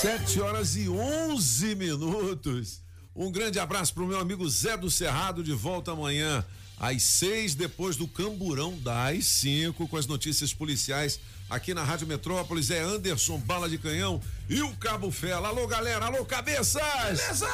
Sete horas e onze minutos. Um grande abraço para o meu amigo Zé do Cerrado, de volta amanhã às seis, depois do Camburão das cinco, com as notícias policiais aqui na Rádio Metrópolis. É Anderson Bala de Canhão e o Cabo Fela. Alô, galera, alô, cabeças! Beleza!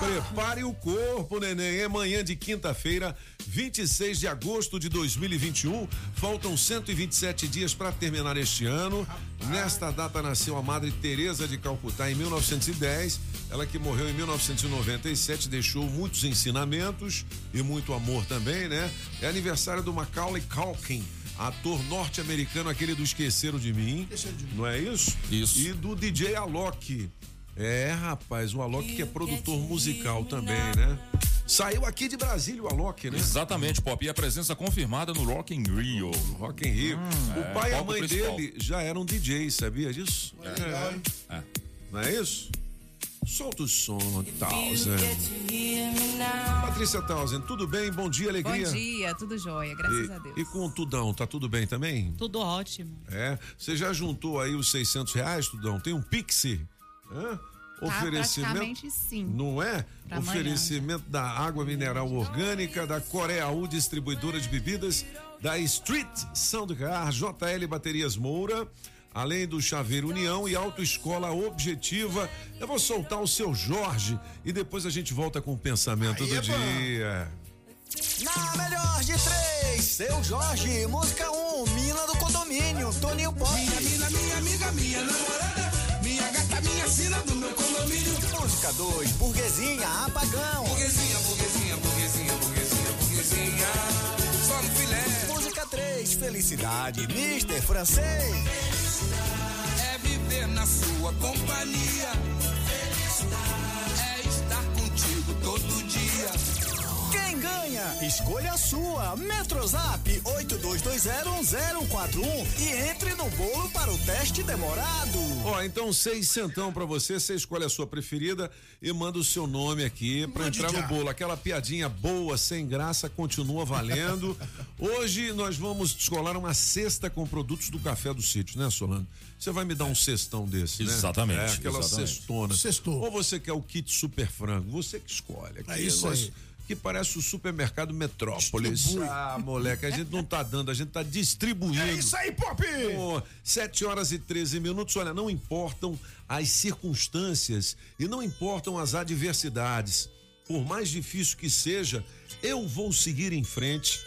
Prepare o corpo, neném. É manhã de quinta-feira, 26 de agosto de 2021. Faltam 127 dias para terminar este ano. Nesta data nasceu a Madre Teresa de Calcutá em 1910. Ela que morreu em 1997 deixou muitos ensinamentos e muito amor também, né? É aniversário do Macaulay Culkin ator norte-americano, aquele do Esqueceram de Mim. Não é isso? Isso. E do DJ Alok. É, rapaz, o Alok que é produtor musical também, né? Saiu aqui de Brasília o Alok, né? Exatamente, Pop. E a presença confirmada no Rock in Rio. Rock in Rio. o é, pai e a mãe principal. dele já eram DJs, sabia disso? É. É. Não é isso? Solta o som, Townsend. Patrícia Townsend, tudo bem? Bom dia, alegria. Bom dia, tudo jóia, graças a Deus. E, e com o Tudão, tá tudo bem também? Tudo ótimo. É. Você já juntou aí os 600 reais, Tudão? Tem um Pixie? Hã? Tá, praticamente sim. Não é? Pra amanhã, Oferecimento da água mineral orgânica, da Coreia U, distribuidora de bebidas, da Street Soundcar, JL Baterias Moura, além do Chaveiro União e Autoescola Objetiva. Eu vou soltar o seu Jorge e depois a gente volta com o pensamento do dia. Na melhor de três, seu Jorge, música um, mina do condomínio, Toninho Pop. Minha mina, minha amiga, minha namorada, minha gata, minha sina do meu condomínio. Música dois, burguesinha, apagão. Burguesinha, burguesinha, burguesinha, burguesinha, burguesinha, só no filé. Música três, felicidade, Mister Francês. É viver na sua companhia. É estar contigo todo dia. Quem ganha? Escolha a sua. Metrozap 82201041 e entre no bolo para o teste demorado. Ó, então seis centão pra você, você escolhe a sua preferida e manda o seu nome aqui pra Mande entrar no bolo. Aquela piadinha boa, sem graça, continua valendo. Hoje nós vamos descolar uma cesta com produtos do Café do Sítio, né, Solano? Você vai me dar um cestão desse, né? Exatamente, É, aquela exatamente. cestona. Sextou. Ou você quer o kit super frango, você que escolhe. Aqui É isso nós- aí. Que parece o supermercado Metrópolis. Distribui. Ah, moleque, a gente não tá dando, a gente tá distribuindo. É isso aí, Pop! Pô, 7 horas e 13 minutos. Olha, não importam as circunstâncias e não importam as adversidades. Por mais difícil que seja, eu vou seguir em frente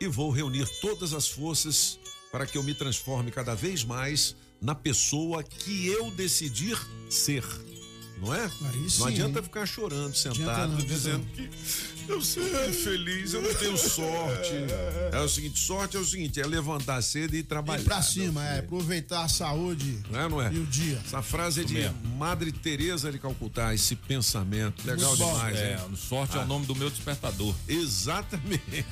e vou reunir todas as forças para que eu me transforme cada vez mais na pessoa que eu decidir ser. Não é? Aí sim, não adianta hein? ficar chorando, sentado, não, dizendo que eu sou infeliz, eu não tenho sorte. É o seguinte, sorte é o seguinte, é levantar cedo e trabalhar. Ir pra cima, é, aproveitar a saúde Não é, não é? e o dia. Essa frase é de mesmo. Madre Teresa de Calcutá, esse pensamento. Legal bom. demais, É, hein? sorte é o nome do meu despertador. Exatamente.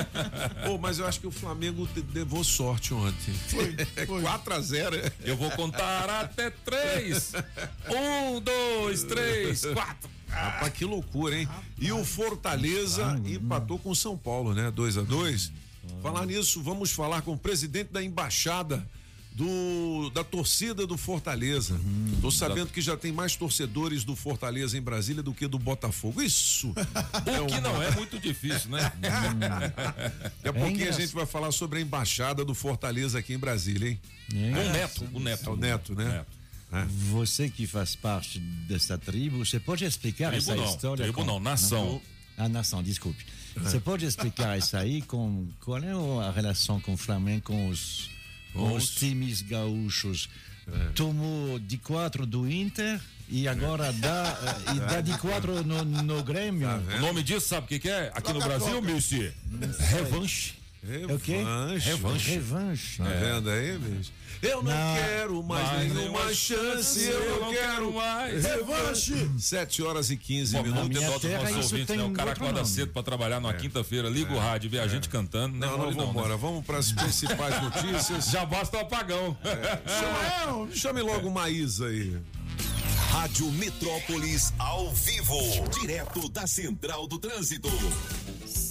Pô, mas eu acho que o Flamengo levou sorte ontem. Foi, foi. 4 a 0 Eu vou contar até três. Um, dois, três, quatro. Rapaz, que loucura, hein? E o Fortaleza empatou com o São Paulo, né? 2 a 2 Falar nisso, vamos falar com o presidente da embaixada do da torcida do Fortaleza. Tô sabendo que já tem mais torcedores do Fortaleza em Brasília do que do Botafogo. Isso. O que não é muito difícil, né? Daqui a pouquinho a gente vai falar sobre a embaixada do Fortaleza aqui em Brasília, hein? O Neto, o Neto. É o Neto, né? Neto. Você que faz parte dessa tribo, você pode explicar Tribo essa não, história? tribo com- não, nação. A nação, desculpe. Você pode explicar isso aí com qual é a relação com o Flamengo com os, com os times gaúchos? Tomou de quatro do Inter e agora dá, eh, e dá de quatro no, no Grêmio. O nome disso, sabe o que, que é? Aqui no Troca, Brasil, troca. Mister? Revanche. É o quê? Revanche. Revanche. Revanche. Tá vendo aí, bicho? Eu não, Não. quero mais, Mais nenhuma nenhuma chance, eu não quero mais. Revanche! 7 horas e 15 Bom, minutos. minha Minha terra, terra, nossos ouvintes, tem né? O um cara acorda nome. cedo pra trabalhar numa quinta-feira, liga o rádio e vê a gente cantando. Não, é Não, não, não, vamos né? embora. Vamos para as principais notícias. Já basta o apagão. Chama, chame logo o Maísa aí. Rádio Metrópolis ao vivo, direto da Central do Trânsito.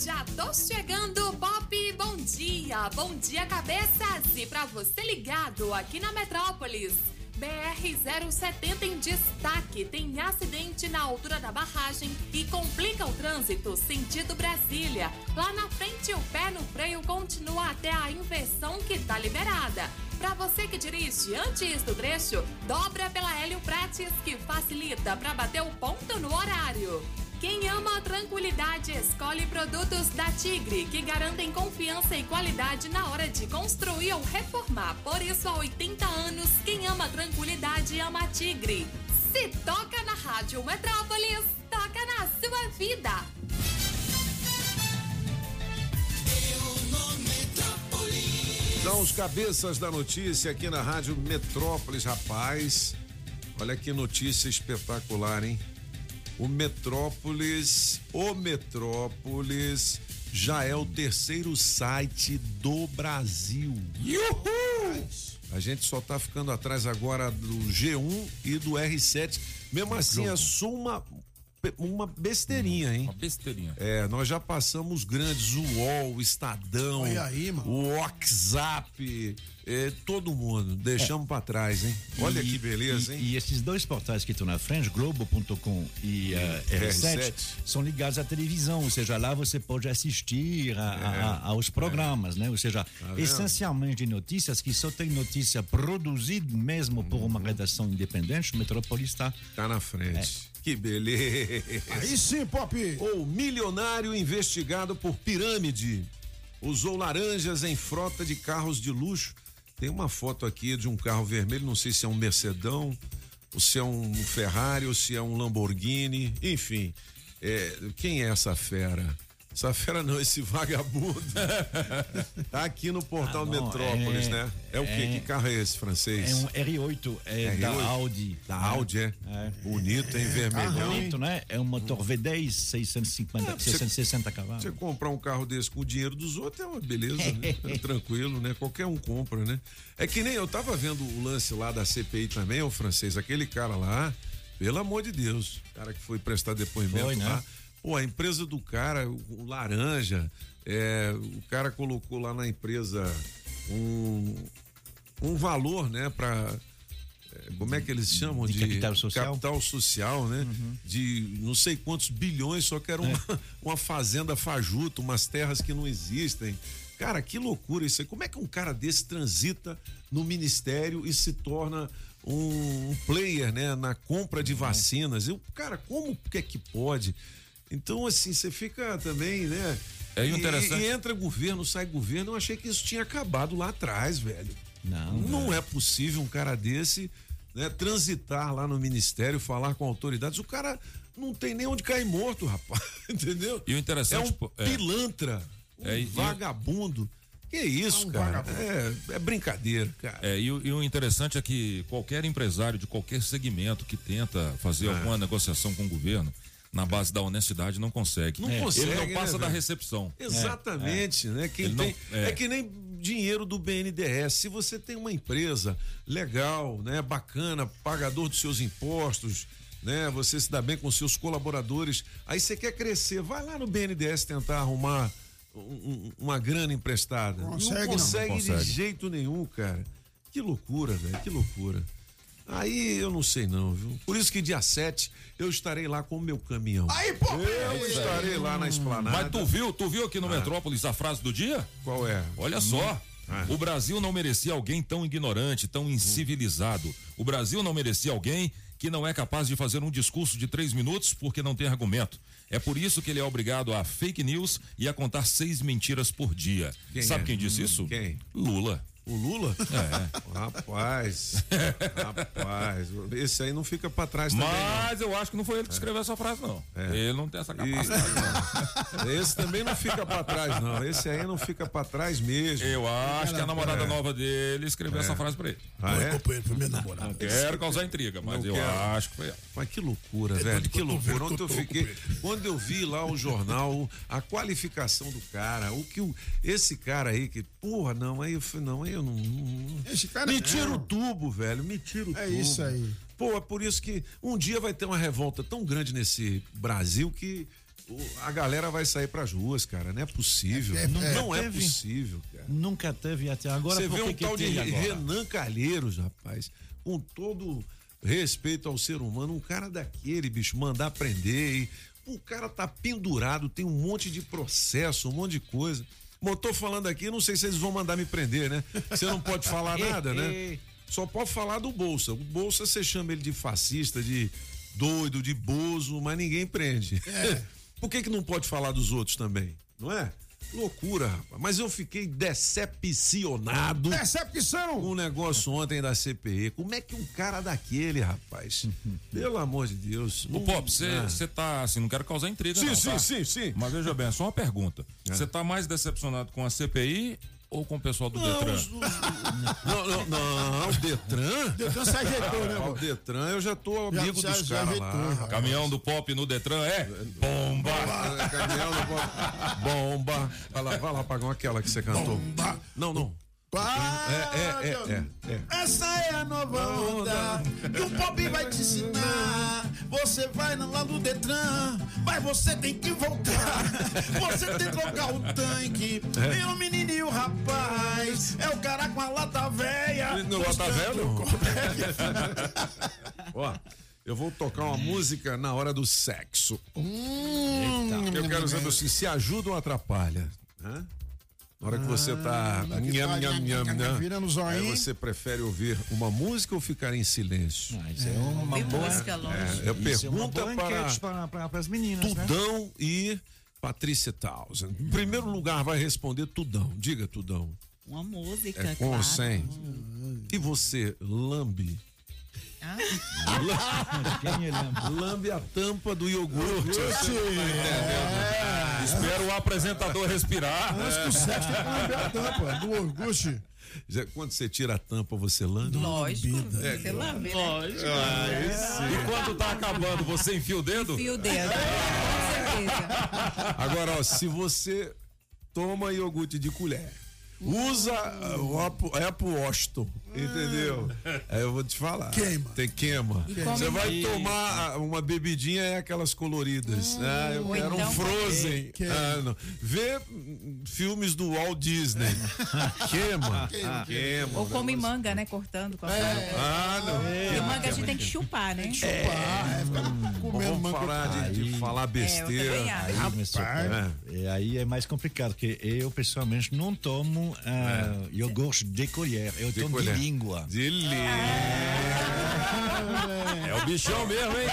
Já tô chegando, Pop. Bom dia, bom dia, cabeças. E pra você ligado aqui na Metrópolis. BR-070 em destaque. Tem acidente na altura da barragem e complica o trânsito sentido Brasília. Lá na frente, o pé no freio continua até a inversão que tá liberada. Pra você que dirige antes do trecho, dobra pela Hélio Prates que facilita para bater o ponto no horário. Quem ama a tranquilidade escolhe produtos da Tigre, que garantem confiança e qualidade na hora de construir ou reformar. Por isso, há 80 anos, quem ama a tranquilidade ama a Tigre. Se toca na Rádio Metrópolis, toca na sua vida. São os cabeças da notícia aqui na Rádio Metrópolis, rapaz. Olha que notícia espetacular, hein? O Metrópolis, o Metrópolis já é o terceiro site do Brasil. Uhul! A gente só tá ficando atrás agora do G1 e do R7. Mesmo assim, é só uma, uma besteirinha, hein? Uma besteirinha. É, nós já passamos grandes, o UOL, o Estadão, aí, mano. o WhatsApp, é, todo mundo. Deixamos pra trás, hein? Olha E- que beleza, e, hein? E esses dois portais que estão na frente, Globo.com e eh, R7, R7. são ligados à televisão, ou seja, lá você pode assistir a- a- a- aos programas, né? Ou seja, vendo? essencialmente notícias que só tem notícia produzida mesmo por uma redação independente, está Tá na frente. Que beleza. Aí sim, Pop! O milionário investigado por pirâmide usou laranjas em frota de carros de luxo. Tem uma foto aqui de um carro vermelho, não sei se é um Mercedão, ou se é um Ferrari, ou se é um Lamborghini, enfim. É, quem é essa fera? Essa fera não, esse vagabundo. tá aqui no portal Ah, não, Metrópolis, é- né? É o quê? é- Que carro é esse, francês? É um R8, é da R8? Audi. Da Audi, é? É. Bonito, hein? Vermelhão. Bonito, né? É um motor V10, 650, É, você- 660 cavalos. Você comprar um carro desse com o dinheiro dos outros é uma beleza, né? É tranquilo, né? Qualquer um compra, né? É que nem eu tava vendo o lance lá da CPI também, o francês, aquele cara lá, pelo amor de Deus, o cara que foi prestar depoimento Foi, né? lá. Pô, a empresa do cara, o, laranja, é, o cara colocou lá na empresa um, um valor, né, pra. é, Como é que eles chamam? de capital social? Capital social, né? De não sei quantos bilhões, só que era uma, uma fazenda fajuta, umas terras que não existem. Cara, que loucura isso aí. Como é que um cara desse transita no ministério e se torna um, um player, né? Na compra de vacinas? Eu, cara, como que é que pode? Então, assim, você fica também, né? É E- interessante. E, entra governo, sai governo. Eu achei que isso tinha acabado lá atrás, velho. Não, Não é possível um cara desse né, transitar lá no ministério, falar com autoridades. O cara não tem nem onde cair morto, rapaz. Entendeu? E o interessante, É um é. pilantra, um É, e- vagabundo. Que isso, um cara? vagabundo. É, é brincadeira, cara. É, e, o, e o interessante é que qualquer empresário de qualquer segmento que tenta fazer É. alguma negociação com o governo na base da honestidade não consegue. Não consegue, Ele né, não passa da velho? recepção. Exatamente, né? Quem Ele não- tem, é. é. que nem dinheiro do BNDES. Se você tem uma empresa legal, né, bacana, pagador dos seus impostos, né, você se dá bem com seus colaboradores, aí você quer crescer, vai lá no BNDES tentar arrumar um- um- uma grana emprestada. Consegue, não não. consegue, Não consegue. de jeito nenhum, cara. Que loucura, velho, que loucura. Aí eu não sei não, viu? Por isso que dia 7 eu estarei lá com o meu caminhão. Aí, Pop! Eu estarei lá na esplanada. Mas tu viu, tu viu aqui no Metrópolis a frase do dia? Qual é? Olha só. Ah. O Brasil não merecia alguém tão ignorante, tão incivilizado. O Brasil não merecia alguém que não é capaz de fazer um discurso de três minutos porque não tem argumento. É por isso que ele é obrigado a fake news e a contar seis mentiras por dia. Quem Sabe é? quem disse isso? Quem? Lula. O Lula? É. Rapaz, rapaz, esse aí não fica pra trás também. Mas eu acho que não foi ele que escreveu essa frase, não. É. Ele não tem essa capacidade. não. Esse também não fica pra trás, não. Esse aí não fica pra trás mesmo. Eu acho que a namorada É. nova dele escreveu É. essa frase pra ele. Ah, é? Companheiro, foi minha namorada. Não quero causar intriga, mas Não eu quero. acho que foi ela. Mas que loucura, É velho, que loucura. Ontem eu fiquei. Quando eu vi lá o jornal, a qualificação do cara, o que o, esse cara aí, que, porra, não, aí eu falei, não, aí eu não. não- Esse cara me é- tira o tubo, velho, me tira o É tubo. isso aí. Pô, é por isso que um dia vai ter uma revolta tão grande nesse Brasil que a galera vai sair pras ruas, cara. Não é possível. É, é, não é. não é Teve. possível, cara. Nunca teve até agora. Você vê um que tal de? Renan Calheiros, rapaz, com todo respeito ao ser humano, um cara daquele, bicho, mandar prender e o cara tá pendurado, tem um monte de processo, um monte de coisa. Tô falando aqui, não sei se eles vão mandar me prender, né? Você não pode falar nada, né? Só pode falar do Bolsa. O Bolsa você chama ele de fascista, de doido, de bozo, mas ninguém prende. Por que que não pode falar dos outros também? Não é? Loucura, rapaz. Mas eu fiquei decepcionado Decepção! com o negócio ontem da CPI. Como é que um cara daquele, rapaz? Pelo amor de Deus. Ô, não- Pop, você você tá assim, não quero causar intriga, Sim, não, sim, tá? sim, sim. Mas veja bem, só uma pergunta. É. Você tá mais decepcionado com a CPI ou com o pessoal do Não, Detran? os- os- não, não, não, o Detran? Detran se ajeitou, né, Ah? O Detran, eu já tô amigo já- dos caras lá. Caminhão do Pop no Detran é bomba. Ah, Caminhão do Pop. Bomba. Vai lá, vai lá, Pagão, aquela que você cantou. Bomba. Não, não. Ah, É, é, é, é, é. Essa é a nova onda que o pop vai te ensinar. Você vai lá no Detran, mas você tem que voltar. Você tem que trocar o tanque. E o menino e o rapaz é o cara com a lata velha. Não, lata velha. Ó, eu vou tocar uma música na hora do sexo. Hum, Eu quero saber se, se ajuda ou atrapalha. Hã? Na hora que você tá. hora que nham, nham, nham, nham, virando o aí zoinho. você prefere ouvir uma música ou ficar em silêncio? Mas é uma Tem boa. música longe. É, eu Isso é uma pergunta boa para para, para, para as meninas, né? Tudão e Patrícia Townsend. Em primeiro lugar, vai responder Tudão. Diga, Tudão. Uma música, É com claro. sem? E você, lambe? Ah, é? Lambe a tampa do iogurte. Não tá entendendo. Espero o apresentador respirar. Antes que o sexo tem que lamber a tampa do orgulho. Já- Quando você tira a tampa, você lambe? lógico. Você lambe, né? E quando tá acabando, você enfia o dedo? Fio o dedo. Com certeza. Agora, ó, se você toma iogurte de colher, usa o Apple Washington, entendeu? Aí eu vou te falar. Queima. Tem queima. Você vai mais. tomar ah, uma bebidinha, é aquelas coloridas. ah, eu quero um então- Frozen. Queima. Ah, não. Vê hum, filmes do Walt Disney. queima. Queima. Ou come manga, né? Cortando com a faca. Ah, não. Porque manga a gente tem que chupar, né? Pá, é, fica comendo Vamos manga. falar de, de falar É, eu besteira. acho. Aí, começou, é, aí é mais complicado, porque eu pessoalmente não tomo ah, iogurte de colher, eu De tomo colher. Língua. De língua. É o bichão mesmo, hein?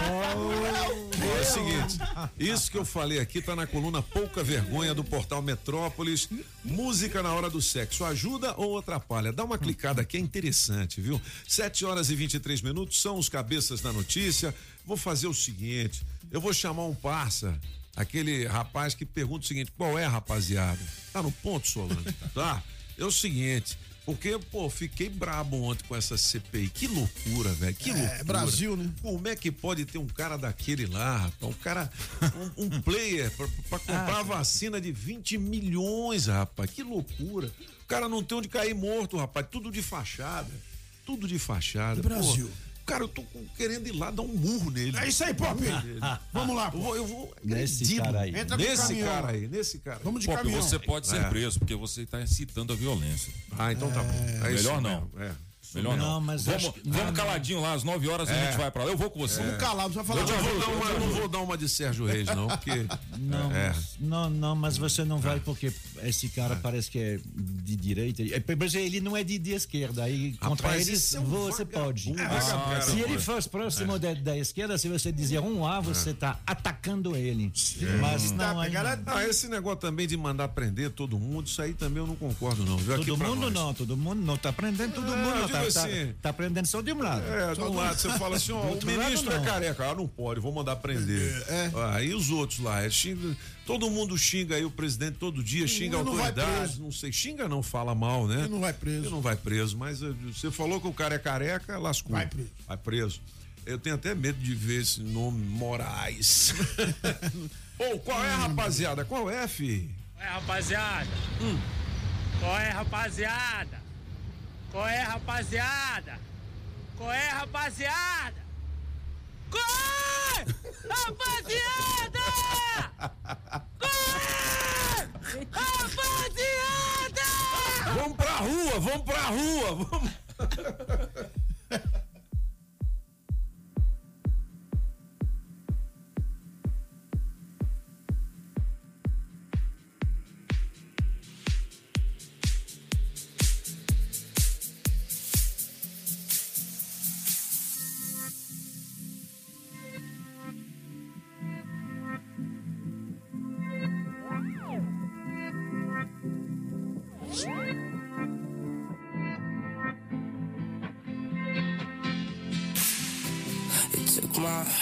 É o seguinte, isso que eu falei aqui tá na coluna Pouca Vergonha do portal Metrópolis. Música na hora do sexo, ajuda ou atrapalha? Dá uma clicada aqui, é interessante, viu? 7 horas e 23 minutos são os cabeças da notícia. Vou fazer o seguinte: eu vou chamar um parça, aquele rapaz que pergunta o seguinte: qual é, rapaziada? Tá no ponto, Solano? Tá? É o seguinte. Porque, pô, fiquei brabo ontem com essa CPI. Que loucura, velho. Que loucura. Brasil, né? Como é que pode ter um cara daquele lá, rapaz? Um cara, um, um player pra, pra comprar vacina de 20 milhões, rapaz. Que loucura. O cara não tem onde cair morto, rapaz. Tudo de fachada. Tudo de fachada. Brasil. Pô, cara, eu tô querendo ir lá dar um murro nele. É isso aí, Pop. Vamos lá, Eu vou, eu vou Nesse agredi-lo. cara aí. Entra Nesse cara aí, nesse cara. aí. Vamos de Pop, caminhão. você pode ser É. preso, porque você está incitando a violência. Ah, então tá bom. É Melhor não. mesmo, É. Melhor não. Não, mas vamos que- vamos não, caladinho lá, às 9 horas a gente vai pra lá. Eu vou com você. Vamos calar, não vai falar Eu vou, dar uma, eu não vou dar uma de Sérgio Reis, não, porque. Não, É. não, não, mas você não vai porque esse cara parece que é de direita. É, Mas ele não é de, de esquerda. Aí contra Rapaz, eles é um você pode. esse cara, se ele fosse próximo da, da esquerda, se você dizer um A, você está atacando ele. Mas não, aí não. Ah, esse negócio também de mandar prender todo mundo, isso aí também eu não concordo, não. Viu? Todo mundo nós. não, todo mundo não tá prendendo todo É, mundo, não, tá, digo tá, assim- tá prendendo só de um lado. É, de um lado você fala assim, ó, Do o ministro é careca, ah, não pode, vou mandar prender. Ah, e os outros lá, é, xinga, todo mundo xinga aí o presidente todo dia, xinga a não vai autoridade, preso. não sei, xinga não, fala mal, né? Ele não vai preso. Ele não vai preso, mas eh, você falou que o cara é careca, lascou. Vai preso. Vai preso. Eu tenho até medo de ver esse nome Moraes. Ô, qual é, rapaziada? Qual é, fi? Qual é, rapaziada? Qual é, rapaziada? Qual é, rapaziada? Qual é, rapaziada? Qual é, rapaziada? Qual é, rapaziada? Vamos pra rua, vamos pra rua, vamos.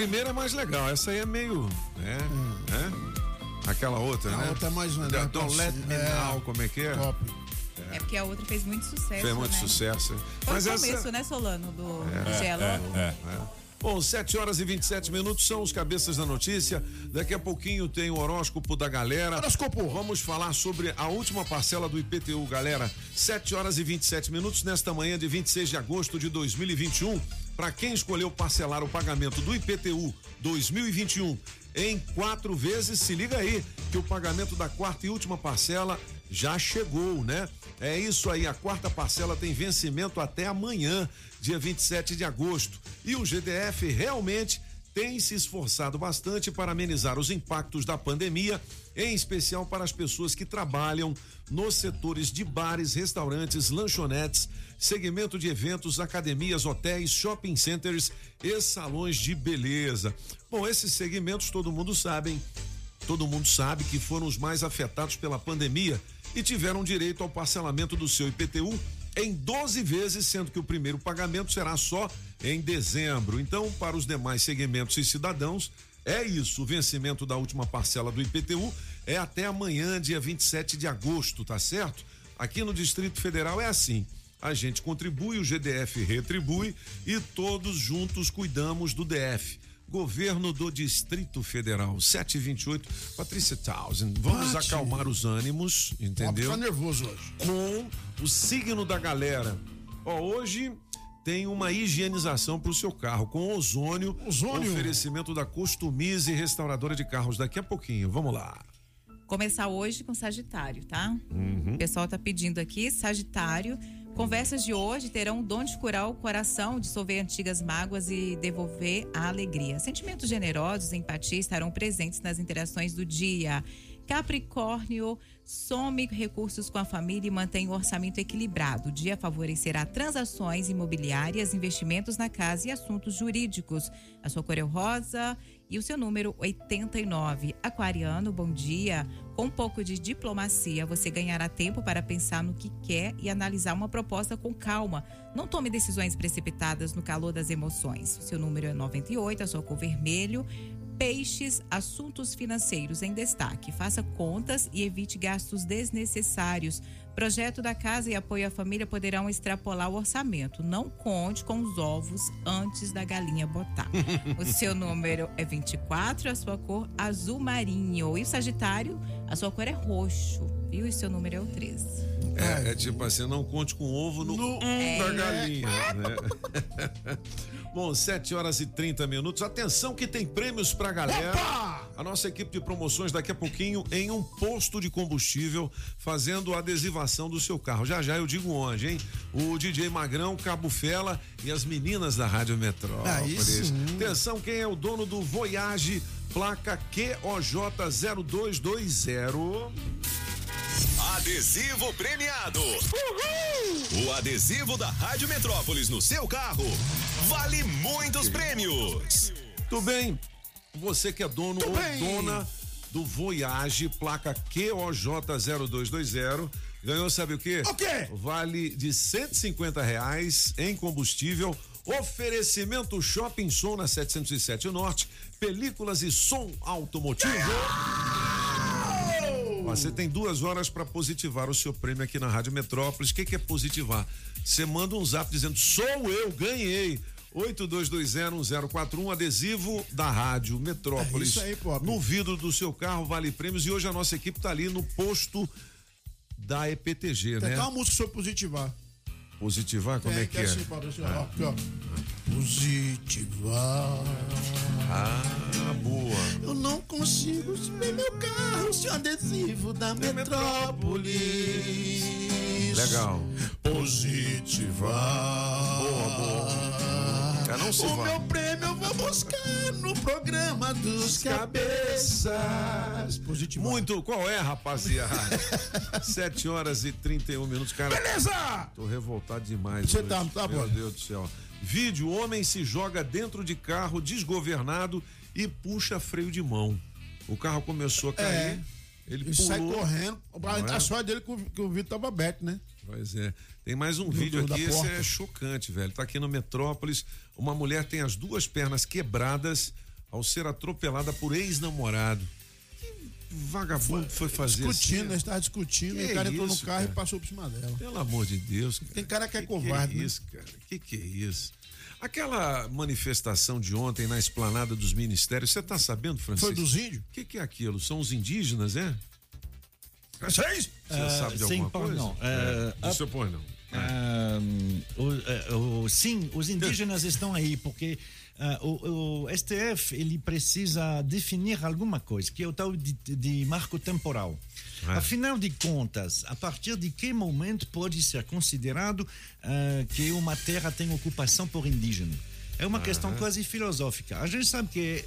Primeira é mais legal, essa aí é meio. né? né? Aquela outra, A né? outra é mais uma? Don't let me É. know, como é que é? Top. É porque a outra fez muito sucesso. Fez muito né? sucesso. Foi Mas o essa. começo, né, Solano, do É, Gelo? é, é. Bom, 7 horas e 27 minutos são os cabeças da notícia. Daqui a pouquinho tem o horóscopo da galera. Horóscopo. Vamos falar sobre a última parcela do IPTU, galera. 7 horas e 27 minutos nesta manhã de 26 de agosto de 2021. Para quem escolheu parcelar o pagamento do IPTU 2021 em quatro vezes, se liga aí que o pagamento da quarta e última parcela já chegou, né? É isso aí, a quarta parcela tem vencimento até amanhã, dia 27 de agosto. E o GDF realmente tem se esforçado bastante para amenizar os impactos da pandemia, em especial para as pessoas que trabalham nos setores de bares, restaurantes, lanchonetes, segmento de eventos, academias, hotéis, shopping centers e salões de beleza. Bom, esses segmentos todo mundo sabem Todo mundo sabe que foram os mais afetados pela pandemia e tiveram direito ao parcelamento do seu IPTU em 12 vezes, sendo que o primeiro pagamento será só em dezembro. Então, para os demais segmentos e cidadãos, é isso. O vencimento da última parcela do IPTU é até amanhã, dia 27 de agosto, tá certo? Aqui no Distrito Federal é assim. A gente contribui, o GDF retribui e todos juntos cuidamos do DF. Governo do Distrito Federal, 728. Patrícia Townsend, vamos Pati. acalmar os ânimos, entendeu? Tá nervoso hoje. Com o signo da galera. Ó, hoje tem uma higienização para o seu carro com ozônio, Ozônio. oferecimento da Customize Restauradora de Carros daqui a pouquinho. Vamos lá. Começar hoje com Sagitário, tá? Uhum. O pessoal tá pedindo aqui, Sagitário. Conversas de hoje terão o dom de curar o coração, dissolver antigas mágoas e devolver a alegria. Sentimentos generosos e empatia estarão presentes nas interações do dia. Capricórnio, some recursos com a família e mantém o orçamento equilibrado. O dia favorecerá transações imobiliárias, investimentos na casa e assuntos jurídicos. A sua cor é rosa e o seu número 89. Aquariano, bom dia. Com um pouco de diplomacia, você ganhará tempo para pensar no que quer e analisar uma proposta com calma. Não tome decisões precipitadas no calor das emoções. O seu número é 98, a sua cor vermelho. Peixes, assuntos financeiros em destaque. Faça contas e evite gastos desnecessários. Projeto da Casa e Apoio à Família poderão extrapolar o orçamento. Não conte com os ovos antes da galinha botar. o seu número é 24, a sua cor azul marinho. E o Sagitário, a sua cor é roxo. Viu? E seu número é o 13. É, é tipo assim, não conte com ovo no, hum da galinha. Né? Bom, 7 horas e 30 minutos. Atenção que tem prêmios pra galera. Opa! A nossa equipe de promoções daqui a pouquinho em um posto de combustível fazendo a adesivação do seu carro. Já já eu digo onde, hein? O DJ Magrão, Cabo Fela e as meninas da Rádio Metrópolis. Sim. Atenção, quem é o dono do Voyage, placa QOJ0220? Adesivo premiado. O adesivo da Rádio Metrópolis no seu carro vale muitos prêmios. Tudo bem? Você que é dono ou bem. dona do Voyage, placa QOJ0220, ganhou sabe o quê? O quê? Vale de 150 reais em combustível. Oferecimento Shopping Som na 707 Norte, películas e som automotivo. Você tem duas horas para positivar o seu prêmio aqui na Rádio Metrópolis. O que, que é positivar? Você manda um zap dizendo: sou eu, ganhei. 82201041, adesivo da Rádio Metrópolis. É isso aí, Pop. No vidro do seu carro, vale prêmios. E hoje a nossa equipe tá ali no posto da EPTG, Tem né? até uma música sobre positivar. Positivar, como é, que é? assim, assim, ó. Positivar. Ah, boa. Eu não consigo ver meu carro sem adesivo da Metrópolis. Legal. Positivar. Boa, boa. Já não se o vai. meu prêmio eu vou buscar no programa dos cabeças. Positivar. Muito, qual é, rapaziada? 7 horas e 31 minutos, cara. Beleza! Tô revoltado demais. Você tá- tá Meu bom. Deus do céu. Vídeo: homem se joga dentro de carro desgovernado e puxa freio de mão. O carro começou a cair. É. Ele Ele pulou. sai correndo. É? A sorte dele que o, que o vidro tava aberto, né? Pois é. Tem mais um Do- vídeo aqui, esse porta. é chocante, velho. Tá aqui no Metrópolis. Uma mulher tem as duas pernas quebradas ao ser atropelada por ex-namorado. Que vagabundo foi fazer discutindo, assim? né? Estava discutindo Que e o cara entrou no isso, carro cara? e passou por cima dela. Pelo amor de Deus. Cara. Tem cara que é Que covarde, Que é né? isso, cara? Que que é isso? Aquela manifestação de ontem na esplanada dos ministérios, você tá sabendo, Francisco? Foi dos índios? O que, que é aquilo? São os indígenas, é? Vocês? Você Ah, sabe de alguma coisa? não. É, Ah, não. Ah, o- o- sim, os indígenas estão aí porque ah, o, o STF ele precisa definir alguma coisa que é o tal de, de marco temporal. É. Afinal de contas, a partir de que momento pode ser considerado ah, que uma terra tem ocupação por indígena? É uma questão quase filosófica. A gente sabe que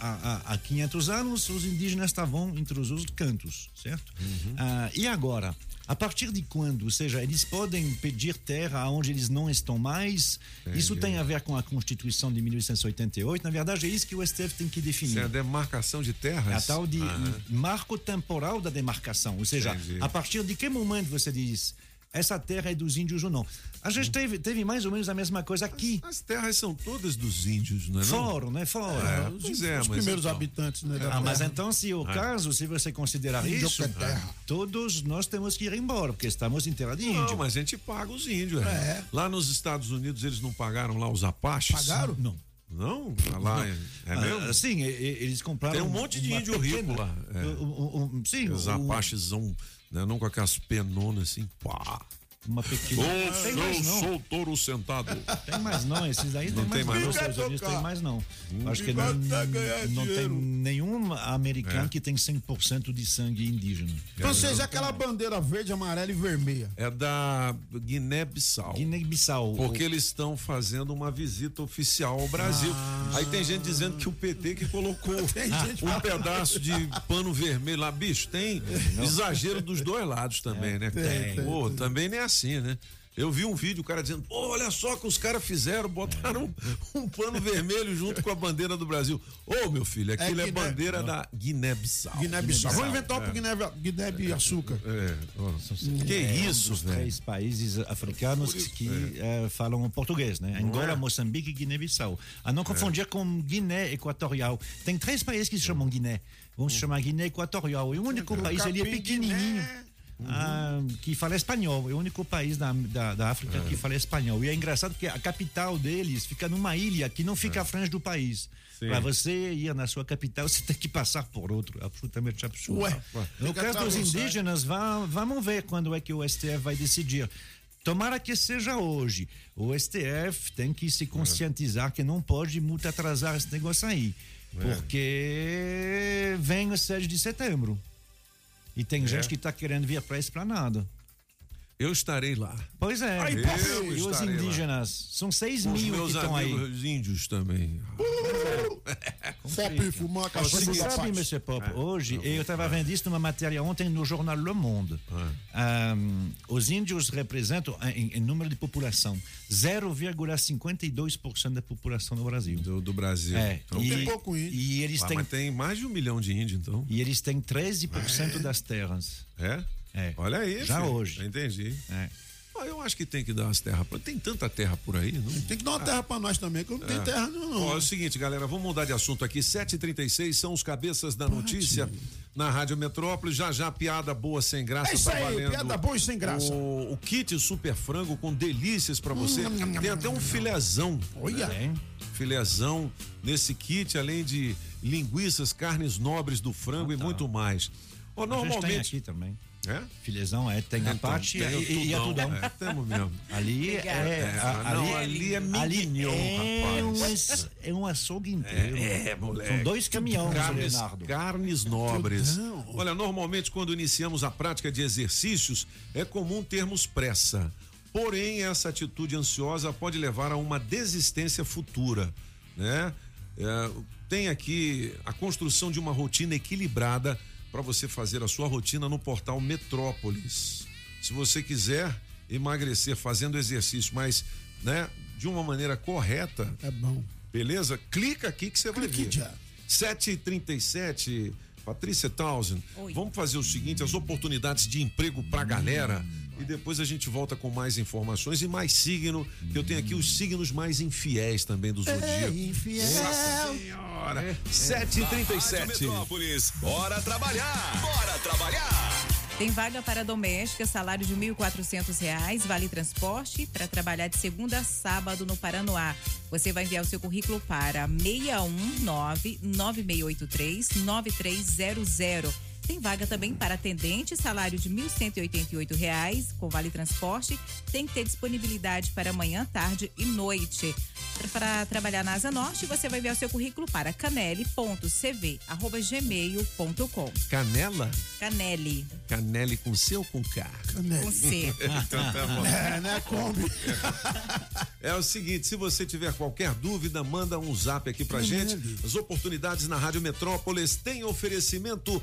há, há- há 500 anos os indígenas estavam entre os cantos, certo? Ah, e agora? A partir de quando? Ou seja, eles podem pedir terra onde eles não estão mais? Isso tem a ver com a Constituição de 1888. Na verdade, é isso que o STF tem que Isso definir. é a demarcação de terras? É a tal de Aham. marco temporal da demarcação. Ou seja, Entendi. a partir de que momento você diz essa terra é dos índios ou não? A gente teve, teve mais ou menos a mesma coisa aqui. As terras são todas dos índios, não é? não? Fora, né? Fora. É, pois é, Os primeiros então. habitantes, né? da Ah, mas então, se o caso, se você considerar Índio isso, que é terra. todos nós temos que ir embora, porque estamos em terra de índio. Não, mas a gente paga os índios. é. É. Lá nos Estados Unidos eles não pagaram lá os apaches? Pagaram? Não. Não? Ah, Lá é, é mesmo? Ah, sim, eles compraram. Tem um monte de índio rico lá, é. Um- um- um- sim, Os um- apaches são, né, não com aquelas penonas assim, pá. Uma pequena. tem mais não. sou touro sentado. Tem mais não, esses aí Não tem tem mais mais não. não? Os Estados Unidos tem mais não. Acho que não, não tem nenhum americano É. que tem 100% de sangue indígena. É aquela bandeira verde, amarela e vermelha. É da Guiné-Bissau. Guiné-Bissau. Porque eles estão fazendo uma visita oficial ao Brasil. Aí tem gente dizendo que o PT que colocou um pedaço de pano vermelho lá. Bicho, tem exagero dos dois lados também, né? tem, tem, Pô, também não é assim, né? Eu vi um vídeo, o cara dizendo, "Pô, olha só o que os caras fizeram, botaram um, um pano vermelho junto com a bandeira do Brasil. Ô, meu filho, aquilo é, Guiné- bandeira da Guiné-Bissau. Guiné-Bissau. Vamos É. inventar pro Guiné, Guiné-Açúcar. É. Que É um isso, dos velho? três países africanos que eh, falam português, né? Angola, é? Moçambique e Guiné-Bissau. A não confundir com Guiné Equatorial. Tem três países que se chamam Guiné. Vamos se chamar Guiné Equatorial. E o único país ali é pequenininho. Guiné. ah, que fala espanhol, é o único país da, da, da África que fala espanhol. E é engraçado porque a capital deles fica numa ilha que não fica à frente do país. Para você ir na sua capital, você tem que passar por outro. Absolutamente absurdo. Ué, no caso dos indígenas, vá- vamos ver quando é que o STF vai decidir. Tomara que seja hoje. O STF tem que se conscientizar que não pode muito atrasar esse negócio aí. Porque vem o 7 de setembro. E tem gente que está querendo vir para a esplanada. Eu estarei lá. Pois é. Aí, e os estarei lá. indígenas? São 6 Com os mil que meus estão aí. amigos índios também. Pop, fumar Você cachimbo sabe. Mr. Pop, É. hoje, eu estava vendo isso numa matéria ontem no jornal Le Monde. Ahm, os índios representam, em, em número de população, 0,52% da população no Brasil. Do, do Brasil. É, Então, e, tem pouco índio. e eles Ah, têm, mas tem mais de um milhão de índios, então. e eles têm 13% das terras. É? É. Olha aí. Já hoje. Entendi. É. Ah, eu acho que tem que dar as terras. pra- Tem tanta terra por aí, não? Tem que dar uma terra pra nós também, que eu não tenho terra não. não. Ó, é o seguinte, galera, vamos mudar de assunto aqui. 7h36 são os cabeças da notícia na Rádio Metrópole. Já já, piada boa sem graça. É isso tá aí, piada boa e sem graça. O, o kit super frango com delícias pra você. Tem até um filézão. Olha. Tem. Filézão nesse kit, além de linguiças, carnes nobres do frango e muito mais. Ó, A gente tem normalmente. aqui também. É? Filezão, é, tem a Então, parte tem e, e a tudão. É, temos mesmo. Ali é, É, a- não, ali é ali é um, rapaz. aç- é um açougue inteiro. É, moleque. São dois caminhões, carnes, Leonardo. carnes nobres. Olha, normalmente quando iniciamos a prática de exercícios, é comum termos pressa. Porém, essa atitude ansiosa pode levar a uma desistência futura, né? É, tem aqui a construção de uma rotina equilibrada para você fazer a sua rotina no portal Metrópolis. Se você quiser emagrecer fazendo exercício, mas, né, de uma maneira correta, É bom. Beleza? Clica aqui que você vai Clique ver. já. 7h37, Patrícia Townsend. Oi. Vamos fazer o seguinte: as oportunidades de emprego pra galera. E depois a gente volta com mais informações e mais signo, que eu tenho aqui os signos mais infiéis também do É Zodíaco. infiel. Nossa senhora! Rádio 7h37. Metrópolis, bora trabalhar! Bora trabalhar! Tem vaga para doméstica, salário de 1.400 reais, vale transporte para trabalhar de segunda a sábado no Paranoá. Você vai enviar o seu currículo para 619-9683-9300. Tem vaga também para atendente, salário de 1.188 reais, com vale transporte. Tem que ter disponibilidade para manhã, tarde e noite. Para trabalhar na Asa Norte, você vai enviar o seu currículo para canele.cv.gmail.com. Canela? Canele, Canele com C ou com K? com C. Então tá bom. É, né, Kombi? É o seguinte, se você tiver qualquer dúvida, manda um zap aqui pra gente. As oportunidades na Rádio Metrópolis têm oferecimento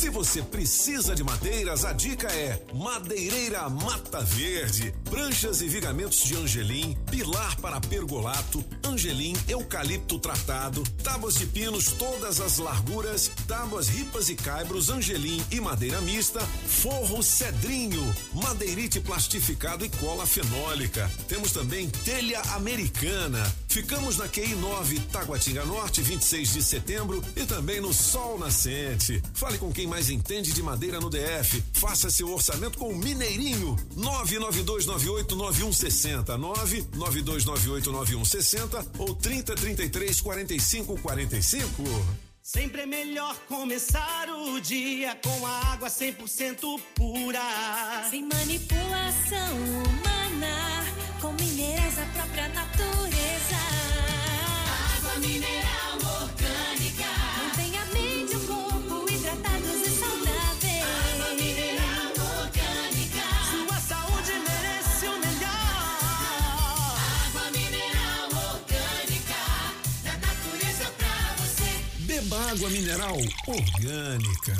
Se você precisa de madeiras, a dica é Madeireira Mata Verde. Pranchas e vigamentos de Angelim, pilar para pergolato, Angelim eucalipto tratado, tábuas de pinos todas as larguras, tábuas ripas e caibros Angelim e madeira mista, forro cedrinho, madeirite plastificado e cola fenólica. Temos também telha americana. Ficamos na QI 9 Taguatinga Norte, 26 de setembro e também no Sol Nascente. Fale com quem mais entende de madeira no DF. Faça seu orçamento com o Mineirinho. 992989160. 992989160 ou 3033 4545. Sempre é melhor começar o dia com a água 100% pura. Sem manipulação humana, com minerais da própria mineral orgânica. Mantém a mente e o corpo hidratados e saudáveis. Água mineral orgânica. Sua saúde merece o melhor. Água mineral orgânica. Da natureza pra você. Beba água mineral orgânica.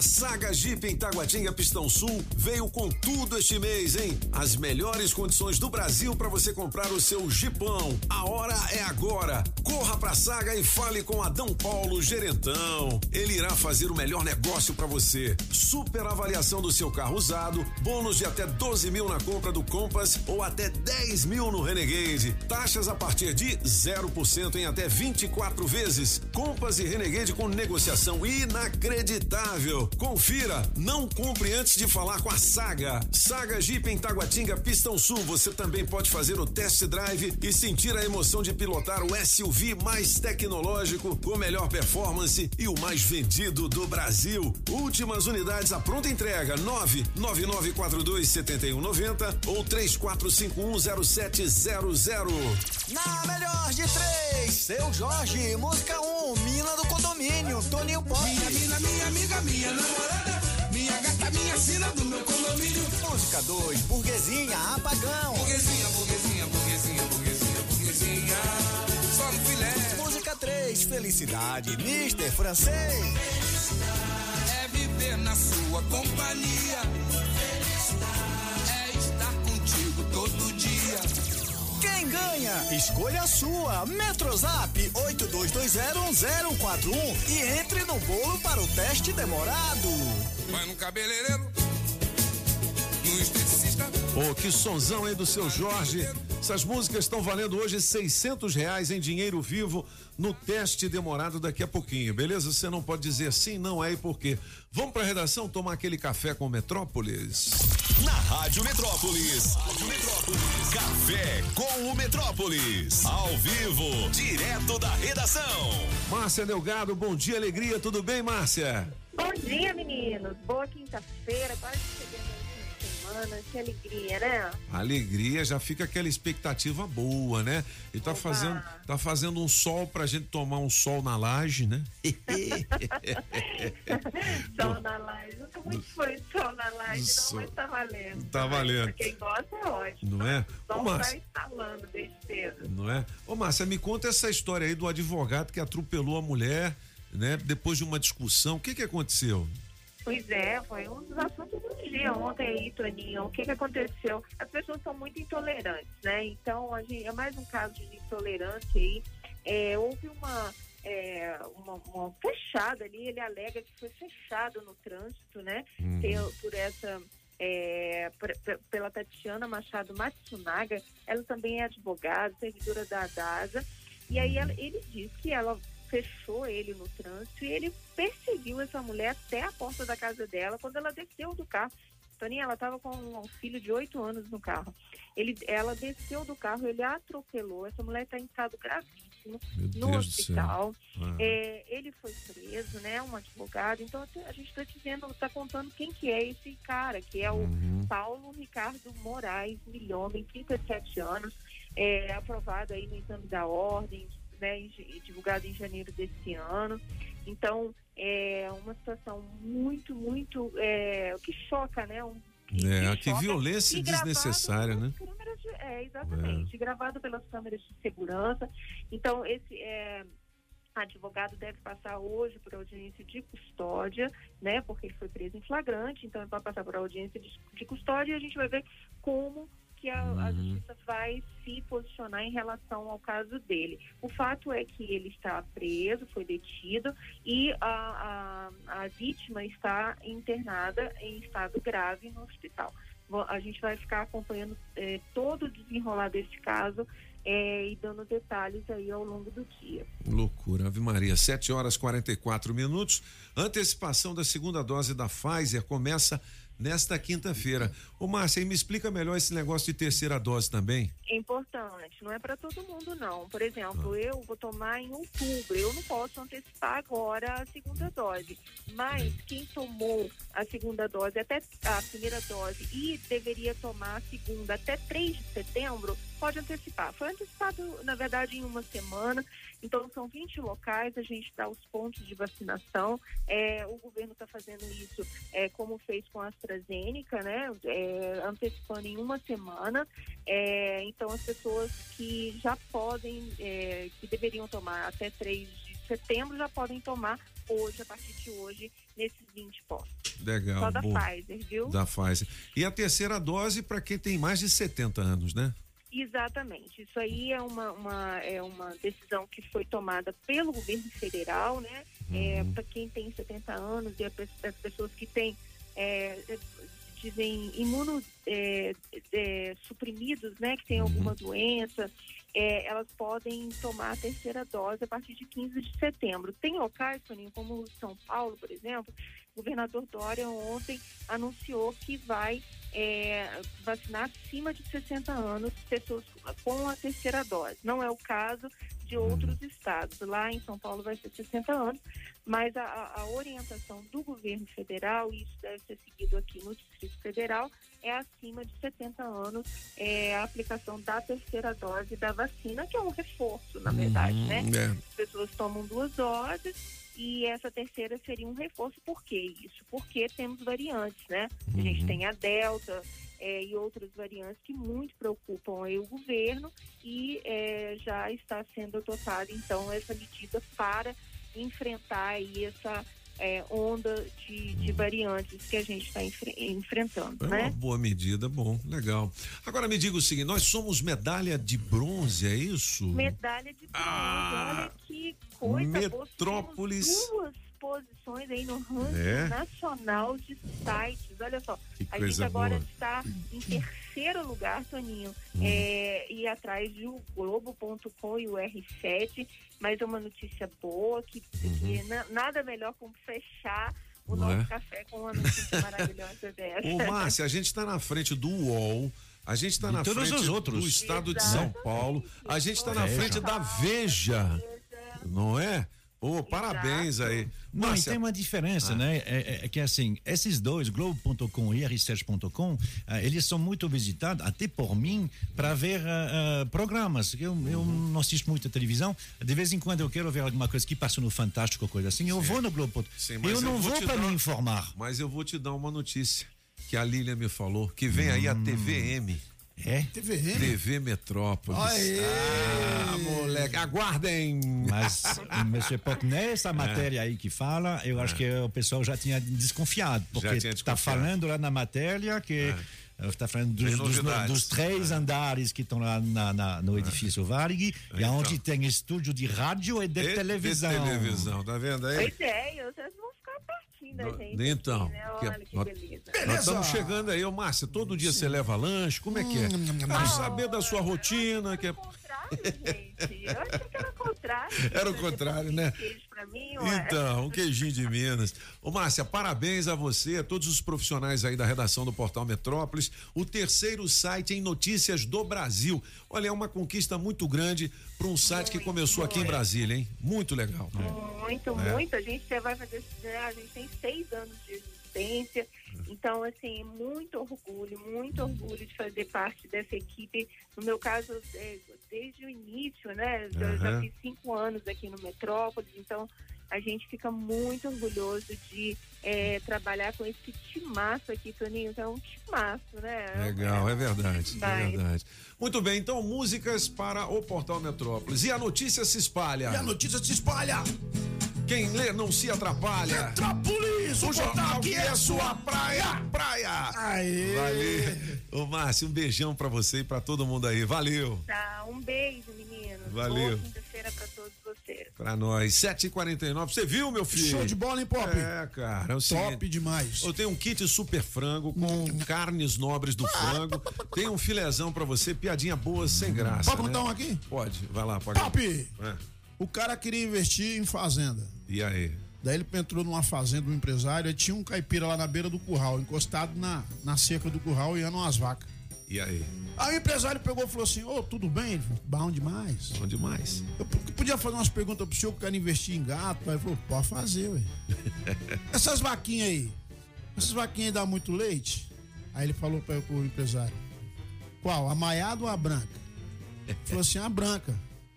A Saga Jeep em Taguatinga Pistão Sul veio com tudo este mês, hein? As melhores condições do Brasil para você comprar o seu Jeepão. A hora é agora. Corra pra Saga e fale com Adão Paulo Gerentão. Ele irá fazer o melhor negócio para você. Super avaliação do seu carro usado, bônus de até 12 mil na compra do Compass ou até 10 mil no Renegade. Taxas a partir de 0% em até 24 vezes. Compass e Renegade com negociação inacreditável. Confira, não compre antes de falar com a Saga. Saga Jeep em Taguatinga, Pistão Sul. Você também pode fazer o test drive e sentir a emoção de pilotar o SUV mais tecnológico, com melhor performance e o mais vendido do Brasil. Últimas unidades à pronta entrega: 99942 7190 ou 34510700. Na melhor de três, seu Jorge, música 1, um, mina do condomínio, Toninho Pop. Minha mina, minha amiga, minha namorada, minha gata, minha sina do meu condomínio. Música 2, burguesinha, apagão. Burguesinha, burguesinha, burguesinha, burguesinha, burguesinha, só no filé. Música 3, felicidade, Mister Francês. É viver na sua companhia. Quem ganha? Escolha a sua. Metrozap 82201041 e entre no bolo para o teste demorado. Vai no cabeleireiro, Ô, que sonzão aí do seu Jorge. Essas músicas estão valendo hoje 600 reais em dinheiro vivo no teste demorado daqui a pouquinho, beleza? Você não pode dizer sim, não é e por quê. Vamos pra redação tomar aquele café com Metrópolis? Na Rádio Metrópolis. Rádio Metrópolis. Café com o Metrópolis. Ao vivo, direto da redação. Márcia Delgado, bom dia, alegria, tudo bem, Márcia? Bom dia, meninos. Boa quinta-feira, quase semana. Que alegria, né? Alegria, já fica aquela expectativa boa, né? E tá fazendo, tá fazendo um sol pra gente tomar um sol na laje, né? sol na laje. Nunca muito foi sol na laje, não, mas tá valendo. Tá valendo. Pra quem gosta é ótimo. Não é? O Ô, sol Márcia, tá instalando desde cedo. não é? Ô, Márcia, me conta essa história aí do advogado que atropelou a mulher, né? Depois de uma discussão. O que que aconteceu? Pois é, foi um dos assuntos dia ontem aí, Toninho. O que, que aconteceu? As pessoas são muito intolerantes, né? Então, a gente, é mais um caso de intolerância aí. É, houve uma, é, uma, uma fechada ali, ele alega que foi fechado no trânsito, né? Uhum. Por, essa. é, pela Tatiana Machado Matsunaga, ela também é advogada, servidora da DASA, e aí ela- ele diz que ela fechou ele no trânsito e ele perseguiu essa mulher até a porta da casa dela quando ela desceu do carro. Toninha, ela estava com um filho de oito anos no carro. Ele, ela desceu do carro, ele atropelou. Essa mulher está em estado gravíssimo Meu no Deus hospital. Ah. É, ele foi preso, né? Um advogado. Então a gente está dizendo, está contando quem que é esse cara, que é o Uhum. Paulo Ricardo Moraes Milhomem, 37 anos, é, aprovado aí no exame da ordem, né, divulgado em janeiro desse ano. Então, é uma situação muito, muito, é, o que choca, né? Um, É, que choca violência e desnecessária, né? de- é, exatamente. Gravado pelas câmeras de segurança. Então, esse é, advogado deve passar hoje por audiência de custódia, né? Porque ele foi preso em flagrante, então ele vai passar por audiência de, de custódia e a gente vai ver como que a, a justiça vai se posicionar em relação ao caso dele. O fato é que ele está preso, foi detido e a, a, a vítima está internada em estado grave no hospital. A gente vai ficar acompanhando eh, todo o desenrolar desse caso eh, e dando detalhes aí ao longo do dia. Loucura, Ave Maria. 7 horas 44 minutos. Antecipação da segunda dose da Pfizer começa nesta quinta-feira. Ô, Márcia, me explica melhor esse negócio de terceira dose também. É importante, não é para todo mundo não. Por exemplo, eu vou tomar em outubro, eu não posso antecipar agora a segunda dose. Mas quem tomou a segunda dose até a primeira dose e deveria tomar a segunda até 3 de setembro, pode antecipar. Foi antecipado, na verdade, em uma semana. Então são 20 locais, a gente dá os pontos de vacinação. É, o governo está fazendo isso é, como fez com a AstraZeneca, né? É, antecipando em uma semana. É, então as pessoas que já podem, é, que deveriam tomar até 3 de setembro, já podem tomar hoje, a partir de hoje, nesses 20 postos. Legal. Só da boa. Pfizer, viu? Da Pfizer. E a terceira dose para quem tem mais de 70 anos, né? Exatamente. Isso aí é uma, uma, é uma decisão que foi tomada pelo governo federal, né? para quem tem 70 anos e as pessoas que têm, é, é, dizem, imuno é, é, suprimidos, né? Que têm alguma doença, é, elas podem tomar a terceira dose a partir de 15 de setembro. Tem locais, Toninho, como São Paulo, por exemplo, o governador Dória ontem anunciou que vai é, vacinar acima de 60 anos pessoas com a terceira dose. Não é o caso de outros estados. Lá em São Paulo vai ser 60 anos, mas a, a- orientação do governo federal, e isso deve ser seguido aqui no Distrito Federal, é acima de 70 anos é, a aplicação da terceira dose da vacina, que é um reforço, na verdade, né? é. As pessoas tomam duas doses e essa terceira seria um reforço. Por que isso? Porque temos variantes, né? A gente tem a Delta eh, e outras variantes que muito preocupam aí o governo e eh, já está sendo adotada, então, essa medida para enfrentar aí essa eh, onda de, de variantes que a gente está enfre- enfrentando, É uma né? boa medida, bom, legal. Agora me diga o seguinte, nós somos medalha de bronze, é isso? Medalha de bronze, olha que coisa boa. Metrópolis. Temos duas posições aí no ranking É? nacional de sites. Olha só, Que a gente agora boa. está em terceiro lugar, Toninho, Hum. é, e atrás de o Globo.com e o R7, mas é uma notícia boa, que, que na- nada melhor como fechar o Uhum. Não nosso é? café com uma notícia maravilhosa dessa. Ô, Márcia, a gente está na frente do UOL, a gente está De na todos frente os outros. do estado de São Paulo, a gente está na frente da Veja, não é? Ô, parabéns aí. Não, e tem uma diferença, Ah. né? É, é- é que assim, esses dois, Globo.com e R7.com, ah, eles são muito visitados, até por mim, para ver ah, ah, programas. Eu, eu Uhum. não assisto muita televisão. De vez em quando eu quero ver alguma coisa que passa no Fantástico, coisa assim. Eu vou no Globo.com. Sim, mas Eu não vou vou para dar- me informar. Mas eu vou te dar uma notícia que a Lília me falou, que vem aí a TVM. É? TVM? TV Metrópolis. Aê! Ah, moleque, aguardem. Mas, Monsieur Potner, essa É. matéria aí que fala, eu acho que o pessoal já tinha desconfiado, porque está falando lá na matéria que está falando dos, dos, dos três andares que estão lá na- na- no edifício Varig, e Então. onde tem estúdio de rádio e de E televisão. De televisão, tá vendo aí? Pois é, e vocês ficar pertinho da gente. Então, aqui, né? que- Olha que nós- beleza. Nós estamos chegando aí, ô Márcia. Todo dia você leva lanche? Como é que é? Quero saber da sua rotina. Que é... gente. Eu achei que era o contrário. Era o contrário, né? Queijo pra mim, ué. Então, um queijinho de Minas. Ô, Márcia, parabéns a você, a todos os profissionais aí da redação do Portal Metrópolis. O terceiro site em notícias do Brasil. Olha, é uma conquista muito grande para um site que começou aqui em Brasília, hein? Muito legal. Muito, É. muito. A gente já vai fazer. A gente tem seis anos de existência Então, assim, muito orgulho, muito orgulho de fazer parte dessa equipe. No meu caso, é, desde o início, né? Eu já fiz cinco anos aqui no Metrópolis, então a gente fica muito orgulhoso de é, trabalhar com esse timaço aqui, Toninho. Então, é um timaço, né? Legal, é verdade, é Vai. verdade. Muito bem, então músicas para o Portal Metrópolis. E a notícia se espalha. E a notícia se espalha. Quem lê não se atrapalha. Metrópolis, o jornal que é sua praia. Praia. Aê. Valeu. Ô, Márcio, um beijão pra você e pra todo mundo aí. Valeu. Tá, um beijo, meninos. Valeu. Boa quinta-feira pra todos. Pra nós. 7h49. Você viu, meu filho? Show de bola, hein, Pop? É, cara. É o Top demais. Eu tenho um kit super frango com carnes nobres do frango. Tem um filezão pra você, piadinha boa, sem graça. Pode contar né? um aqui? Pode, vai lá, pode. Pop! É. O cara queria investir em fazenda. E aí? Daí ele entrou numa fazenda, um empresário, e tinha um caipira lá na beira do curral, encostado na, na cerca do curral e umas vacas. E aí? Aí o empresário pegou e falou assim: Ô, tudo bem? Ele falou, bom demais. Bom demais. Eu podia fazer umas perguntas pro senhor que quer investir em gato. Aí ele falou: pode fazer, ué. Essas vaquinhas aí, essas vaquinhas aí dão muito leite? Aí ele falou para o empresário: qual? A maiada ou a branca? Ele falou assim: a branca.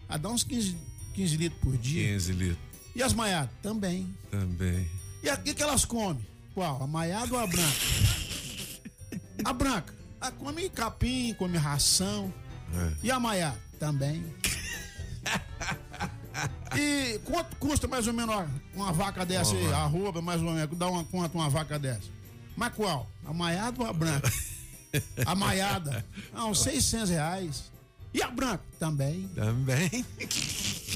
A dá uns 15, 15 litros por dia. 15 litros. E as maiadas? Também. Também. E o que, que elas comem? Qual? A maiada ou a branca? A branca. A come capim, come ração. E a maiada? Também. E quanto custa mais ou menos uma vaca dessa aí? Arroba, mais ou menos. Dá uma conta uma vaca dessa. Mas qual? A maiada ou a branca? A maiada. Ah, uns 600 reais. E a branca? Também. Também.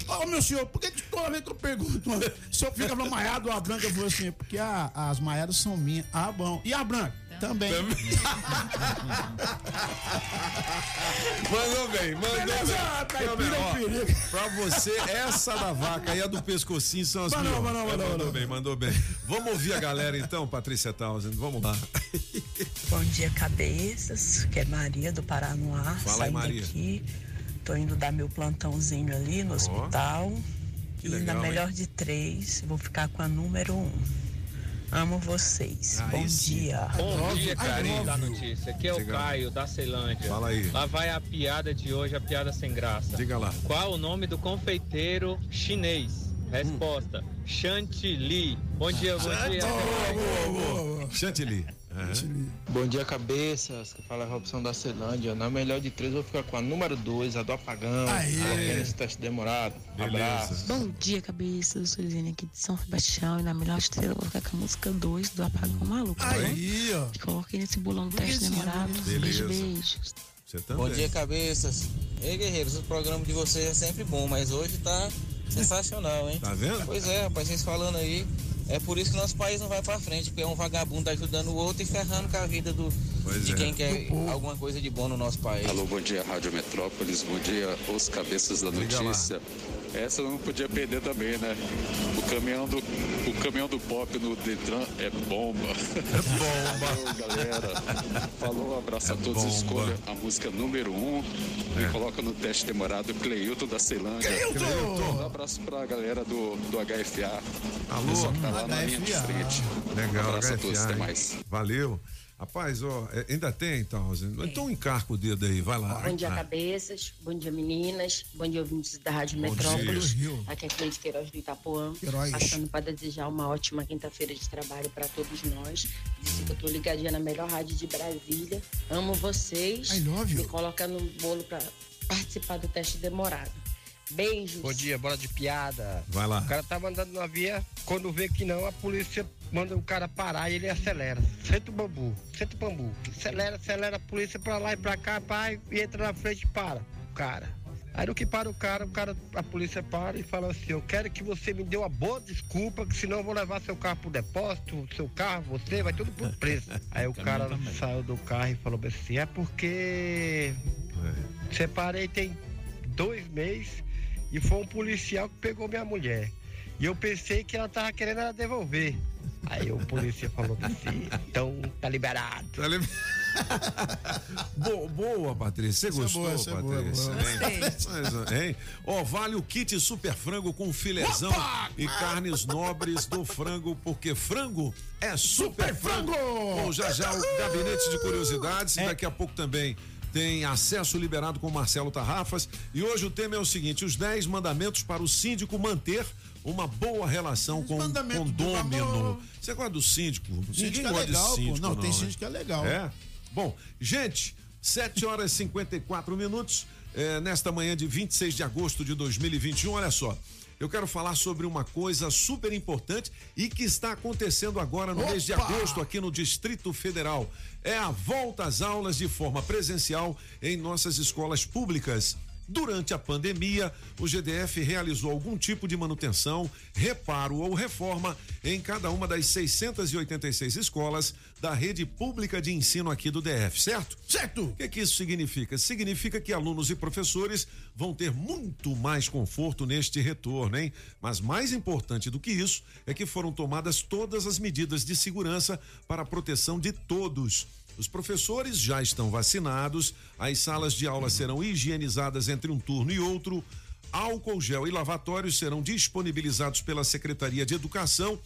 Ô, meu senhor, por que, que toda vez que eu pergunto, o senhor fica falando maiada ou a branca? Eu falo assim, porque a- as maiadas são minhas. Ah, bom. E a branca? Também. Mandou bem, mandou Beleza, bem. Meu bem, é ó, perigo. Pra você, essa da vaca e a do pescocinho são as Mandou, melhores. mandou, É, mandou, mandou mandou. bem, mandou bem. Vamos ouvir a galera então, Patrícia Townsend. Vamos lá. Bom dia, cabeças. Que é Maria do Paranoá. Fala aí, saindo Maria. aqui. Tô indo dar meu plantãozinho ali no hospital. que e legal, na hein? melhor de três, vou ficar com a número um. Amo vocês. Aí Bom sim. dia. Bom dia, carinho da notícia. Aqui é o Diga. Caio, da Ceilândia. Fala aí. Lá vai a piada de hoje, a piada sem graça. Diga lá. Qual o nome do confeiteiro chinês? Resposta: Chantilly. Bom dia, bom dia. Chantilly. Bom dia, cabeças. Que fala é Robson da Ceilândia. Na melhor de três, eu vou ficar com a número dois, a do apagão. Aê. Esse teste demorado. Abraço. Bom dia, cabeça. Eu sou Liliane aqui de São Sebastião e na melhor estrela eu vou ficar com a música 2 do Apagão Maluco. tá bom? Aí, ó. Coloquei nesse bolão do teste demorado. Beleza. Beijo, beijos. Você também. Bom dia, cabeças. Ei, guerreiros, o programa de vocês é sempre bom, mas hoje tá sensacional, hein? Tá vendo? Pois é, rapaz, vocês falando aí. É por isso que nosso país não vai pra frente, porque é um vagabundo ajudando o outro e ferrando com a vida do, de é. quem quer alguma coisa de bom no nosso país. Alô, bom dia, Rádio Metrópolis. Bom dia, os cabeças da Liga lá. Essa eu não podia perder também, né? O caminhão do, o caminhão do pop no Detran é bomba. É bomba. galera. Falou, abraço a todos. bomba. Escolha a música número um e coloca no teste demorado Cleilton da Ceilândia. Cleilton! Um abraço pra galera do, do HFA. Alô? Pessoal que tá lá na linha de HFA. frente. Legal, um abraço a todos, HFA, até mais. Valeu. Rapaz, ó, é, ainda tem, Townsend? Então encarca o dedo aí, vai lá. Bom dia, Ah, cabeças. Bom dia, meninas. Bom dia, ouvintes da Rádio Bom Metrópolis. dia. Aqui é Cleide Queiroz do Itapuã. Queiroz. Passando para desejar uma ótima quinta-feira de trabalho para todos nós. Disse que eu tô ligadinha na melhor rádio de Brasília. Amo vocês. I love you. Me coloca no bolo para participar do teste demorado. Beijos. Bom dia, bola de piada. Vai lá. O cara tá mandando na via, quando vê que não, a polícia manda o cara parar e ele acelera. Senta o bambu, senta o bambu. Acelera, acelera a polícia pra lá e pra cá, pai, e entra na frente e para. O cara. Aí no que para o cara, o cara, a polícia para e fala assim, eu quero que você me dê uma boa desculpa, que senão eu vou levar seu carro pro depósito, seu carro, você, vai tudo pro preso. Aí o cara saiu do carro e falou assim, é porque separei tem dois meses e foi um policial que pegou minha mulher. E eu pensei que ela tava querendo ela devolver. Aí o polícia falou assim, então tá liberado. Tá li- Bo- boa, Patrícia. Você é gostou, boa, essa é boa, Patrícia? boa. Hein? Ó, vale o kit super frango com filezão e carnes nobres do frango, porque frango é super, frango. Bom, já já o gabinete de curiosidades e daqui a pouco também tem acesso liberado com Marcelo Tarrafas. E hoje o tema é o seguinte: os 10 mandamentos para o síndico manter uma boa relação com o condômino. Você gosta do síndico? Síndico Ninguém é legal, síndico. Não, tem né? síndico que é legal. É? Bom, gente, 7 horas e 54 minutos, é, nesta manhã de 26 de agosto de 2021. Olha só, eu quero falar sobre uma coisa super importante e que está acontecendo agora no mês de Opa! agosto aqui no Distrito Federal. É a volta às aulas de forma presencial em nossas escolas públicas. Durante a pandemia, o GDF realizou algum tipo de manutenção, reparo ou reforma em cada uma das 686 escolas da rede pública de ensino aqui do DF, certo? Certo! O que, que isso significa? Significa que alunos e professores vão ter muito mais conforto neste retorno, hein? Mas mais importante do que isso é que foram tomadas todas as medidas de segurança para a proteção de todos. Os professores já estão vacinados, as salas de aula serão higienizadas entre um turno e outro, álcool gel e lavatórios serão disponibilizados pela Secretaria de Educação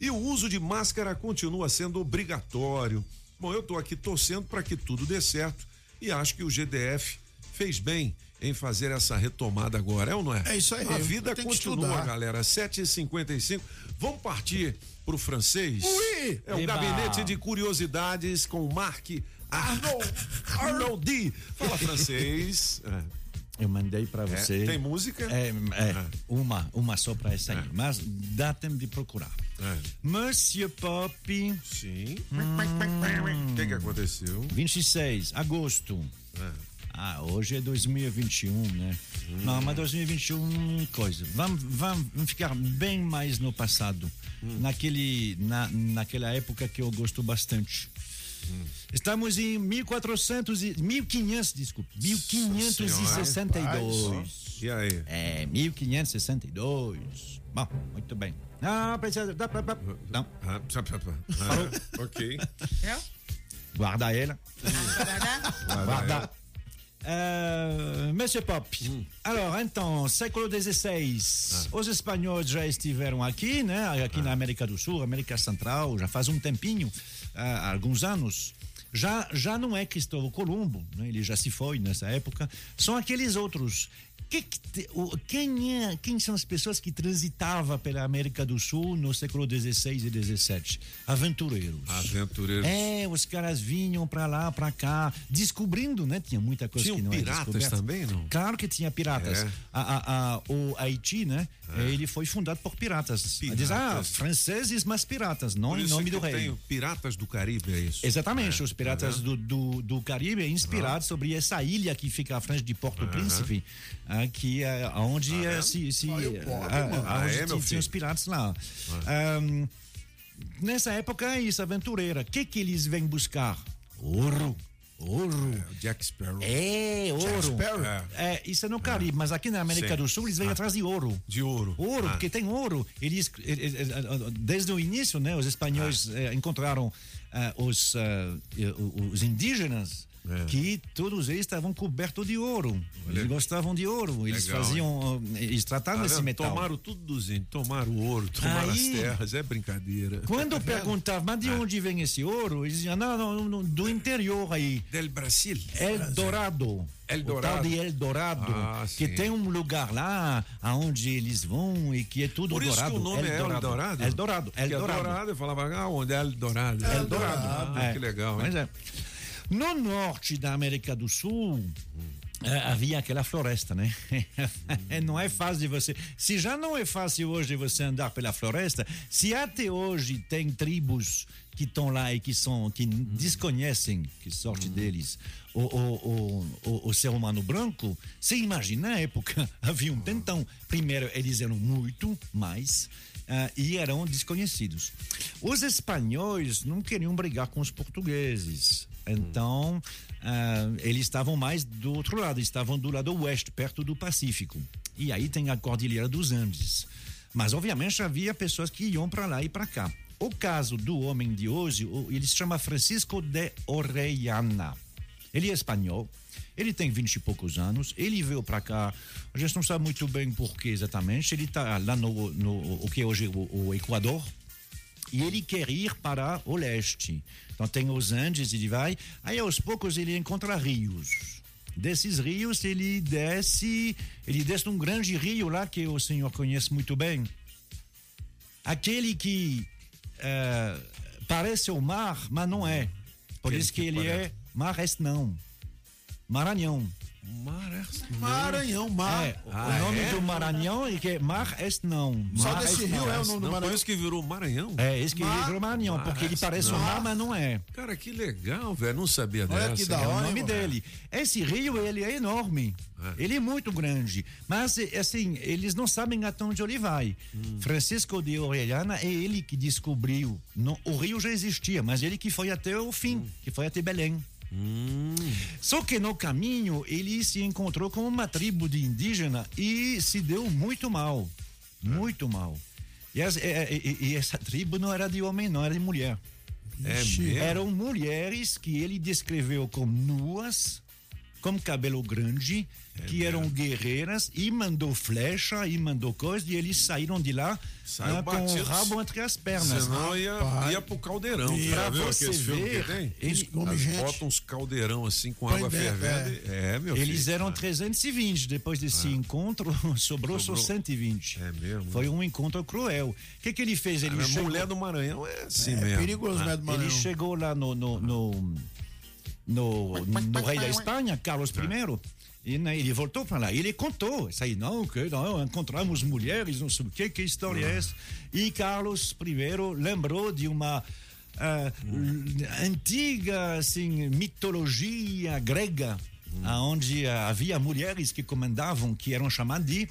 e o uso de máscara continua sendo obrigatório. Bom, eu estou aqui torcendo para que tudo dê certo e acho que o GDF fez bem em fazer essa retomada agora, é ou não é? É isso aí, A vida continua, galera. 7h55. Vamos partir pro francês? Ui! É o Eba! gabinete de curiosidades com o Mark Arnold. Arnoldi. Fala francês. É. Eu mandei para É, você. tem música? É, é, Ah. uma, uma só para essa aí. Mas dá tempo de procurar. É. Monsieur Pop. Sim. Hum. O que que aconteceu? 26, agosto. É. Ah, hoje é 2021, né? Hum. Não, mas 2021, coisa. Vamos, vamos ficar bem mais no passado. Hum. Naquele, na, naquela época que eu gosto bastante. Hum. Estamos em 1400 e, 1500, desculpe, 1562. E aí? É, 1562. Bom, muito bem. Ah, precisa. Não, Ah. Ah, ok. guarda ela. Guarda Guarda. Euh, Monsieur Pop, alors então, século XVI, os espanhóis já estiveram aqui, né? Aqui na América do Sul, América Central, já faz um tempinho, há alguns anos. Já, já não é Cristóvão Colombo, né? ele já se foi nessa época. São aqueles outros. Que que te- o- quem, é, quem são as pessoas que transitavam pela América do Sul no século XVI e XVII? Aventureiros. Aventureiros. É, os caras vinham pra lá, pra cá, descobrindo, né? Tinha muita coisa Tinham que não é piratas também, não? Claro que tinha piratas. É. A, a- a- o Haiti, né? Ele foi fundado por piratas. Diz, ah, Piratas. franceses, mas piratas, não em nome do rei. Tem Piratas do Caribe, é isso? Exatamente, É, os piratas aham. do, do, do Caribe, inspirados sobre essa ilha que fica à frente de Porto. Príncipe, ah, que é onde Ah, eh, é? se, se Ah, eu ah, ah. Ah, onde é, tinha- os piratas lá. Ahm, nessa época é isso, aventureira. O que que eles vêm buscar? Ouro. Ouro. o Jack Sparrow. É, Jack ouro. Sparrow? É, isso é no Caribe, mas aqui na América Sim. do Sul eles vêm Ah. atrás de ouro. De ouro. Ouro, Ah. porque tem ouro. Eles, eh, eh, eh, desde o início, né, os espanhóis Ah. encontraram ah, os, ah, os indígenas que todos eles estavam cobertos de ouro. Eles É. Olha. gostavam de ouro. Eles Legal, faziam, ah, eles tratavam Tá esse metal. Tomaram tudo dos índios, tomaram o ouro, tomaram Aí- as terras, é brincadeira. Quando Tá vendo? perguntava, mas de onde vem esse ouro? Eles diziam, não, não, não, do interior aí. Del Brasil. Eldorado. Eldorado. O tal de Eldorado. Ah, que sim. tem um lugar lá aonde eles vão e que é tudo Por isso dourado. que o nome é Eldorado. Eldorado? Eldorado. Porque Eldorado. Eldorado, eu falava, ah, onde é Eldorado? Eldorado. Ah, É. Que legal, hein? Pois é. No norte da América do Sul, eh, havia aquela floresta, né? não é fácil de você. Se já não é fácil hoje você andar pela floresta, se até hoje tem tribos que estão lá e que são que desconhecem que sorte deles o, o, o, o, o ser humano branco você imagina a época havia um tentão primeiro eles eram muito mais ah, e eram desconhecidos. Os espanhóis não queriam brigar com os portugueses, então ah, eles estavam mais do outro lado, estavam do lado oeste, perto do Pacífico. E aí tem a Cordilheira dos Andes. Mas obviamente havia pessoas que iam para lá e para cá. o caso do homem de hoje, ele se chama Francisco de Orellana. Ele é espanhol, ele tem 20 e poucos anos, ele veio para cá, a gente não sabe muito bem por que exatamente, ele está lá no, no o que é hoje o, o Equador, e ele quer ir para o leste. Então tem os Andes, ele vai, aí aos poucos ele encontra rios. Desses rios ele desce, ele desce num grande rio lá que o senhor conhece muito bem. Aquele que eh, parece o mar, mas não é. Por Aquele isso que, que ele parece. é Maranhão. Maranhão. Maranhão, mar. É, Ah, o nome é? do Maranhão é que é Mar Não. Só Mar desse rio é o nome do Não, Maranhão. isso que virou Maranhão? É, esse que Mar- virou Maranhão, porque ele parece um mar, mas não é. Cara, que legal, velho. Não sabia Olha dessa. que da É o hora, nome hein, dele. Esse rio, ele é enorme. Ele é muito grande. Mas, assim, eles não sabem até onde ele vai. Hum. Francisco de Orellana é ele que descobriu. Não, o rio já existia, mas ele que foi até o fim, Hum. que foi até Belém. Só que no caminho ele se encontrou com uma tribo de indígena e se deu muito mal. Muito mal. E essa, e- e- e essa tribo não era de homem, não, era de mulher. É? Eram mulheres que ele descreveu como nuas, com cabelo grande, É que eram guerreiras, e mandou flecha, e mandou coisa, e eles saíram de lá ah, com o rabo entre as pernas. Senão ia, ia pro caldeirão. E pra viu você ver, que tem? ele- Eles gente. botam uns caldeirão assim com Põe água dentro, fervendo. É, meu filho. Eles eram 320. Depois desse encontro, sobrou só Sobrou. 120. É mesmo? Foi um encontro cruel. O que, que ele fez? Ele A chegou, mulher do Maranhão é assim É mesmo. perigoso, né, do ele Maranhão. chegou lá no, no, no, no, no rei da Espanha, Carlos I. E né, ele voltou para lá. Ele contou. Isso aí, não, que não, encontramos mulheres, não sei o que, que história é essa. E Carlos I lembrou de uma ah, antiga assim, mitologia grega, onde havia mulheres que comandavam, que eram chamadas de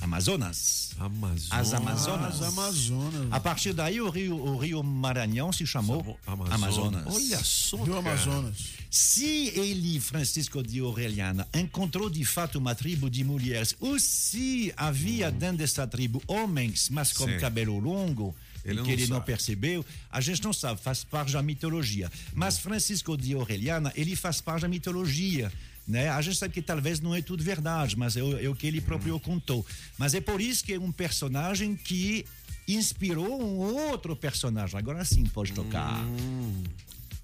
Amazonas. Amazonas. As Amazonas. As Amazonas. A partir daí, o rio, o rio Maranhão se chamou Amazonas. Olha só, Rio cara. Amazonas. Se ele, Francisco de Orellana, encontrou de fato uma tribo de mulheres, ou se havia dentro dessa tribo homens, mas com Sim. cabelo longo, Ele e não que ele não sabe. percebeu, a gente não sabe, faz parte da mitologia. Mas Francisco de Orellana, ele faz parte da mitologia. Né? A gente sabe que talvez não é tudo verdade, mas é o, é o que ele próprio contou. Mas é por isso que é um personagem que inspirou um outro personagem. Agora sim pode tocar.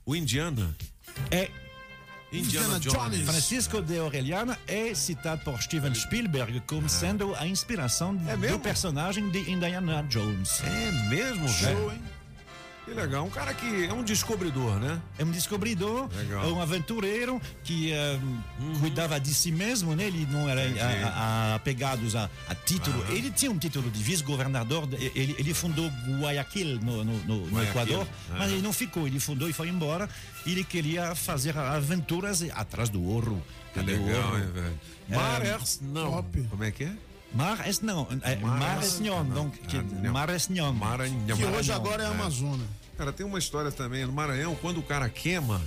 O Indiana. É Indiana Indiana Jones. Jones. Francisco de Orellana é citado por Steven Spielberg como sendo a inspiração É do personagem de Indiana Jones. É mesmo, Show, velho? hein? Que legal. Um cara que é um descobridor, né? É um descobridor, Legal. é um aventureiro que eh, cuidava de si mesmo, né? ele não era Entendi. a- a- apegado a, a título. Aham. Ele tinha um título de vice-governador, ele, ele fundou Guayaquil no, no- no- no Guayaquil, Equador, ah. mas ele não ficou, ele fundou e foi embora. Ele queria fazer aventuras atrás do ouro. Que legal, ouro? hein, velho? É, Mares, não. top. Como é que é? Mar não, é, donc, que, Ah, não. Mar es não. Maranhão. Que hoje Maranhão, agora é é. Amazonas. Cara, tem uma história também no Maranhão, quando o cara queima,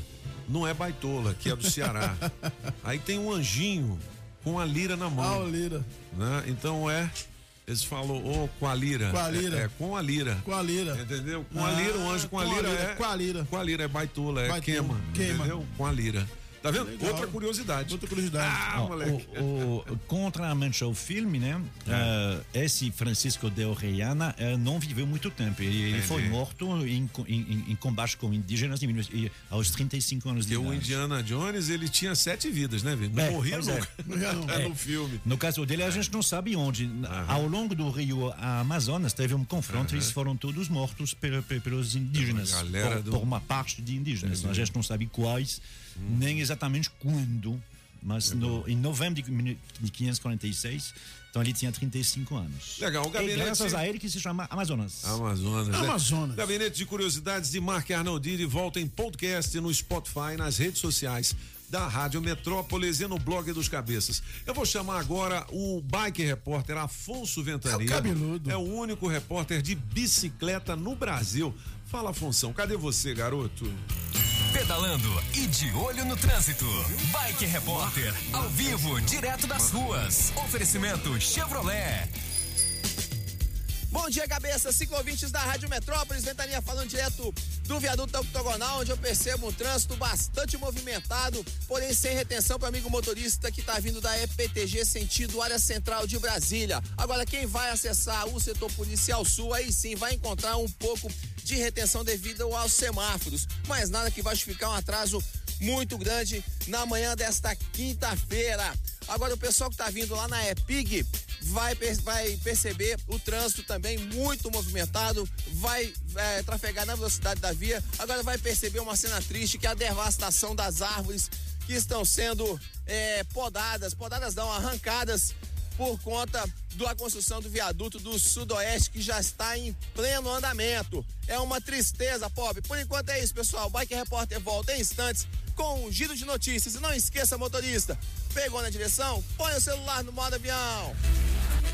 não é baitola, que é do Ceará. Aí tem um anjinho com a lira na Ah, mão. o Lira. né? Então é. Eles falam, ô, com a lira. Com a lira. É, é, com a lira. Com a Lira. Entendeu? Com a lira, o anjo com a lira é. Com a Lira. Com a lira é baitola, é Baitola, queima. queima. Entendeu? Com a lira. Tá vendo? Legal. Outra curiosidade. Outra curiosidade. Ah, Ó, moleque. o, o, contrariamente ao filme, né? eh, esse Francisco de Orellana eh, não viveu muito tempo. Ele, ele foi morto em, em, em- em combate com indígenas e- aos 35 anos de Porque o idade. Indiana Jones, ele tinha sete vidas, né, Vitor? Não É, morria nunca. é. Nunca. É É. no filme. No caso dele, a gente não sabe onde. Ao longo do rio Amazonas, teve um confronto e eles foram todos mortos pe- pe- pelos indígenas. Por, do- por uma parte de indígenas. A gente não sabe quais, nem exatamente quando. Mas no, em novembro de, mil- de 546, então ele tinha 35 anos. Legal, o E gabinete- graças a ele que se chama Amazonas. Amazonas. né? Amazonas. Gabinete de Curiosidades de Mark Arnoldi volta em podcast no Spotify, nas redes sociais da Rádio Metrópolis e no blog dos Cabeças. Eu vou chamar agora o bike repórter Afonso Ventania. É o cabeludo. É o único repórter de bicicleta no Brasil. Fala, Afonso, cadê você, garoto? Pedalando e de olho no trânsito. Bike Repórter, ao vivo, direto das ruas. Oferecimento Chevrolet. Bom dia, cabeça, ciclovintes da Rádio Metrópolis, Ventania falando direto do viaduto octogonal, onde eu percebo um trânsito bastante movimentado, porém sem retenção para amigo motorista que está vindo da EPTG sentido área central de Brasília. Agora, quem vai acessar o setor policial sul, aí sim vai encontrar um pouco de retenção devido aos semáforos, mas nada que vai justificar um atraso muito grande na manhã desta quinta-feira. Agora o pessoal que está vindo lá na EPIG vai, vai perceber o trânsito também muito movimentado, vai é, trafegar na velocidade da via. Agora vai perceber uma cena triste que é a devastação das árvores que estão sendo é, podadas, podadas não, arrancadas por conta da construção do viaduto do Sudoeste que já está em pleno andamento. É uma tristeza, pobre. Por enquanto é isso, pessoal. O Bike Repórter volta em instantes com um giro de notícias. E não esqueça, motorista, pegou na direção? Põe o celular no modo avião.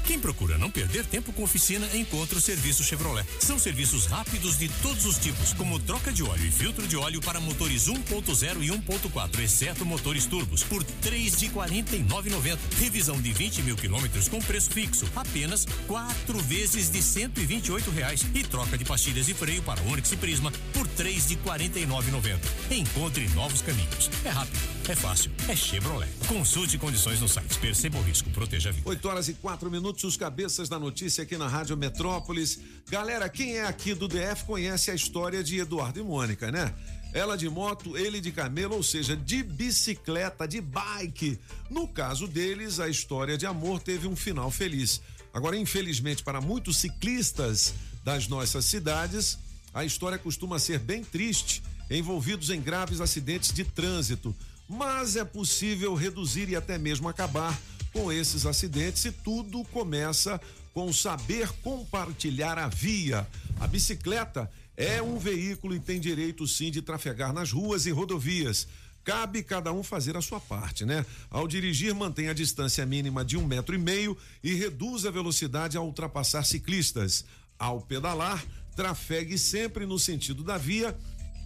Quem procura não perder tempo com oficina, encontra o serviço Chevrolet. São serviços rápidos de todos os tipos, como troca de óleo e filtro de óleo para motores 1.0 e 1.4, exceto motores turbos, por três de 49,90. Revisão de 20 mil quilômetros com preço fixo, apenas quatro vezes de 128 reais. E troca de pastilhas de freio para Onix e Prisma por três de 49,90. Encontre novos caminhos. É rápido, é fácil, é Chevrolet. Consulte condições no site. Perceba o risco, proteja a vida. 8 horas e 4 minutos, os cabeças da notícia aqui na Rádio Metrópolis. Galera, quem é aqui do DF conhece a história de Eduardo e Mônica, né? Ela de moto, ele de camelo, ou seja, de bicicleta, de bike. No caso deles, a história de amor teve um final feliz. Agora, infelizmente, para muitos ciclistas das nossas cidades, a história costuma ser bem triste, envolvidos em graves acidentes de trânsito. Mas é possível reduzir e até mesmo acabar com esses acidentes se tudo começa com saber compartilhar a via. A bicicleta é um veículo e tem direito sim de trafegar nas ruas e rodovias. Cabe cada um fazer a sua parte, né? Ao dirigir, mantenha a distância mínima de um metro e meio e reduza a velocidade ao ultrapassar ciclistas. Ao pedalar, trafegue sempre no sentido da via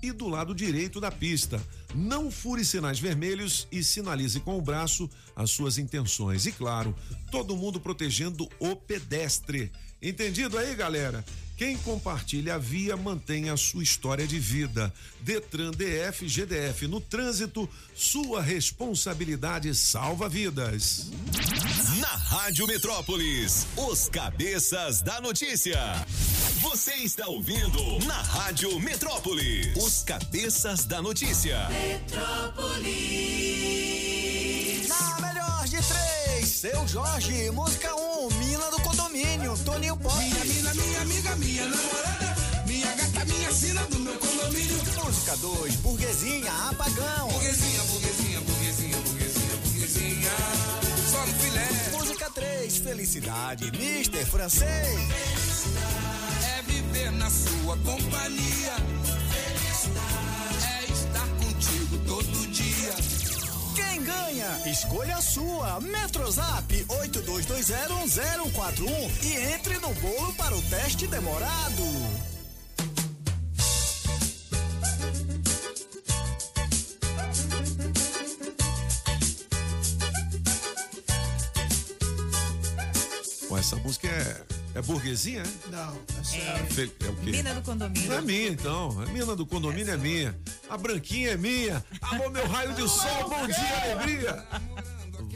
e do lado direito da pista. Não fure sinais vermelhos e sinalize com o braço as suas intenções. E claro, todo mundo protegendo o pedestre. Entendido aí, galera? Quem compartilha a via mantém a sua história de vida. Detran DF GDF no trânsito, sua responsabilidade salva vidas. Na Rádio Metrópolis, os cabeças da notícia. Você está ouvindo na Rádio Metrópolis, os cabeças da notícia. Metrópolis. Na melhor de três, seu Jorge, música 1, um, Mina do Condomínio, Toninho Pop. Minha mina, minha amiga, minha namorada, minha gata, minha sina do meu condomínio. Música 2, Burguesinha, Apagão. Burguesinha, burguesinha, burguesinha, burguesinha, burguesinha, só no filé. Música 3, Felicidade, Mister Francês. É viver na sua companhia. É estar contigo todo dia. Quem ganha? Escolha a sua. Metrozap 82201041 e entre no bolo para o teste demorado. Pô, essa música é, é burguesia, é? Não, É. Fe- é o quê? Mina do condomínio. É minha, então. A mina do condomínio é minha. A branquinha é minha. Alô, meu raio de sol, bom dia, alegria.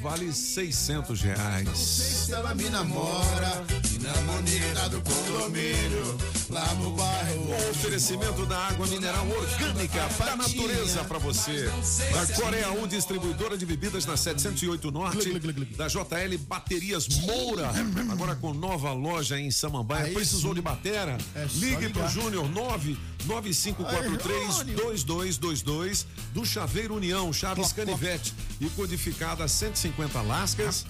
Vale 600 reais. Se ela me namora, na moneda do condomínio, lá no bairro. Com oferecimento da água mineral orgânica da natureza para você. Da Coreia 1, distribuidora de bebidas na 708 Norte. Da JL Baterias Moura. Agora com nova loja em Samambaia. Precisou de batera? É Ligue pro ligar. Júnior 995432222 do Chaveiro União, Chaves Canivete e codificada 150 lascas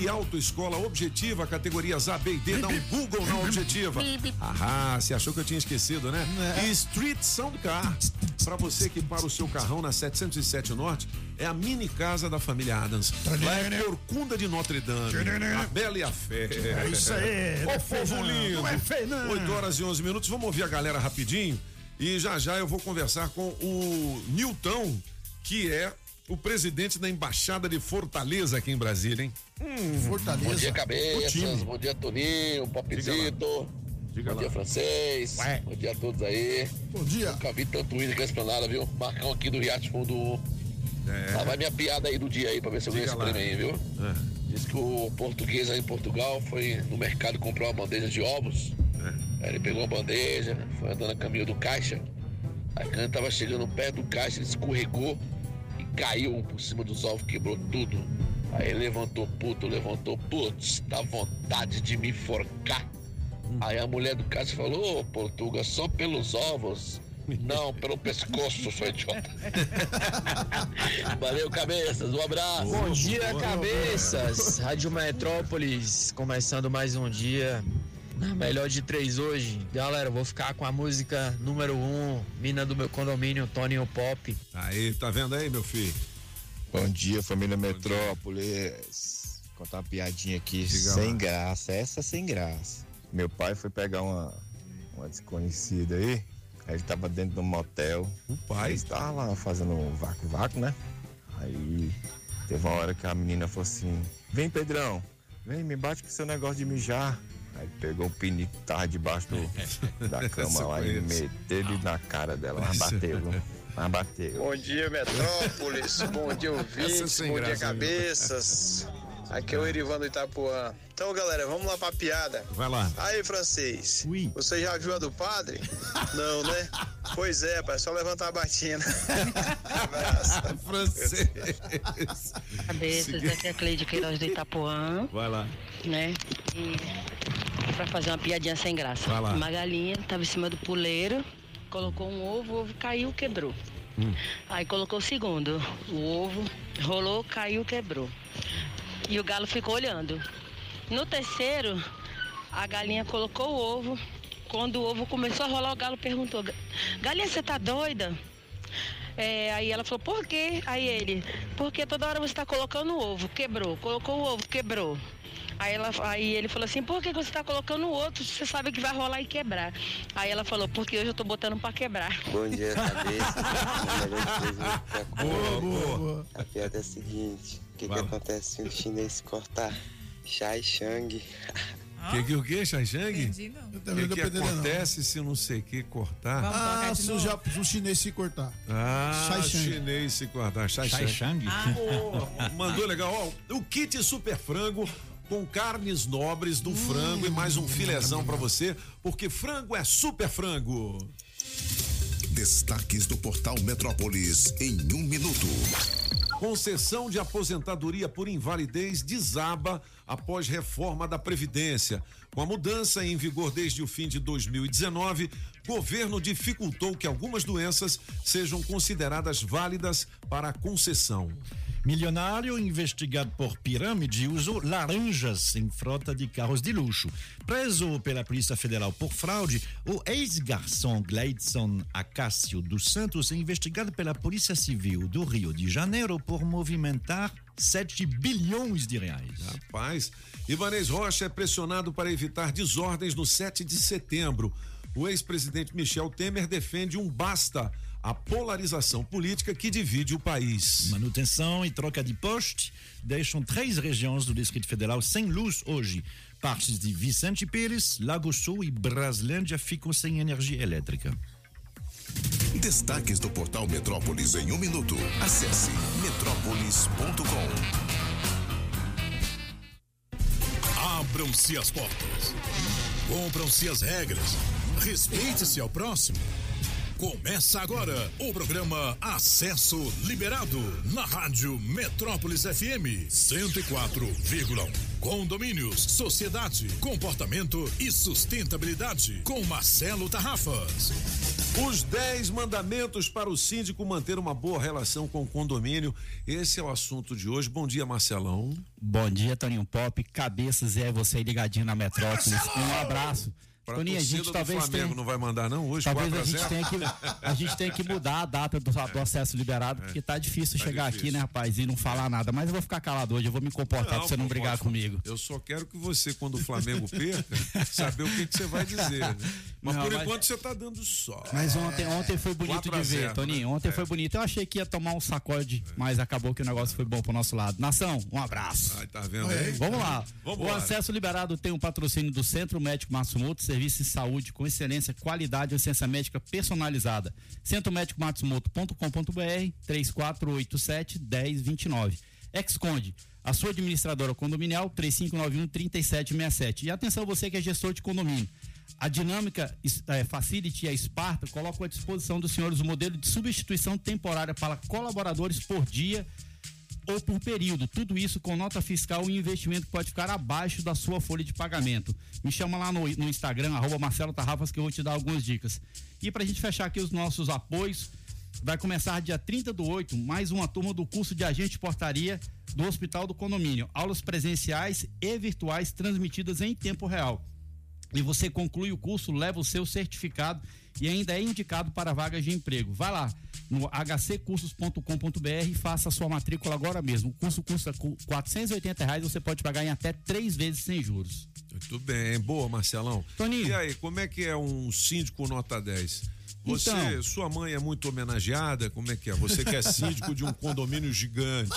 e autoescola objetiva, categorias A, B e D. Dá um Google na objetiva. Ah, você achou que eu tinha esquecido, né? E Street Sound Car. Pra você que para o seu carrão na 707 Norte, é a mini casa da família Adams. Lá é Corcunda de Notre Dame. A Bela e a Fé. É isso aí, é Ô, povo lindo. não é feio não. 8 horas e 11 minutos. Vamos ouvir a galera rapidinho. E já já eu vou conversar com o Nilton, que é o presidente da Embaixada de Fortaleza aqui em Brasília, hein? Hum, Fortaleza. Bom dia, cabeças. Bom dia, Toninho, Popzito. Diga Bom lá. dia, francês. Bom dia a todos aí. Bom dia. Nunca vi tanto índio aqui na esplanada, viu? Marcão aqui do Riacho Fundo 1. Lá vai minha piada aí do dia aí, pra ver se eu ganho esse prêmio aí, viu? Diz que o português aí em Portugal foi no mercado comprar uma bandeja de ovos. Aí ele pegou a bandeja, foi andando a caminho do caixa. Aí quando ele tava chegando perto do caixa, ele escorregou caiu por cima dos ovos, quebrou tudo. Aí levantou puto, levantou, putz, dá vontade de me enforcar. Aí a mulher do caixa falou, ô Portuga, só pelos ovos. Não, pelo pescoço, seu idiota. Valeu, cabeças, um abraço. Bom dia, cabeças. Rádio Metrópolis, começando mais um dia. Na melhor de três hoje. Galera, vou ficar com a música número um, Mina do meu condomínio, Toninho Pop. Aí, tá vendo aí, meu filho? Bom dia, família Metrópolis. Contar uma piadinha aqui Diga sem lá. graça, essa sem graça. Meu pai foi pegar uma, uma desconhecida aí, aí ele tava dentro de um motel. O pai? Ele tava lá fazendo um vácuo-vácuo, né? Aí teve uma hora que a menina falou assim: Vem, Pedrão, vem, me bate com seu negócio de mijar. Aí pegou o pinico que tava debaixo do- da cama lá e meteu ele na cara dela, mas bateu, viu? mas bateu. Bom dia, Metrópolis. Bom dia, ouvintes. Bom dia, cabeças. Aqui é o Erivan do Itapuã. Então, galera, vamos lá pra piada. Vai lá. Aí, francês. Você já viu a do padre? Não, né? Pois é, pai, é só levantar a batina. francês. Cabeças, aqui é a Cleide Queiroz do Itapuã, Vai lá. né? E pra fazer uma piadinha sem graça. Vai lá. Uma galinha tava em cima do puleiro, colocou um ovo, o ovo caiu, quebrou. Aí colocou o segundo, o ovo rolou, caiu, quebrou. E o galo ficou olhando. No terceiro, a galinha colocou o ovo. Quando o ovo começou a rolar, o galo perguntou: Galinha, você tá doida? É, aí ela falou, por quê? Aí ele, porque toda hora você está colocando o ovo, quebrou, colocou o ovo, quebrou. Aí, ela, aí ele falou assim, por que você está colocando o outro? Você sabe que vai rolar e quebrar. Aí ela falou, porque hoje eu tô botando para quebrar. Bom dia, cabeça. boa, boa. A piada é a seguinte: o que, que acontece se um chinês cortar? Shai Shang. Que que o que, Xanxang? Entendi, não. O também que, não que entendi, não. acontece se não sei o que cortar? Ah, se o, se o chinês se cortar. Ah, Shai Shang. chinês se cortar. Shai Shai Shang. Shang? Ah, mandou legal. Ó, o kit super frango com carnes nobres do frango e mais um filezão pra você, porque frango é super frango. Destaques do portal Metrópolis em um minuto. Concessão de aposentadoria por invalidez desaba após reforma da Previdência. Com a mudança em vigor desde o fim de 2019, governo dificultou que algumas doenças sejam consideradas válidas para a concessão. Milionário investigado por pirâmide usou laranjas em frota de carros de luxo. Preso pela Polícia Federal por fraude, o ex-garçom Gleidson Acácio dos Santos é investigado pela Polícia Civil do Rio de Janeiro por movimentar 7 bilhões de reais. Rapaz, Ivanês Rocha é pressionado para evitar desordens no 7 de setembro. O ex-presidente Michel Temer defende um basta à polarização política que divide o país. Manutenção e troca de poste deixam três regiões do Distrito Federal sem luz hoje. Partes de Vicente Pires, Lago Sul e Braslândia ficam sem energia elétrica. Destaques do portal Metrópolis em um minuto. Acesse metrópolis.com. Abram-se as portas. Cumpram-se as regras. Respeite-se ao próximo. Começa agora o programa Acesso Liberado na Rádio Metrópolis FM 104,1. Condomínios, sociedade, comportamento e sustentabilidade com Marcelo Tarrafas. Os 10 mandamentos para o síndico manter uma boa relação com o condomínio. Esse é o assunto de hoje. Bom dia, Marcelão. Bom dia, Toninho Pop, cabeças é você aí ligadinho na Metrópolis. Um abraço. Pra Toninho, a gente talvez Flamengo tenha, não vai mandar não hoje? talvez 4 a gente 0? tenha que a gente tenha que mudar a data do, do acesso liberado, porque tá difícil Tá chegar difícil. aqui, né, rapaz, e não falar nada. Mas eu vou ficar calado hoje, eu vou me comportar pra você não brigar comigo. Eu só quero que você, quando o Flamengo perca, saber o que, que você vai dizer. né? Mas Não, por mas- enquanto você tá dando só. Mas ontem, ontem foi bonito 4 a de ver, 0, Toninho. né? Ontem É. foi bonito. Eu achei que ia tomar um sacode, mas acabou que o negócio foi bom pro nosso lado. Nação, um abraço. Ai, tá vendo aí? Vamos lá. Vambora. O acesso liberado tem um patrocínio do Centro Médico Massumoto, serviços de saúde com excelência, qualidade e assistência médica personalizada. Centro Médico Matsumoto.com.br 3487 1029. Exconde, a sua administradora condominial 3591 3767. E atenção você que é gestor de condomínio. A dinâmica é, Facility e a Esparta colocam à disposição dos senhores o modelo de substituição temporária para colaboradores por dia ou por período. Tudo isso com nota fiscal e investimento que pode ficar abaixo da sua folha de pagamento. Me chama lá no, no Instagram, arroba Marcelo Tarrafas, que eu vou te dar algumas dicas. E para a gente fechar aqui os nossos apoios, vai começar dia 30 do 8, mais uma turma do curso de agente de portaria do Hospital do Condomínio. Aulas presenciais e virtuais transmitidas em tempo real. E você conclui o curso, leva o seu certificado e ainda é indicado para vagas de emprego. Vai lá no hccursos.com.br e faça a sua matrícula agora mesmo. O curso custa 480 reais, você pode pagar em até três vezes sem juros. Muito bem, boa, Marcelão. Toninho. E aí, como é que é um síndico nota 10? Você, Então. sua mãe é muito homenageada? Como é que é? Você que é síndico de um condomínio gigante.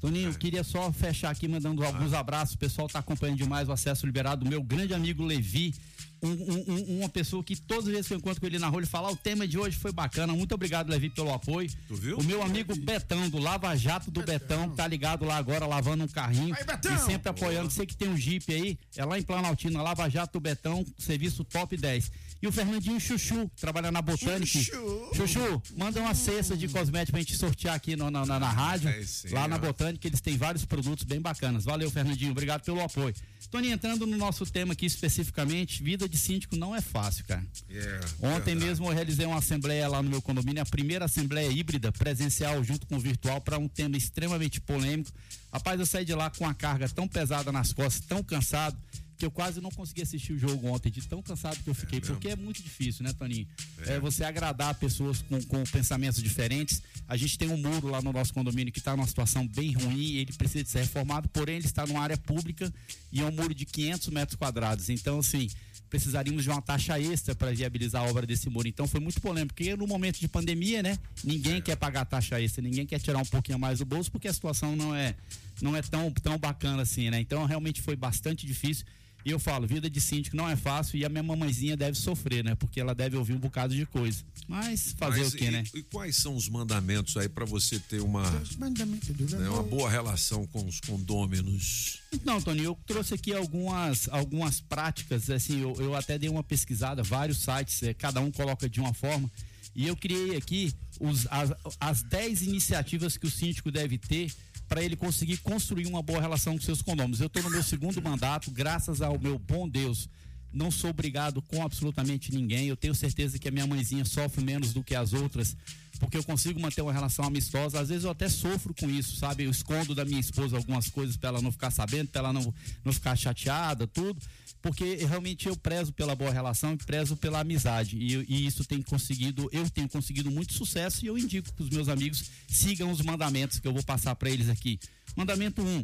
Toninho, queria só fechar aqui mandando alguns abraços. O pessoal está acompanhando demais o acesso liberado do meu grande amigo Levi. Um- um- um- uma pessoa que todas as vezes que eu encontro com ele na rua, ele fala: "Ah, o tema de hoje foi bacana. Muito obrigado, Levi, pelo apoio. viu? O meu amigo Betão, do Lava Jato do Betão, tá ligado lá agora, lavando um carrinho. e sempre apoiando. Você que tem um Jeep aí, é lá em Planaltina, Lava Jato do Betão, serviço top 10. E o Fernandinho Chuchu, que trabalha na Botânica. Chuchu. Chuchu, manda uma cesta de cosméticos pra gente sortear aqui no- na, na, na rádio. É sim, lá na ó. Botânica, eles têm vários produtos bem bacanas. Valeu, Fernandinho. Obrigado pelo apoio. Tony, entrando no nosso tema aqui especificamente, vida de síndico não é fácil, cara. Yeah, Ontem verdade. mesmo eu realizei uma assembleia lá no meu condomínio, a primeira assembleia híbrida, presencial junto com virtual, para um tema extremamente polêmico. Rapaz, eu saí de lá com a carga tão pesada nas costas, tão cansado, que eu quase não consegui assistir o jogo ontem, de tão cansado que eu fiquei, porque é muito difícil, né, Toninho? É. você agradar pessoas com, com pensamentos diferentes. A gente tem um muro lá no nosso condomínio que está numa situação bem ruim, ele precisa de ser reformado, porém ele está numa área pública e é um muro de 500 metros quadrados. Então, assim, precisaríamos de uma taxa extra para viabilizar a obra desse muro. Então foi muito polêmico, porque no momento de pandemia, né, ninguém quer pagar taxa extra, ninguém quer tirar um pouquinho mais do bolso, porque a situação não é não é tão tão bacana assim, né? Então realmente foi bastante difícil. E eu falo, vida de síndico não é fácil e a minha mamãezinha deve sofrer, né? Porque ela deve ouvir um bocado de coisa. Mas fazer Mas o quê, e, né? E quais são os mandamentos aí para você ter uma, né, uma boa relação com os condôminos? Não, Tony, eu trouxe aqui algumas, algumas práticas, assim, eu, eu até dei uma pesquisada, vários sites, eh, cada um coloca de uma forma, e eu criei aqui os, as, as 10 iniciativas que o síndico deve ter para ele conseguir construir uma boa relação com seus condôminos. Eu estou no meu segundo mandato, graças ao meu bom Deus, não sou obrigado com absolutamente ninguém. Eu tenho certeza que a minha mãezinha sofre menos do que as outras, porque eu consigo manter uma relação amistosa. Às vezes eu até sofro com isso, sabe? Eu escondo da minha esposa algumas coisas para ela não ficar sabendo, para ela não, não ficar chateada, tudo. Porque realmente eu prezo pela boa relação prezo pela amizade. E, e isso tem conseguido, eu tenho conseguido muito sucesso e eu indico que os meus amigos sigam os mandamentos que eu vou passar para eles aqui. Mandamento 1. Um,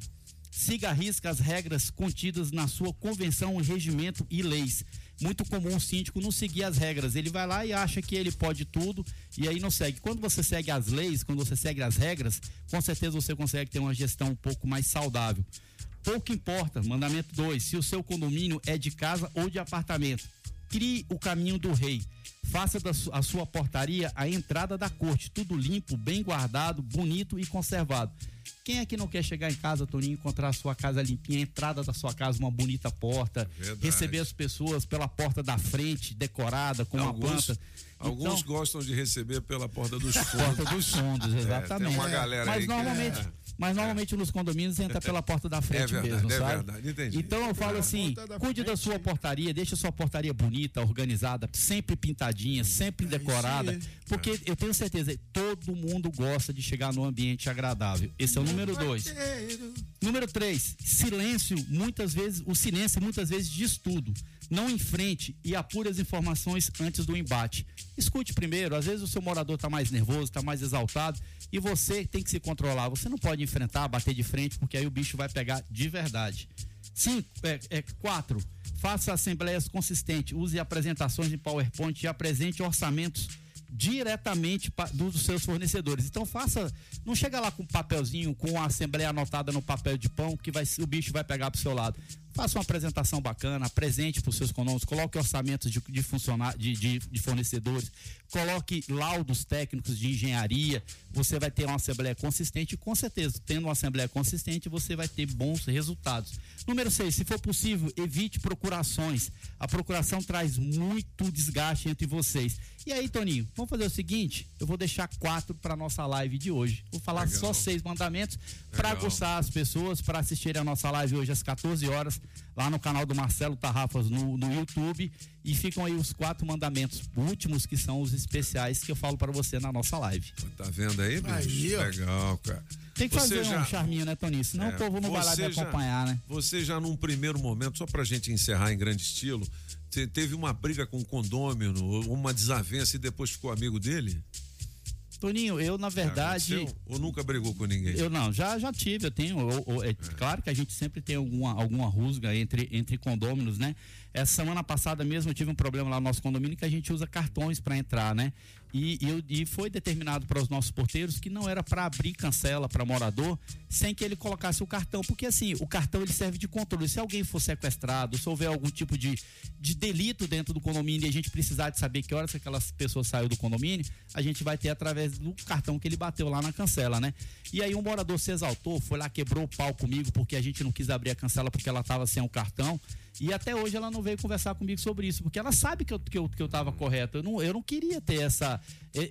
siga a risca as regras contidas na sua convenção, regimento e leis. Muito comum o síndico não seguir as regras. Ele vai lá e acha que ele pode tudo e aí não segue. Quando você segue as leis, quando você segue as regras, com certeza você consegue ter uma gestão um pouco mais saudável. Pouco importa, mandamento 2, se o seu condomínio é de casa ou de apartamento. Crie o caminho do rei. Faça da su- a sua portaria a entrada da corte, tudo limpo, bem guardado, bonito e conservado. Quem é que não quer chegar em casa, Toninho, encontrar a sua casa limpinha, a entrada da sua casa, uma bonita porta, Verdade. receber as pessoas pela porta da frente, decorada, com uma Alguns, planta. alguns Então- gostam de receber pela porta dos fundos. porta dos fundos, É, exatamente. tem uma galera mas aí que normalmente, é- mas normalmente nos condomínios entra pela porta da frente verdade, mesmo, é sabe? verdade, entendi. Então eu falo É. assim, cuide da sua portaria, deixa a sua portaria bonita, organizada, sempre pintadinha, sempre decorada, porque eu tenho certeza, todo mundo gosta de chegar num ambiente agradável. Esse é o número dois. Número 3, silêncio, muitas vezes, o silêncio muitas vezes diz tudo. Não enfrente e apure as informações antes do embate. Escute primeiro, às vezes o seu morador está mais nervoso, está mais exaltado e você tem que se controlar. Você não pode enfrentar, bater de frente, porque aí o bicho vai pegar de verdade. Cinco, é, é, quatro, faça assembleias consistentes, use apresentações em PowerPoint e apresente orçamentos diretamente dos seus fornecedores. Então faça, não chega lá com um papelzinho, com a assembleia anotada no papel de pão que vai, o bicho vai pegar pro seu lado. Faça uma apresentação bacana, apresente para os seus condôminos, coloque orçamentos de, de, funcionar, de, de, de fornecedores, coloque laudos técnicos de engenharia, você vai ter uma assembleia consistente e com certeza, tendo uma assembleia consistente, você vai ter bons resultados. Número 6, se for possível, evite procurações. A procuração traz muito desgaste entre vocês. E aí, Toninho, vamos fazer o seguinte: eu vou deixar quatro para nossa live de hoje. Vou falar Legal. só seis mandamentos para aguçar as pessoas para assistirem a nossa live hoje às 14 horas, lá no canal do Marcelo Tarrafas no, no YouTube. E ficam aí os quatro mandamentos últimos, que são os especiais que eu falo para você na nossa live. Tá vendo aí, bicho? Aí. Legal, cara. Tem que Você fazer já- um charminho, né, Toninho? Senão É, o povo não vai lá me já- acompanhar, né? Você já num primeiro momento, só pra gente encerrar em grande estilo, você teve uma briga com o condômino, uma desavença e depois ficou amigo dele? Toninho, eu, na verdade. Ou nunca brigou com ninguém? Eu não, já, já tive, eu tenho. eu- eu- é claro que a gente sempre tem alguma, alguma rusga entre, entre condôminos, né? Essa semana passada mesmo eu tive um problema lá no nosso condomínio que a gente usa cartões para entrar, né? E, e, e foi determinado para os nossos porteiros que não era para abrir cancela para morador sem que ele colocasse o cartão, porque assim, o cartão ele serve de controle. Se alguém for sequestrado, se houver algum tipo de, de delito dentro do condomínio e a gente precisar de saber que horas que aquelas pessoas saiu do condomínio, a gente vai ter através do cartão que ele bateu lá na cancela, né? E aí um morador se exaltou, foi lá, quebrou o pau comigo porque a gente não quis abrir a cancela porque ela estava sem o cartão. E até hoje ela não veio conversar comigo sobre isso, porque ela sabe que eu, que eu, que eu tava correto. Eu não, eu não queria ter essa,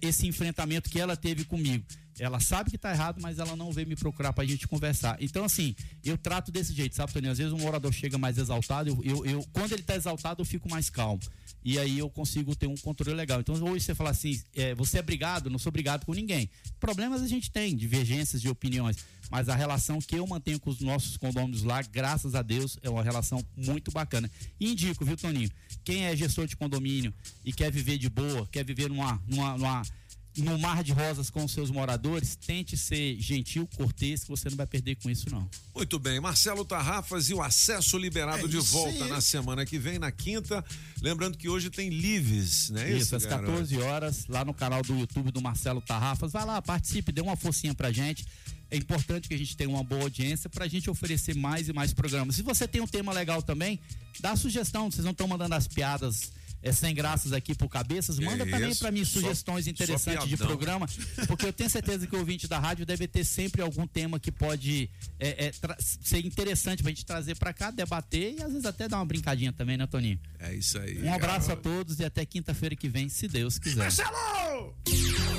esse enfrentamento que ela teve comigo. Ela sabe que tá errado, mas ela não veio me procurar pra gente conversar. Então, assim, eu trato desse jeito, sabe, Toninho? Às vezes um morador chega mais exaltado, eu, eu, eu- quando ele tá exaltado, eu fico mais calmo. E aí eu consigo ter um controle legal. Então, hoje você fala assim, é, você é brigado, não sou brigado com ninguém. Problemas a gente tem, divergências de opiniões. Mas a relação que eu mantenho com os nossos condôminos lá, graças a Deus, é uma relação muito bacana. E indico, viu, Toninho? Quem é gestor de condomínio e quer viver de boa, quer viver numa, numa, numa no mar de rosas com os seus moradores, tente ser gentil, cortês, que você não vai perder com isso, não. Muito bem, Marcelo Tarrafas e o acesso liberado É de isso volta aí. na semana que vem, na quinta. Lembrando que hoje tem Lives, né? Isso, às garoto? 14 horas, lá no canal do YouTube do Marcelo Tarrafas. Vai lá, participe, dê uma forcinha pra gente. É importante que a gente tenha uma boa audiência pra gente oferecer mais e mais programas. Se você tem um tema legal também, dá sugestão. Vocês não estão mandando as piadas é, sem graças aqui por cabeças. Que Manda também pra mim Só- sugestões só interessantes de piadão. programa, porque eu tenho certeza que o ouvinte da rádio deve ter sempre algum tema que pode é, é, ser interessante pra gente trazer pra cá, debater e às vezes até dar uma brincadinha também, né, Toninho? É isso aí. Um abraço a garoto. todos e até quinta-feira que vem, se Deus quiser.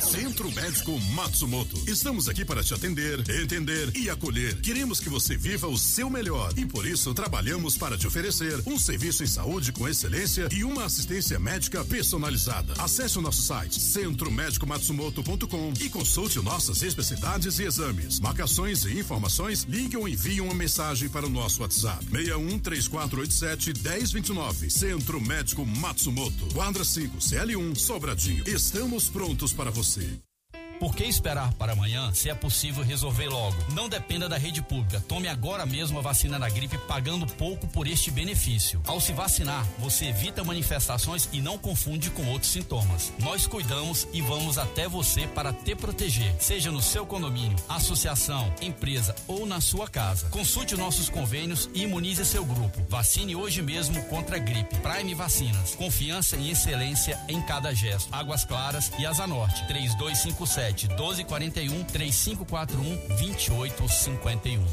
Centro Médico Matsumoto. Estamos aqui para te atender, entender e acolher. Queremos que você viva o seu melhor e por isso trabalhamos para te oferecer um serviço em saúde com excelência e uma assistência médica personalizada. Acesse o nosso site centromédicomatsumoto.com e consulte nossas especialidades e exames. Marcações e informações, ligue ou envie uma mensagem para o nosso WhatsApp. 61 3487 1029. Centro Médico Matsumoto. Quadra 5, CL1, Sobradinho. Estamos prontos para você. see. Por que esperar para amanhã se é possível resolver logo? Não dependa da rede pública. Tome agora mesmo a vacina da gripe pagando pouco por este benefício. Ao se vacinar, você evita manifestações e não confunde com outros sintomas. Nós cuidamos e vamos até você para te proteger, seja no seu condomínio, associação, empresa ou na sua casa. Consulte nossos convênios e imunize seu grupo. Vacine hoje mesmo contra a gripe. Prime Vacinas. Confiança e excelência em cada gesto. Águas Claras e Asa Norte. 3257 1241 3541 2851.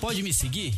Pode me seguir?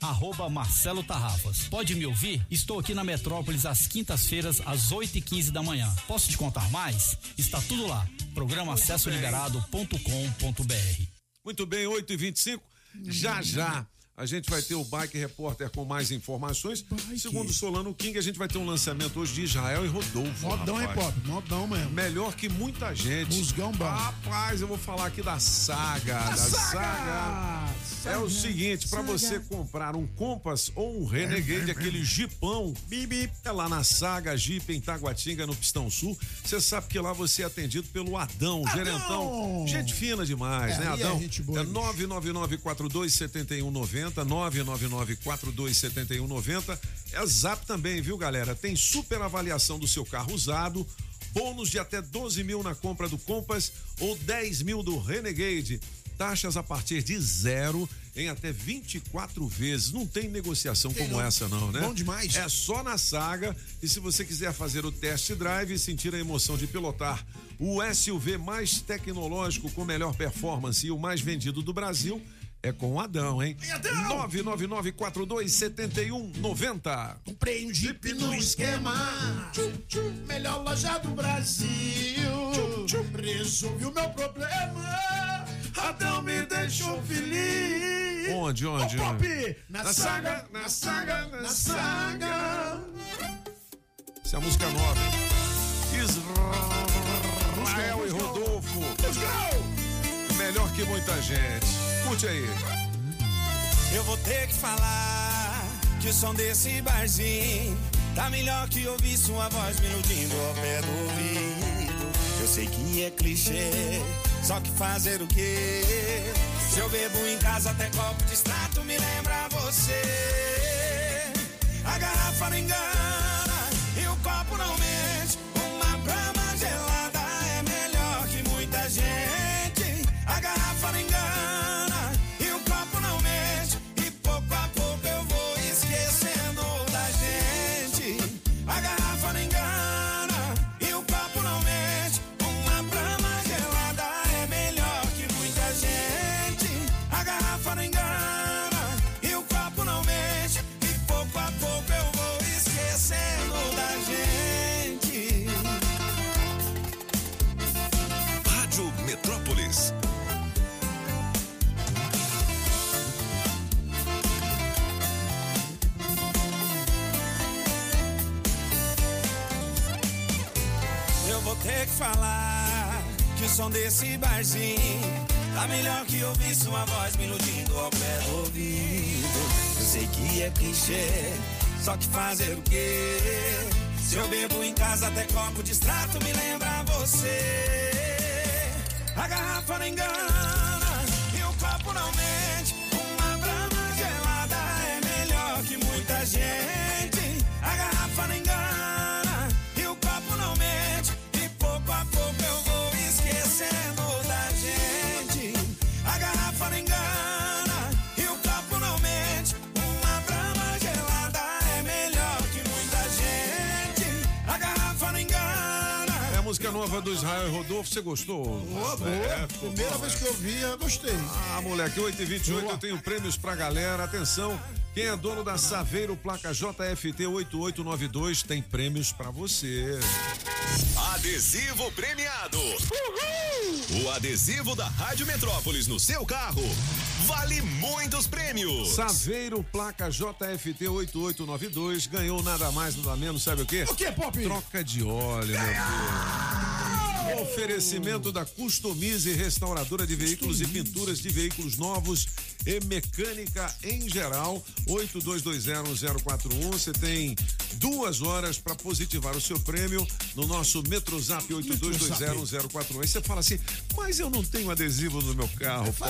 Arroba Marcelo Tarrafas. Pode me ouvir? Estou aqui na Metrópolis às quintas-feiras, às 8 e 15 da manhã. Posso te contar mais? Está tudo lá. Programa acessoliberado.com.br. Muito bem, 8 e 25 Já já a gente vai ter o Bike Repórter com mais informações. Bike. Segundo Solano King, a gente vai ter um lançamento hoje de Israel e Rodolfo. Modão rapaz. é pop, modão mesmo. Melhor que muita gente. Musgão bom. Rapaz, eu vou falar aqui da saga. Da saga. saga. É o seguinte, para você comprar um Compass ou um Renegade, é, é, é. aquele jipão, bibi, é lá na Saga Jeep em Taguatinga, no Pistão Sul. Você sabe que lá você é atendido pelo Adão, Adão. gerentão. Gente fina demais, é, né, Adão? É, gente boa, é 999 42 7190 90 999427190. É zap também, viu, galera? Tem super avaliação do seu carro usado, bônus de até 12 mil na compra do Compass ou 10 mil do Renegade. Taxas a partir de zero em até 24 vezes. Não tem negociação como essa, não, né? Bom demais. É só na saga. E se você quiser fazer o test drive e sentir a emoção de pilotar o SUV mais tecnológico, com melhor performance e o mais vendido do Brasil, é com o Adão, hein? 999427190. Comprei um Jeep no esquema. Tchum, tchum, melhor loja do Brasil. Resolvi o meu problema. Adão me deixou feliz. Onde, onde, onde? Na, Na saga, saga, na saga, na saga. Essa é a música nova, hein? Israel e Rodolfo. Melhor que muita gente. Curte aí. Eu vou ter que falar que o som desse barzinho tá melhor que ouvir sua voz me iludindo ao pé do ouvido. Eu sei que é clichê, só que fazer o quê? Se eu bebo em casa até copo de extrato me lembra você. A garrafa não engana e o copo não mente. Som desse barzinho tá melhor que ouvir sua voz me iludindo ao pé do ouvido. Eu sei que é clichê, só que fazer o quê? Se eu bebo em casa até copo de extrato me lembra você. A garrafa não engana e o copo não mente. Uma brama gelada é melhor que muita gente. A garrafa não engana do Israel e Rodolfo. Você gostou? Boa, boa. É, Primeira bom, vez né? que eu vi, eu gostei. Ah, moleque, 8 e 28 eu tenho prêmios pra galera. Atenção, quem é dono da Saveiro placa JFT 8892 tem prêmios pra você. Adesivo premiado. O adesivo da Rádio Metrópolis no seu carro vale muitos prêmios. Saveiro placa JFT 8892 ganhou nada mais, nada menos, sabe o quê? O que, Pop? Troca de óleo, meu Oferecimento da Customize Restauradora de Veículos e Pinturas de Veículos Novos e Mecânica em geral. 82201041. Você tem duas horas para positivar o seu prêmio no nosso Metrozap 82201041. Aí você fala assim, mas eu não tenho adesivo no meu carro, É Pop.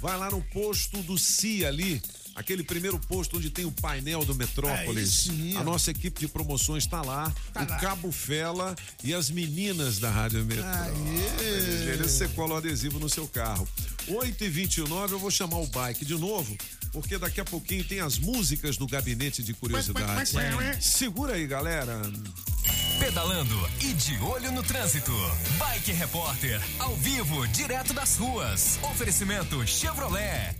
Vai lá no posto do CIA ali. Aquele primeiro posto onde tem o painel do Metrópolis. Ó. a nossa equipe de promoções está lá. o Cabo Fela e as meninas da Rádio. Beleza, Você cola o adesivo no seu carro. 8 e 29 eu vou chamar o bike de novo, porque daqui a pouquinho tem as músicas do Gabinete de Curiosidades. Segura aí, galera. Pedalando e de olho no trânsito. Bike Repórter, ao vivo, direto das ruas. Oferecimento Chevrolet.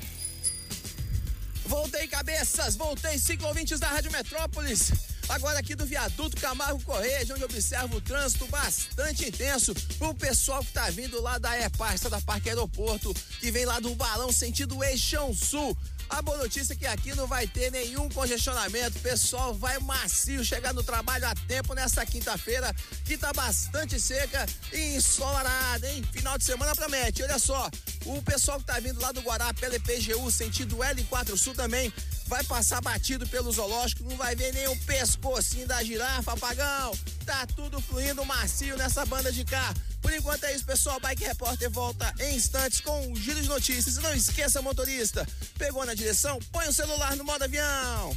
Voltei, cabeças! Voltei, cinco ouvintes da Rádio Metrópolis. Agora aqui do viaduto Camargo Correia, de onde observo o trânsito bastante intenso. O pessoal que tá vindo lá da E-Parça, da Parque Aeroporto, que vem lá do Balão sentido Eixão Sul. A boa notícia é que aqui não vai ter nenhum congestionamento. O pessoal vai macio chegar no trabalho a tempo nessa quinta-feira, que tá bastante seca e ensolarada, hein? Final de semana promete. Olha só, o pessoal que tá vindo lá do Guará pela EPGU, sentido L4 Sul também, vai passar batido pelo zoológico, não vai ver o pescocinho da girafa, apagão. Tá tudo fluindo macio nessa banda de cá. Por enquanto é isso, pessoal. Bike Repórter volta em instantes com um giro de notícias. E não esqueça, motorista, pegou na direção? Põe o celular no modo avião.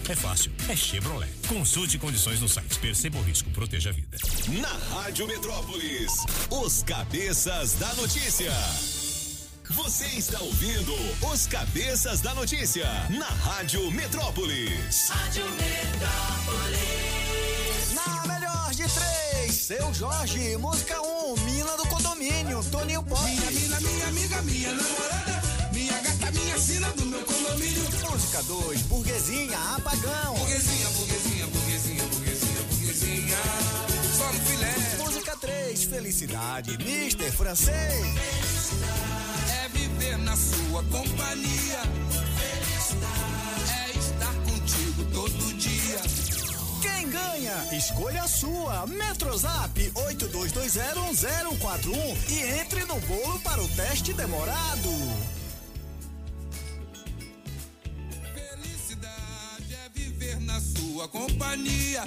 é fácil, é Chevrolet. Consulte condições no site. Perceba o risco, proteja a vida. Na Rádio Metrópolis, os cabeças da notícia. Você está ouvindo os cabeças da notícia na Rádio Metrópolis. Rádio Metrópolis. Na melhor de três, seu Jorge, música 1, um, Mina do Condomínio, Toninho Pop. Minha mina, minha amiga, minha namorada, minha gata, minha sina do meu condomínio. Música 2, Burguesinha, Apagão. Burguesinha, burguesinha, burguesinha, burguesia, burguesinha, só no filé. Música 3, Felicidade, Mister Francês. Felicidade é viver na sua companhia. Felicidade é estar contigo todo dia. Quem ganha? Escolha a sua. Metrozap 82201041 e entre no bolo para o teste demorado. Sua companhia.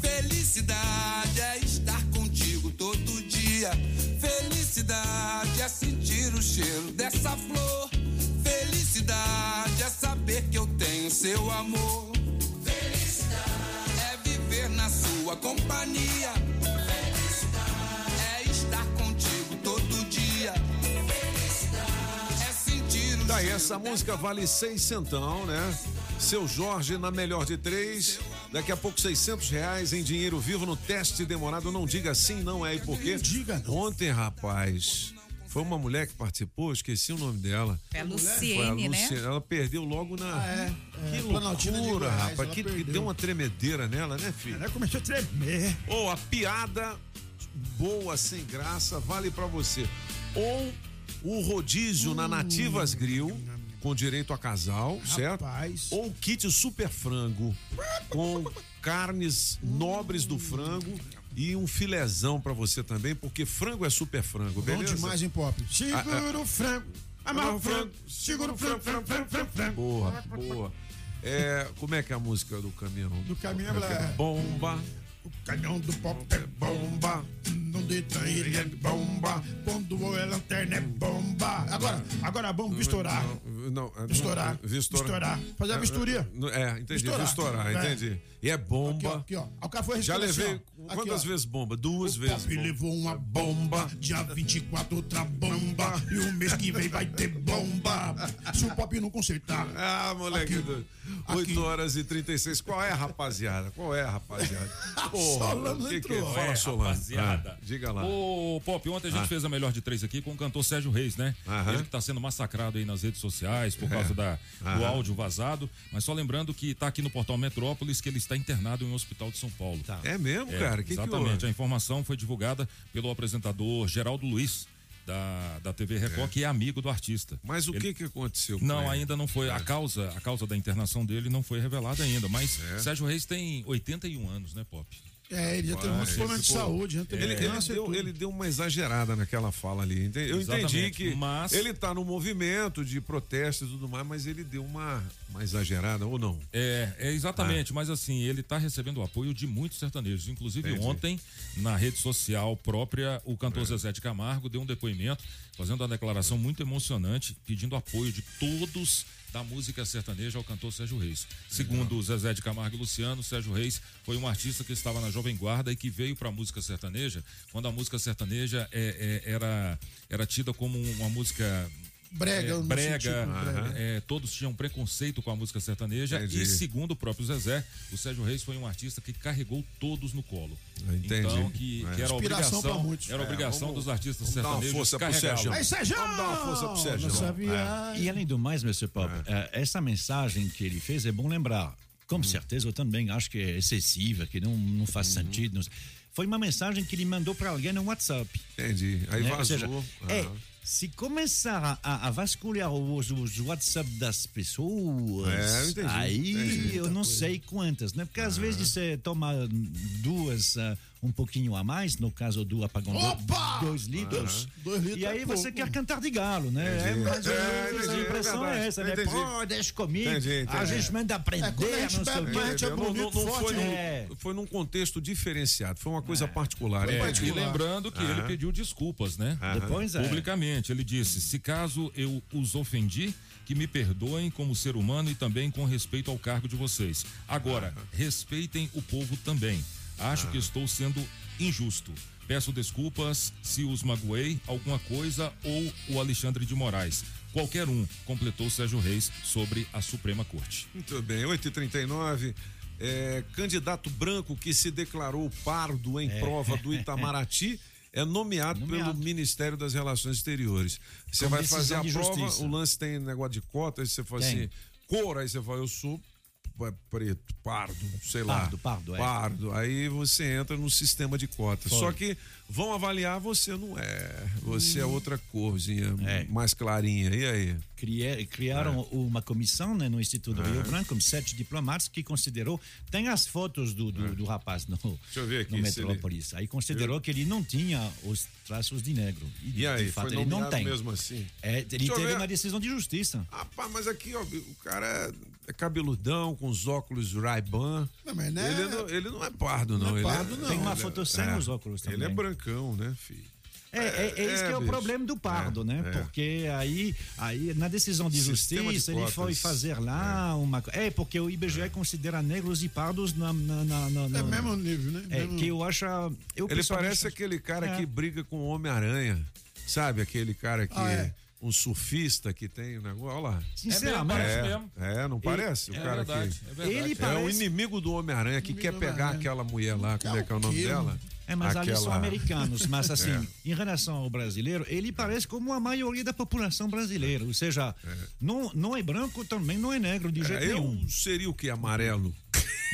Felicidade é estar contigo todo dia. Felicidade é sentir o cheiro dessa flor. Felicidade é saber que eu tenho seu amor. Felicidade é viver na sua companhia. Felicidade é estar contigo todo dia. Felicidade é sentir o Daí cheiro essa música vale seis centão, né? Seu Jorge na melhor de três. Daqui a pouco 600 reais em dinheiro vivo no teste demorado. Não diga sim, não é e por quê? Diga não. Ontem, rapaz, foi uma mulher que participou, esqueci o nome dela. É a Foi a Luciene, né? Luciene. Ela perdeu logo na. Ah, é. Que É, de loucura, Goiás, rapaz. Que, que deu uma tremedeira nela, né, filho? Ela começou a tremer. Ou a piada boa, sem graça, vale pra você. Ou o rodízio na Nativas Grill, com direito a casal, certo? Ou kit super frango, com carnes nobres do frango e um filezão pra você também, porque frango é super frango, Bom beleza? demais em pop. Ah, Segura o frango. Amarra o frango. Segura o frango, frango, frango, frango, frango. Boa, boa. É, como é que é a música do caminhão? Do caminhão, ela é- Bomba. O canhão do pop é bomba. Não detém, ele é bomba. Quando é lanterna é bomba. Agora, agora vamos Não, estourar. Não, não, Vistorar. Vistorar. Vistorar. Fazer a vistoria. É, entendi. Vistorar. Vistorar, É. entendi. E é bomba. Aqui, ó. Aqui, ó. O cara foi Já levei. assim. Aqui, quantas ó. vezes bomba? Duas O vezes. Pop bomba. levou uma bomba, dia 24 outra bomba, e o mês que vem vai ter bomba. Se o Pop não consertar. Ah, moleque, Aqui. doido. Aqui. 8 horas e 36. Qual é, rapaziada? Qual é, rapaziada? Porra, Solano que, que é? entrou. Fala, É, Solano. rapaziada. Ah, diga lá. Ô, Pop, ontem a gente Ah. fez a melhor de três aqui com o cantor Sérgio Reis, né? Aham. Ele que tá sendo massacrado aí nas redes sociais por É. causa da, do Aham. áudio vazado. Mas só lembrando que tá aqui no portal Metrópolis que ele está internado em um hospital de São Paulo. É mesmo, cara? Que que exatamente. houve? a informação foi divulgada pelo apresentador Geraldo Luiz. Da, da TV Record, que é amigo do artista. Mas o Ele- que que aconteceu Não, ele? ainda não foi. A causa, a causa da internação dele não foi revelada ainda. Mas É. Sérgio Reis tem 81 anos, né, Pop? É, ele já tem Ah, muitos ele problemas de ficou- saúde, já teve Ele, ele câncer e deu, ele deu uma exagerada naquela fala ali. Eu entendi Exatamente, que mas- ele tá no movimento de protesto e tudo mais, mas ele deu uma, uma exagerada, ou não? É, é exatamente, mas assim, ele está recebendo o apoio de muitos sertanejos. Inclusive, Entendi. ontem, na rede social própria, o cantor Zezé de Camargo deu um depoimento, fazendo uma declaração muito emocionante, pedindo apoio de todos da música sertaneja ao cantor Sérgio Reis. Segundo o Zezé de Camargo e Luciano, Sérgio Reis foi um artista que estava na Jovem Guarda e que veio para a música sertaneja quando a música sertaneja é- é- era, era tida como uma música Brega, é, brega, sentido, brega. é, todos tinham preconceito com a música sertaneja Entendi. e segundo o próprio Zezé, o Sérgio Reis foi um artista que carregou todos no colo. Entendi. Então que, É. que era Inspiração obrigação, muitos. era É, obrigação vamos- dos artistas sertanejos carregá-lo. Sérgio. Aí, Sérgio! Vamos dar uma força pro Sérgio. É. E além do mais, Mr. Pop, essa mensagem que ele fez é bom lembrar. Com certeza eu também acho que é excessiva, que não, não faz sentido. não sei. Foi uma mensagem que ele mandou para alguém no WhatsApp. Entendi. Aí né? Ou vazou. seja, é, se começar a, a vasculhar os, os WhatsApp das pessoas, É, entendi, aí entendi. eu não sei quantas, né? Porque às vezes você toma duas, ah, um pouquinho a mais, no caso do apagão, do- Opa! dois litros. Dois litros E aí é você pouco. quer cantar de galo, né? É, mais ou É, menos a impressão é é essa, né? Entendi. Pô, deixa comigo. Entendi, entendi. A gente manda aprender, É, quando a gente não sei o quê. é Não, não- foi, num, foi num contexto diferenciado, foi uma coisa particular. É, e lembrando que ele pediu desculpas, né? Depois é. Publicamente, ele disse: se caso eu os ofendi, que me perdoem como ser humano e também com respeito ao cargo de vocês. Agora, respeitem o povo também. Acho que estou sendo injusto. Peço desculpas se os magoei, alguma coisa ou o Alexandre de Moraes. Qualquer um, completou Sérgio Reis sobre a Suprema Corte. Muito bem, 8h39. É, candidato branco que se declarou pardo em É. prova do Itamaraty é nomeado, Nomeado. pelo Ministério das Relações Exteriores. Você Com vai fazer a prova, justiça. o lance tem negócio de cota, aí você fala Tem. assim, cor, aí você fala, eu sou preto, pardo, sei Pardo, lá. pardo, é. Pardo. Aí você entra no sistema de cotas. Só que vão avaliar, você não é. Você é outra corzinha, É. mais clarinha. E aí? Cria- criaram uma comissão né, no Instituto É. Rio Branco, com sete diplomatas, que considerou. Tem as fotos do, do, do rapaz no, Deixa eu ver aqui no se ele- Metrópolis. Aí considerou que ele não tinha os traços de negro. E, E aí, de fato, foi ele não tem. mesmo assim? É, ele Deixa eu teve uma decisão de justiça. Rapaz, mas aqui, ó, o cara é, é cabeludão, com os óculos Ray-Ban. Não, mas não é- ele, não, ele não é pardo, não. Não é ele pardo, não. Tem uma ele é- foto sem os óculos Ele é também. Brancão, né, filho? É, é, é esse que é o bicho. problema do pardo, né? é. Porque aí, aí, na decisão de Sistema de justiça, ele cotas. foi fazer lá uma. co- É, porque o IBGE considera negros e pardos na. na, na, na- É na- mesmo nível, né? É, Mesmo- que eu acho. Eu Ele pessoalmente parece acho- aquele cara É. que briga com o Homem-Aranha. Sabe, aquele cara que Ah, é. um surfista que tem o negócio. Olha lá. Sinceramente. parece É, mesmo. é, não parece? É o cara verdade, que. é verdade. Ele É o parece- inimigo do Homem-Aranha que quer pegar aquela mulher lá, como é que é o nome dela? É, mas ali são Aquela- americanos. Mas assim, É. em relação ao brasileiro, ele parece como a maioria da população brasileira. Ou seja, não, não é branco, também não é negro de jeito É, eu nenhum. seria o que? Amarelo?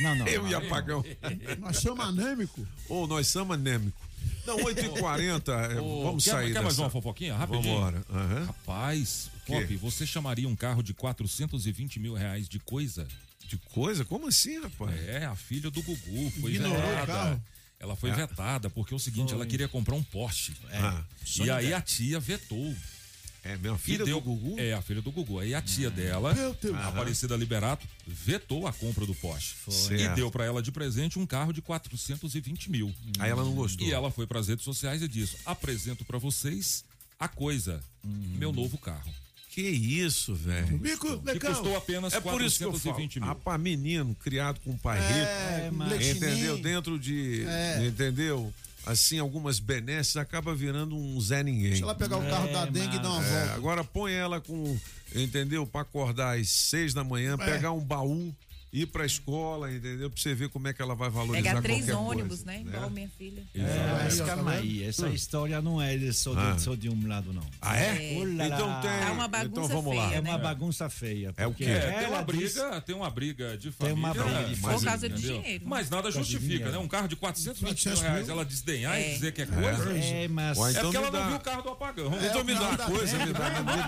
Não, não. Eu e apagão. Nós somos anêmicos. Ou nós somos anêmico. Não, 8h40, é, vamos quer, sair quer dessa. mais uma fofoquinha? Rapidinho. Vambora. Aham. Rapaz? Pop, você chamaria um carro de 420 mil reais de coisa? De coisa? Como assim, rapaz? É, a filha do Gugu foi Ignorou carro. Ela foi É. vetada porque é o seguinte, ela queria comprar um Porsche. Ah, e aí a tia vetou. é minha E filha deu- do Gugu? É, a filha do Gugu. Aí a tia dela, Meu Deus. a Aparecida Liberato, vetou a compra do Porsche. E Certo. deu pra ela de presente um carro de 420 mil. Aí ela não gostou. E ela foi pras redes sociais e disse: apresento pra vocês a coisa, meu novo carro. Que isso, velho? Bico, Que custou apenas É por isso que eu falo. 420 mil. Rapaz, menino criado com um pai É, rico, mas- entendeu? Dentro de, É. entendeu? Assim, algumas benesses acaba virando um Zé Ninguém. Deixa ela pegar o carro da É, dengue e dar uma É, volta. agora põe ela com, entendeu? Pra acordar às seis da manhã, É. pegar um baú, ir pra escola, entendeu? Pra você ver como é que ela vai valorizar Pegar três qualquer ônibus, coisa, né? Igual minha filha. É, mas Aí, ó, tá calma aí, essa história não é só de, Ah. só de um lado, não. Ah, é? Lá Então tem. Tá uma bagunça então vamos lá. É feia, uma né? bagunça feia. É o quê? É, tem uma diz- briga, tem uma briga de Tem família. uma briga né? de Por família. causa de dinheiro. Mas nada justifica, né? Um carro de 420 mil 400 reais, ela desdenhar É. e dizer que é coisa. É, mas. Ou É então porque ela não viu o carro do apagão. Então me dá uma coisa, me dá, me vamos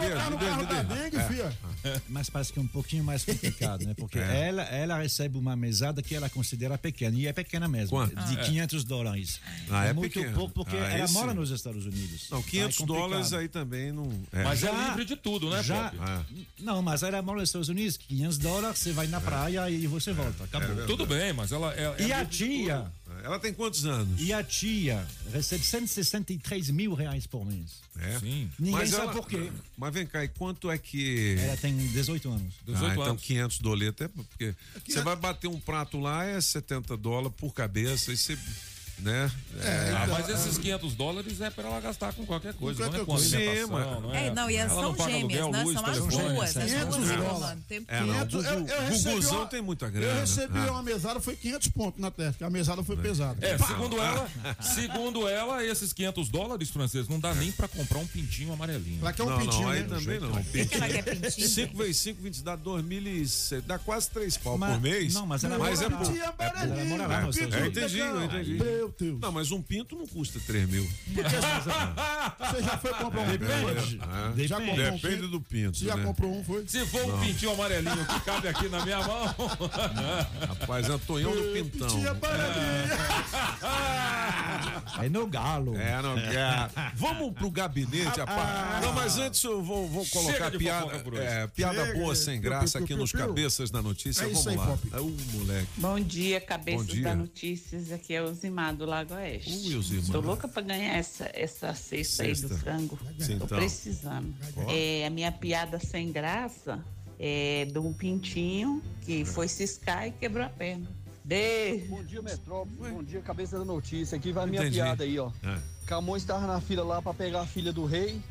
dê, me dê, É. Mas parece que é um pouquinho mais complicado, né? Porque É. ela, ela recebe uma mesada que ela considera pequena, e é pequena mesmo, Quanto? de 500 dólares. Ah, é muito pequeno. pouco, porque Ah, ela esse- mora nos Estados Unidos. Não, 500 Então é dólares aí também não. É. Mas é Já- livre de tudo, né, já? Ah. Não, mas ela mora nos Estados Unidos, 500 dólares, você vai na praia e você volta, acabou. Tudo bem, mas ela é. E é a tia, tudo. Ela tem quantos anos? e a tia recebe 163 mil reais por mês. É. Sim. Ninguém Mas sabe ela- por quê. Mas vem cá, e quanto é que. Ela tem 18 anos. 18 ah, então anos. 500 doletas é porque você vai bater um prato lá é 70 dólares por cabeça e você, né? Ah, mas esses 500 dólares é pra ela gastar com qualquer coisa, não é qualquer com coisa. alimentação, mas- não é? É, não, e ela são gêmeas, aluguel, né? luz, São as telefone. duas, as 500 duas dólares. reclamando o tempo É, não, 500, o eu- eu Guguzão uma- tem muita Eu grana. recebi Ah. uma mesada, foi 500 pontos na testa, que a mesada foi pesada. É, segundo ela, segundo ela, esses 500 dólares franceses não dá nem pra comprar um pintinho amarelinho. Ela quer um não, pintinho, não, aí né? também não. Por que ela quer pintinho? 5 vezes 5, 20 dá 2.000 dá quase 3 pau Mas- por mês. não, mas ela mas é lá. lá nos É, Estados é, entendi, eu entendi. Meu Deus. Não, mas um pinto não custa 3 mil. Você já foi comprar um Depende. É. Já Depende. comprou um Depende do pinto. Você já né? comprou um, foi? Se for um pintinho amarelinho que cabe aqui na minha mão. Rapaz, Antonhão do Pintão. Tia Paradinha. É no galo. É, no galo. Vamos pro gabinete, rapaz. Não, mas antes eu vou, vou colocar piada, é, piada Chega. boa sem graça aqui nos cabeças da notícia. É Vamos aí, lá. Pop. É o moleque. Bom dia, cabeças Bom dia. da notícias. Aqui é o Zimar do Lago Oeste. Ui. Estou louca para ganhar essa, essa cesta, aí Cesta. do frango. Estou então. precisando. Ó. É, a minha piada sem graça é de um pintinho que foi ciscar e quebrou a perna. Beijo. Bom dia, Metrópole. Bom dia, cabeça da notícia. Aqui vai a minha Entendi. piada aí, ó. É. Camões estava na fila lá para pegar a filha do rei,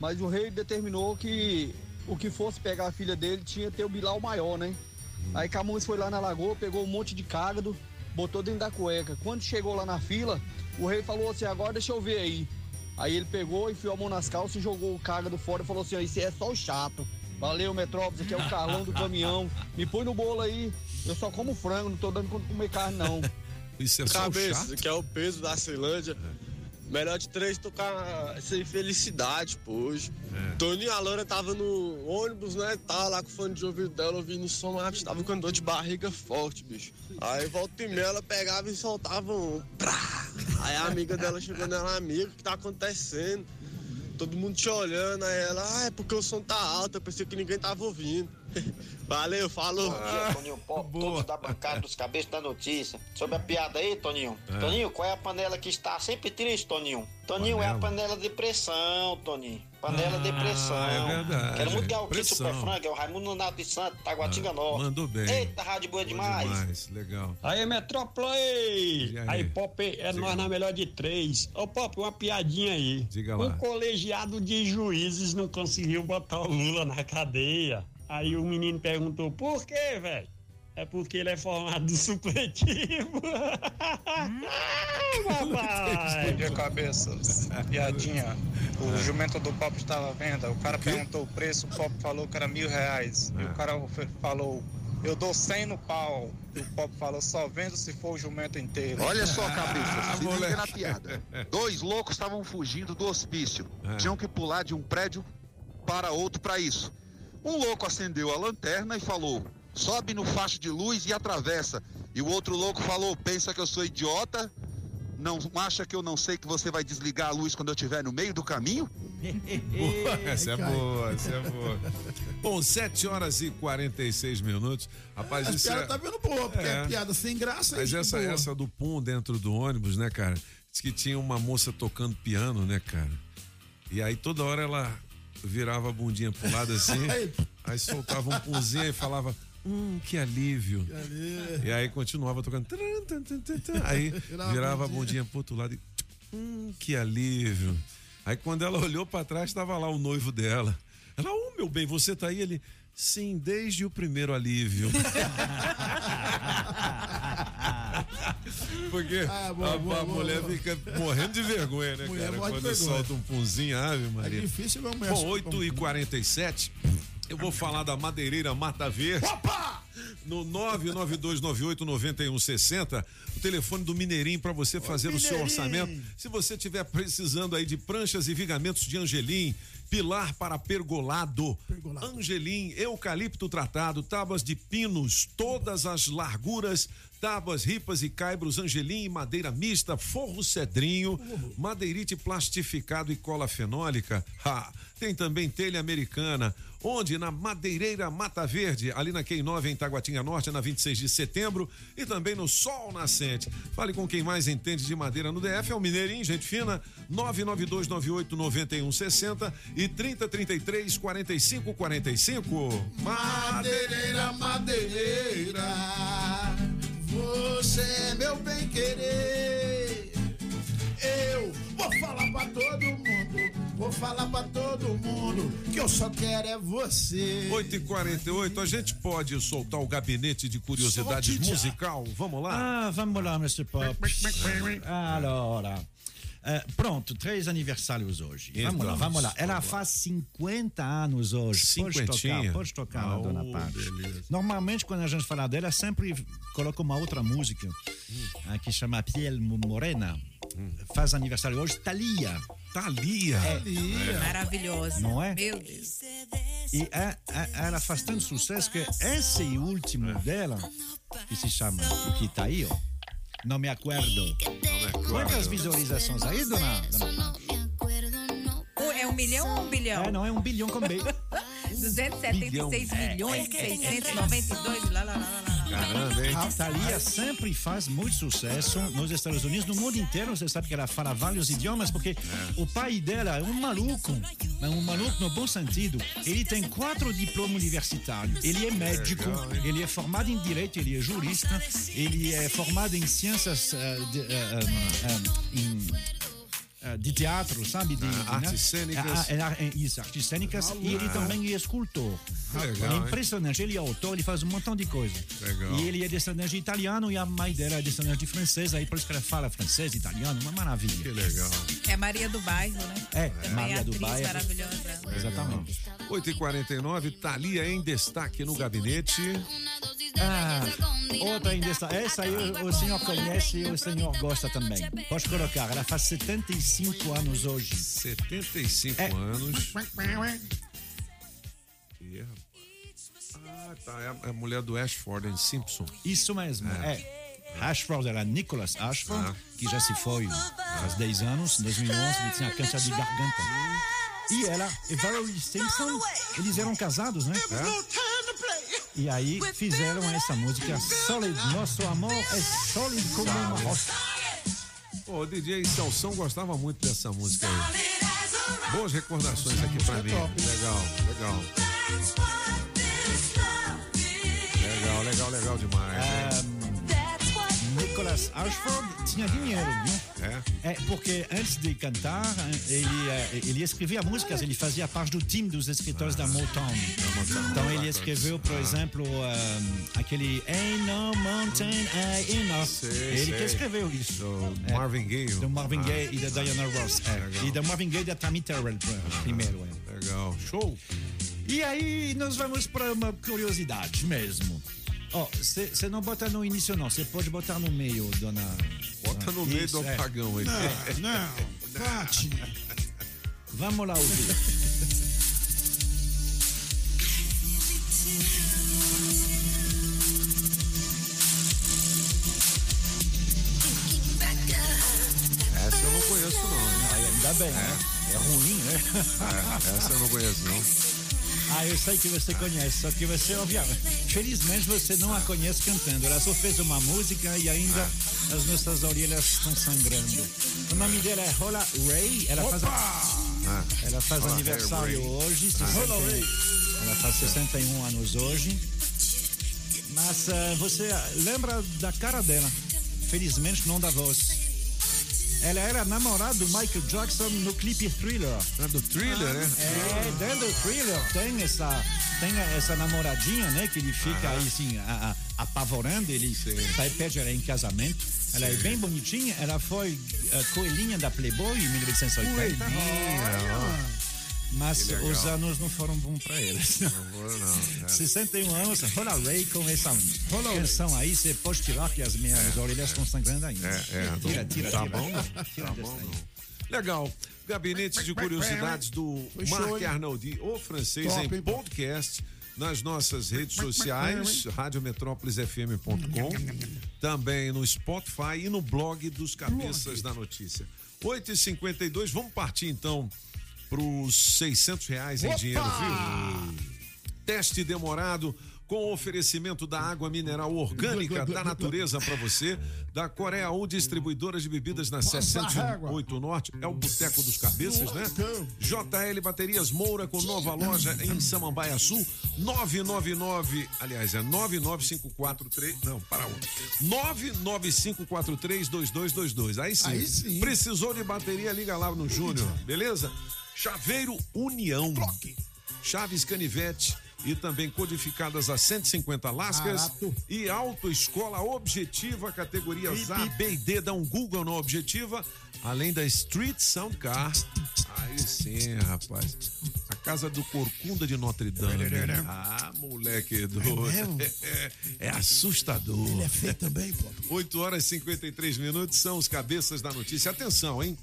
mas o rei determinou que o que fosse pegar a filha dele tinha que ter o Bilal maior, né? Aí Camões foi lá na lagoa, pegou um monte de cágado, botou dentro da cueca. Quando chegou lá na fila, o rei falou assim: agora deixa eu ver aí. Aí ele pegou, enfiou a mão nas calças, jogou o cágado fora e falou assim: ó, isso é só o chato. Valeu, Metrópolis, aqui é o Carlão do caminhão. Me põe no bolo aí. Eu só como frango, não tô dando conta de comer carne, não. Isso é só o Cabeça, chato? que é o peso da Ceilândia. Melhor de três tocar sem felicidade, pô, hoje. É. Toninho e a Loura tava no ônibus, né? Tava lá com o fone de ouvido dela, ouvindo o som, bicho, tava com dor de barriga forte, bicho. Aí volta e meia ela pegava e soltava um. Aí a amiga dela chegou nela, amiga, o que tá acontecendo? Todo mundo te olhando, aí ela, ah, é porque o som tá alto, eu pensei que ninguém tava ouvindo. Valeu, falou. Bom dia, Toninho Pop, todos da bancada dos cabeças da notícia. Sobre a piada aí, Toninho. É. Toninho, qual é a panela que está sempre triste, Toninho? Toninho é a panela de pressão, Toninho. Panela de pressão. é verdade. Quero muito ganhar o kit. Super Frango, é o Raimundo Nato de Santo, Taguatinga Norte. Mandou bem. Eita, rádio boa demais. Demais, legal. Aí, Metrópole! aí? Aí, Pop, é nós na melhor de três. Ô, Pop, uma piadinha aí. Diga lá. Um colegiado de juízes não conseguiu botar o Lula na cadeia. Aí o menino perguntou, por quê, velho? É porque ele é formado do supletivo. Papai! Bom dia, cabeças. Piadinha. O É. jumento do Pop estava à venda. O cara perguntou o preço, o Pop falou que era mil reais. E É. o cara fe- falou, eu dou cem no pau. E o Pop falou, só vendo se for o jumento inteiro. Olha só, Ah, cabeça, se liga na piada. Dois loucos estavam fugindo do hospício. É. Tinham que pular de um prédio para outro para isso. Um louco acendeu a lanterna e falou: sobe no facho de luz e atravessa. E o outro louco falou: pensa que eu sou idiota? Não acha que eu não sei que você vai desligar a luz quando eu estiver no meio do caminho? Boa, essa é boa, essa é boa. Bom, 7 horas e 46 minutos. Rapaz, As isso piadas é... tá vendo boa, porque é, piada sem graça. Mas essa, boa. essa do Pum dentro do ônibus, né, cara? Diz que tinha uma moça tocando piano, né, cara? E aí toda hora ela virava a bundinha pro lado assim, aí soltava um punzinho e falava. Hum, que alívio. E aí continuava tocando. Aí Virava a bundinha pro outro lado e. Hum, que alívio. Aí quando ela olhou pra trás, estava lá o noivo dela. Ela, ô meu bem, você tá aí? Ele, sim, desde o primeiro alívio. Porque Ah, boa, a, boa, a boa, mulher fica morrendo de vergonha, né, Mulher cara? Quando vergonha. solta um punzinho, ave Maria. É difícil mulher Bom, soltar um 8 e 47 eu vou falar da madeireira Mata Verde. No 992989160, o telefone do Mineirinho para você fazer o seu orçamento. Se você estiver precisando aí de pranchas e vigamentos de Angelim, pilar para pergolado, Angelim, eucalipto tratado, tábuas de pinos, todas as larguras, tábuas, ripas e caibros, Angelim, madeira mista, forro cedrinho, madeirite plastificado e cola fenólica. Ha, tem também telha americana. Onde? Na Madeireira Mata Verde, ali na Q9 em Taguatinga Norte, na 26 de setembro, e também no Sol Nascente. Fale com quem mais entende de madeira no DF, é o Mineirinho, gente fina, 992989160 e 3033 4545. Madeireira, madeireira, você é meu bem querer. Eu vou falar pra todo mundo, vou falar pra todo mundo que eu só quero é você. 8 e 48 a gente pode soltar o gabinete de curiosidades musical? Vamos lá? Ah, vamos lá, Mr. Pop. Allora. Eh, pronto, três aniversários hoje. Vamos lá, vamos lá. Ela faz 50 anos hoje. Pode Cinquentinha? tocar, pode tocar, Ah, dona oh, Paty. beleza. Normalmente, quando a gente fala dela, sempre coloca uma outra música ah, que chama Piel Morena. Faz aniversário hoje, Thalia. Thalia? É. Maravilhosa. Não é? Meu Deus. E a- a- ela faz tanto sucesso que esse último dela, que se chama O Que Tá Aí, ó. Não me acuerdo. Quantas visualizações aí, dona? dona? É um milhão ou um bilhão? É, não, é um bilhão com B. 276 milhões, 692, lá, lá, lá, lá, lá. Caramba, hein? A Thalia sempre faz muito sucesso nos Estados Unidos, no mundo inteiro. Você sabe que ela fala vários idiomas, porque o pai dela é um maluco, mas um maluco no bom sentido. Ele tem quatro diplomas universitários. Ele é médico, Legal, ele é formado em direito, ele é jurista, ele é formado em ciências eh, de, eh, em, eh, de teatro, sabe? De, Ah, de, artes cênicas. Ah, ah, é, é, isso, artes cênicas. E ele Ah. também é escultor. Legal, é hein? impressionante. Ele é autor, ele faz um montão de coisa. Legal. E ele é descendente de italiano e a mãe dela é descendente de francês. Aí por isso que ela fala francês, italiano, uma maravilha. Que legal. É Maria do Bairro, né? É, Também Maria do Bairro. maravilhosa. Exatamente. 8h49, Thalia em destaque no gabinete. Ah, outra ainda está. Essa aí o, o senhor conhece e o senhor gosta também. Pode colocar, ela faz 75 anos hoje. 75 É. anos. Rapaz. Ah, tá. É a, é a mulher do Ashford em Simpson. Isso mesmo, é. Ashford era Nicholas Ashford, Ah. que já se foi faz 10 anos, em 2011, ele tinha câncer de garganta. E ela e Valerie Simpson, eles eram casados, né? E aí fizeram essa música Solid, nosso amor é sólido como uma rocha. O DJ Celção gostava muito dessa música aí. Boas recordações aqui pra mim. Legal, legal. Legal, legal, legal demais. hein? Ashford tinha dinheiro, viu? É? É, porque antes de cantar, ele, eh, ele escrevia músicas, ele fazia parte do time dos escritores da Motown. Então ele escreveu, por exemplo, um, aquele Ain't No Mountain High Enough. Sei, ele sei. que escreveu isso. Do É, Marvin Gaye. Do Marvin Ah, Gaye e da Diana Ross. é. E da Marvin Gaye e da Tammy Terrell pr- primeiro. É. Legal. Show. E aí nós vamos para uma curiosidade mesmo. Ó, você não bota no início não, você pode botar no meio, dona... Bota no meio do é. apagão aí. Não, não. Bate. Vamos lá ouvir. Essa eu não conheço, não. Ainda bem, né? É ruim, né? É, essa eu não conheço, não. Ah, eu sei que você conhece, só que você, obviamente, felizmente você não a conhece cantando. Ela só fez uma música e ainda as nossas orelhas estão sangrando. O nome dela é Rola Ray. Ela faz, Ah, ela faz aniversário Ray. hoje. Ah. 61 Rola Ray. Ela faz 61 anos hoje. Mas eh, você lembra da cara dela? Felizmente não da voz. Ela era namorada do Michael Jackson no clipe Thriller. É do Thriller, né? É, dentro do Thriller tem essa, tem essa namoradinha, né? Que ele fica aí assim, a- a- apavorando, ele vai pede ela em casamento. Ela é bem bonitinha, ela foi eh, coelhinha da Playboy em 1980. Coelhinha, ó. Mas os anos não foram bons para eles. Não, agora não. é. 61 anos, Rola Ray com essa canção aí, você pode tirar que as minhas orelhas estão sangrando ainda. É, é. Tira, tira, tá tira. bom, não. Tira Tá bom, não. Legal. Gabinete de Curiosidades do Marc hein? Arnoldi, o francês, Top, em podcast, nas nossas redes sociais, radiometrópolisfm.com, também no Spotify e no blog dos Cabeças da Notícia. 8h52, vamos partir então para os 600 reais em Opa! dinheiro vivo. Teste demorado com oferecimento da água mineral orgânica da natureza para você, da Coreia 1 Distribuidora de Bebidas na 708 Norte, é o Boteco dos Cabeças, né? JL Baterias Moura com nova loja em Samambaia Sul, 999, aliás, é 99543, não, para onde? 995432222. Aí sim. Aí sim. Precisou de bateria, liga lá no Júnior, beleza? Chaveiro União. Chaves Canivete e também codificadas a 150 lascas Barato. e Autoescola Objetiva, categorias Pi, A. B e D, dá um Google na Objetiva, além da Street Sound Car. Aí sim, rapaz. A casa do Corcunda de Notre Dame. Ah, moleque doido. mesmo? É, assustador. Ele é feio também, pô. 8 horas e 53 minutos são os cabeças da notícia. Atenção, hein?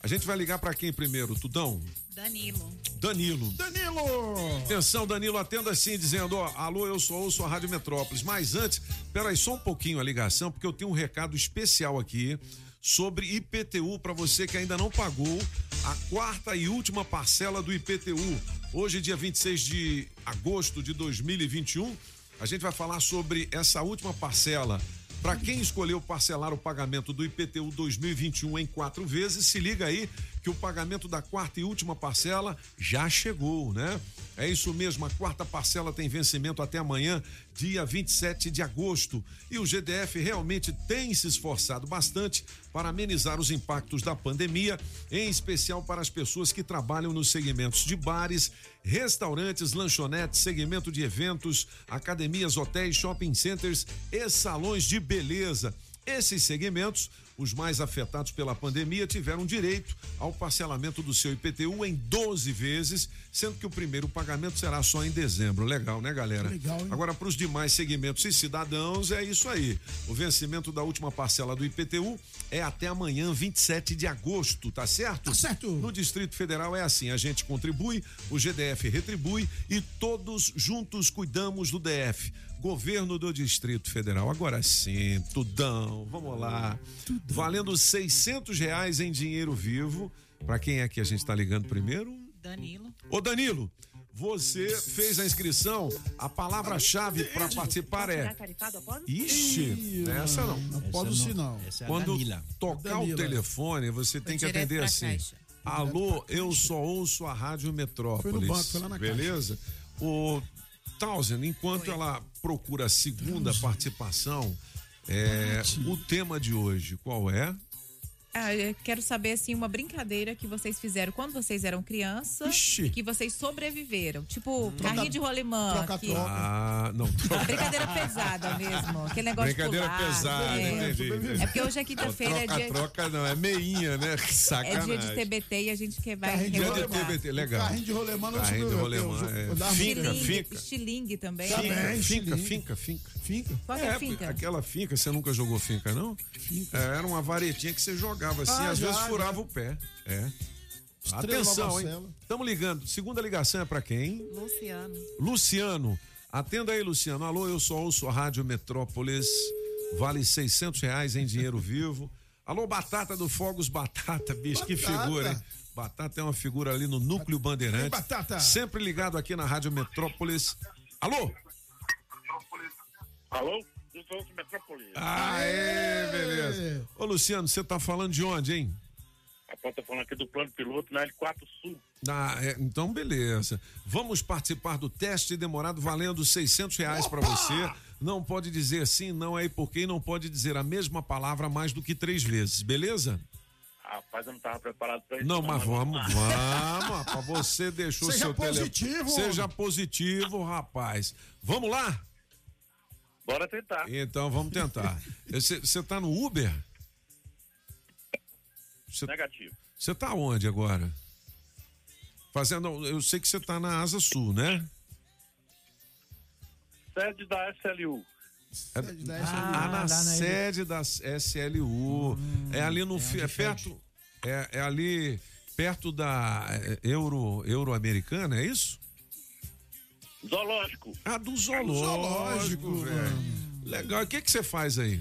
A gente vai ligar pra quem primeiro, Tudão? Danilo. Danilo. Danilo! Atenção, Danilo, atenda assim, dizendo, ó, alô, eu sou ouço a Rádio Metrópolis. Mas antes, peraí, só um pouquinho a ligação, porque eu tenho um recado especial aqui sobre IPTU para você que ainda não pagou a quarta e última parcela do IPTU. Hoje, dia 26 de agosto de 2021, a gente vai falar sobre essa última parcela. Para quem escolheu parcelar o pagamento do IPTU 2021 em quatro vezes, se liga aí que o pagamento da quarta e última parcela já chegou, né? É isso mesmo, a quarta parcela tem vencimento até amanhã, dia 27 de agosto. E o GDF realmente tem se esforçado bastante para amenizar os impactos da pandemia, em especial para as pessoas que trabalham nos segmentos de bares, restaurantes, lanchonetes, segmento de eventos, academias, hotéis, shopping centers e salões de beleza. Esses segmentos, os mais afetados pela pandemia, tiveram direito ao parcelamento do seu IPTU em 12 vezes, sendo que o primeiro pagamento será só em dezembro. Legal, né, galera? Legal, hein? Agora, para os demais segmentos e cidadãos, é isso aí. O vencimento da última parcela do IPTU é até amanhã, 27 de agosto, tá certo? Tá certo. No Distrito Federal é assim: a gente contribui, o GDF retribui e todos juntos cuidamos do DF. Governo do Distrito Federal. Agora sim, tudão. Vamos lá. Valendo 600 reais em dinheiro vivo. Para quem é que a gente tá ligando primeiro? Danilo. Ô Danilo, você fez a inscrição. A palavra-chave para participar é. Ixi, essa não. Após o sinal. É Quando tocar o telefone, você tem que atender assim. Alô, eu só ouço a Rádio Metrópolis. Foi no banco, foi lá na caixa. Beleza? O Townsend, enquanto ela procura a segunda participação, é, o tema de hoje, qual é? Ah, eu quero saber, assim, uma brincadeira que vocês fizeram quando vocês eram crianças Ixi. e que vocês sobreviveram. Tipo, Troca- carrinho de rolemã. troca- que- troca. Ah, não. Uma brincadeira pesada mesmo. Aquele negócio Brincadeira pular. pesada, é. entendi. É porque hoje é quinta-feira, é dia, Troca-troca não, é meinha, né? Que é sacanagem. dia de TBT e a gente que vai Carrinho de Dia de revoltar. TBT, legal. Carrinho de rolemã não Carrinho de rolemã, é. Finca, muito. Estilingue, finca. estilingue também. Finca, finca, estilingue. Finca, finca. Finca? Qual que é, a finca? Aquela finca, você nunca jogou finca, não? É, era uma varetinha que você jogava assim, Ah, às já, vezes já. furava o pé. É. Estrela Atenção, hein? Estamos ligando. Segunda ligação é pra quem? Luciano. Luciano. Atenda aí, Luciano. Alô, eu sou ouço a Rádio Metrópolis. Vale 600 reais em dinheiro vivo. Alô, Batata do Fogos Batata, bicho, que Batata. figura, hein? Batata é uma figura ali no Núcleo Bandeirante. Ei, Batata. Sempre ligado aqui na Rádio Metrópolis. Alô? Alô? Eu sou o Metrópolis. Aê, beleza. Ô, Luciano, você tá falando de onde, hein? A porta falando aqui do plano piloto na L4 Sul. Ah, é, então, beleza. Vamos participar do teste demorado valendo 600 reais para você. Não pode dizer sim, não é e porque não pode dizer a mesma palavra mais do que três vezes, beleza? Rapaz, eu não tava preparado pra isso. Não, mas vamos, vamos, rapaz. Você deixou Seja seu telefone. positivo, Seja positivo, rapaz. Vamos lá? Bora tentar. Então, vamos tentar. Você tá no Uber? Você Negativo. você tá onde agora? Fazendo. Eu sei que você tá na Asa Sul, né? Sede da SLU. É, da ah, na lá na sede da SLU. é ali no. fi- é perto. É, é ali perto da é, Euro, Euro-Americana, é isso? Zoológico. Ah, do zoológico, zoológico, velho. Legal. E o que que você faz aí?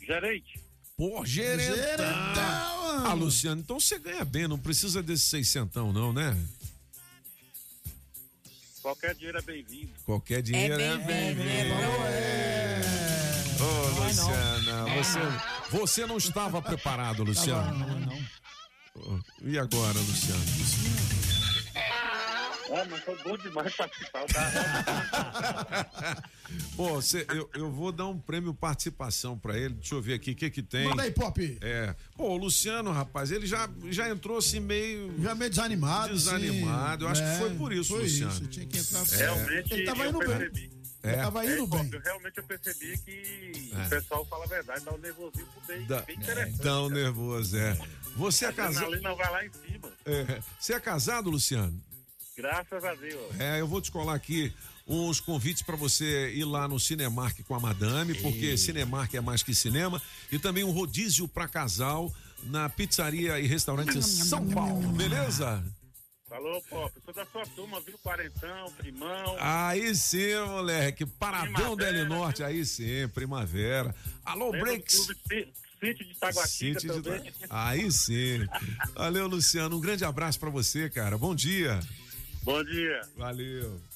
Gerente. Pô, gerentão. Gerentão, Ah, Luciano, então você ganha bem, não precisa desse seiscentão, não, né? Qualquer dinheiro é bem-vindo. Qualquer dinheiro é bem-vindo. Ô, Luciana, você, você não estava preparado, Luciano. Ô, E agora, Luciano? Ah, mas foi bom demais participar. Tá? Pô, você- eu, eu vou dar um prêmio participação pra ele. Deixa eu ver aqui o que que tem. Manda aí, Pop. É. Pô, o Luciano, rapaz, ele já, já entrou assim meio. Já meio desanimado. Desanimado. Eu acho que foi por isso, foi Luciano. Isso. Tinha que entrar. Realmente, Ele tava eu indo bem. percebi. É. Ele tava indo É, bem. Eu realmente eu percebi que É. o pessoal fala a verdade, dá um nervosinho pro bem, Da- bem interessante. Tão nervoso, é. Você é A casado. adrenalina vai lá em cima. É. Você é casado, Luciano? Graças a Deus. É, eu vou descolar aqui uns convites para você ir lá no Cinemark com a madame, porque Cinemark é mais que cinema, e também um rodízio para casal na pizzaria e restaurante São Paulo, beleza? Alô, Pop, sou da sua turma, viu? Quarentão, primão. Aí sim, moleque. Paradão Primavera, Deli Norte, aí sim, primavera. Alô, Lembra do Breaks. Sítio de Taguatinga Sítio de também. Aí sim. Valeu, Luciano. Um grande abraço pra você, cara. Bom dia. Bom dia. Valeu.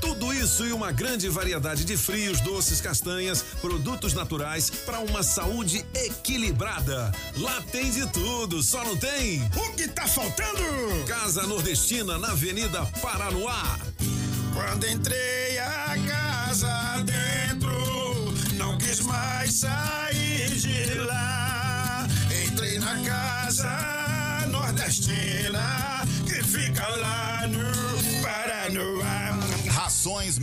Tudo isso e uma grande variedade de frios, doces, castanhas, produtos naturais para uma saúde equilibrada. Lá tem de tudo, só não tem. O que tá faltando? Casa Nordestina na Avenida Paranoá. Quando entrei a casa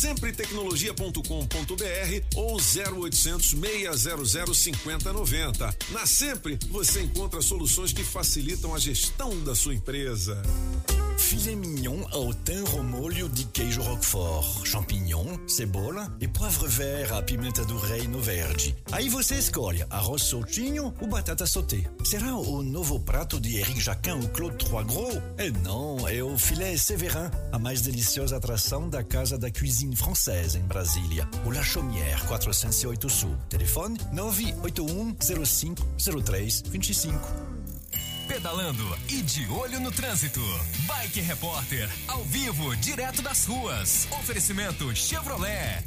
Sempretecnologia.com.br ou 0800 600 5090. Na Sempre, você encontra soluções que facilitam a gestão da sua empresa. Filet mignon ao thym romolho de queijo roquefort, champignon, cebola e poivre vert à pimenta do reino verde. Aí você escolhe arroz soltinho ou batata sauté. Será o novo prato de Eric Jacquin ou Claude Trois Gros? E não, é o filé Séverin, a mais deliciosa atração da Casa da Cuisine Française em Brasília. O La Chaumière, 408 Sul. Telefone 981 05 03 25. Pedalando e de olho no trânsito. Bike Repórter, ao vivo, direto das ruas. Oferecimento Chevrolet.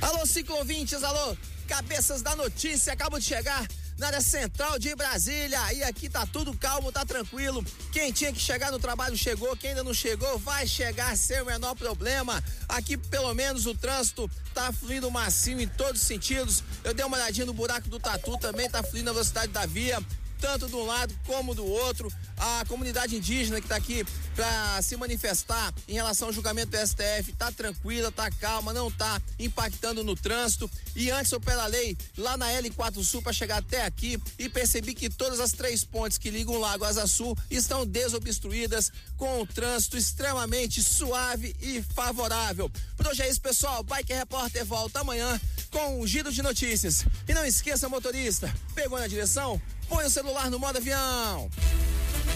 Alô, ciclovintes, alô, cabeças da notícia, acabo de chegar na área central de Brasília e aqui tá tudo calmo, tá tranquilo. Quem tinha que chegar no trabalho chegou, quem ainda não chegou vai chegar sem o menor problema. Aqui pelo menos o trânsito tá fluindo macio em todos os sentidos. Eu dei uma olhadinha no buraco do Tatu também, tá fluindo a velocidade da via. Tanto de um lado como do outro. A comunidade indígena que está aqui para se manifestar em relação ao julgamento do STF tá tranquila, tá calma, não tá impactando no trânsito. E antes eu pela lei lá na L4 Sul para chegar até aqui e percebi que todas as três pontes que ligam o Lago Asa Sul estão desobstruídas com o trânsito extremamente suave e favorável. Por hoje é isso, pessoal. Bike Repórter volta amanhã com o giro de notícias. E não esqueça, motorista, pegou na direção? Põe o celular no modo avião.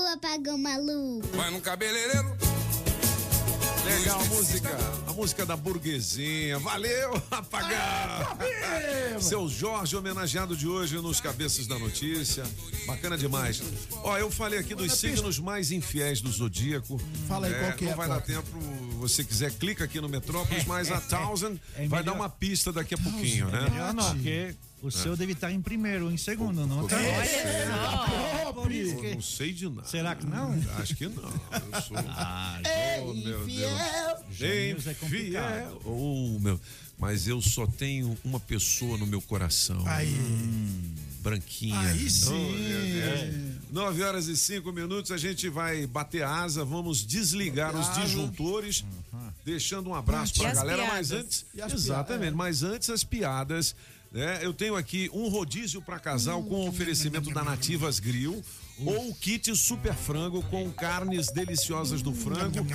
sua pagou maluco. Vai no cabeleireiro. Legal a música. A música da burguesinha. Valeu, apagar. Seu Jorge homenageado de hoje nos Cabeças da Notícia. Bacana demais. Ó, eu falei aqui dos signos mais infiéis do zodíaco. Fala aí É, qual que é, Não vai dar é. tempo, você quiser, clica aqui no Metrópolis, mas a Thousand é vai melhor- dar uma pista daqui a pouquinho, né? Melhor não, porque o seu deve estar em primeiro ou em segundo, não tá? Eu que- não sei de nada. Será que não? Acho que não. Eu sou. Ah, oh, meu infiel. Deus. Gêmeos é complicado. Oh, meu. Mas eu só tenho uma pessoa no meu coração. Aí. Branquinha. Aí sim. Oh, meu Deus. Nove horas e cinco minutos, a gente vai bater asa, vamos desligar os Asa. disjuntores, deixando um abraço E pra as galera, piadas? mas antes. Exatamente, piadas, mas antes as piadas. Né? Eu tenho aqui um rodízio para casal com oferecimento da Nativas Grill. Ou kit super frango com carnes deliciosas do frango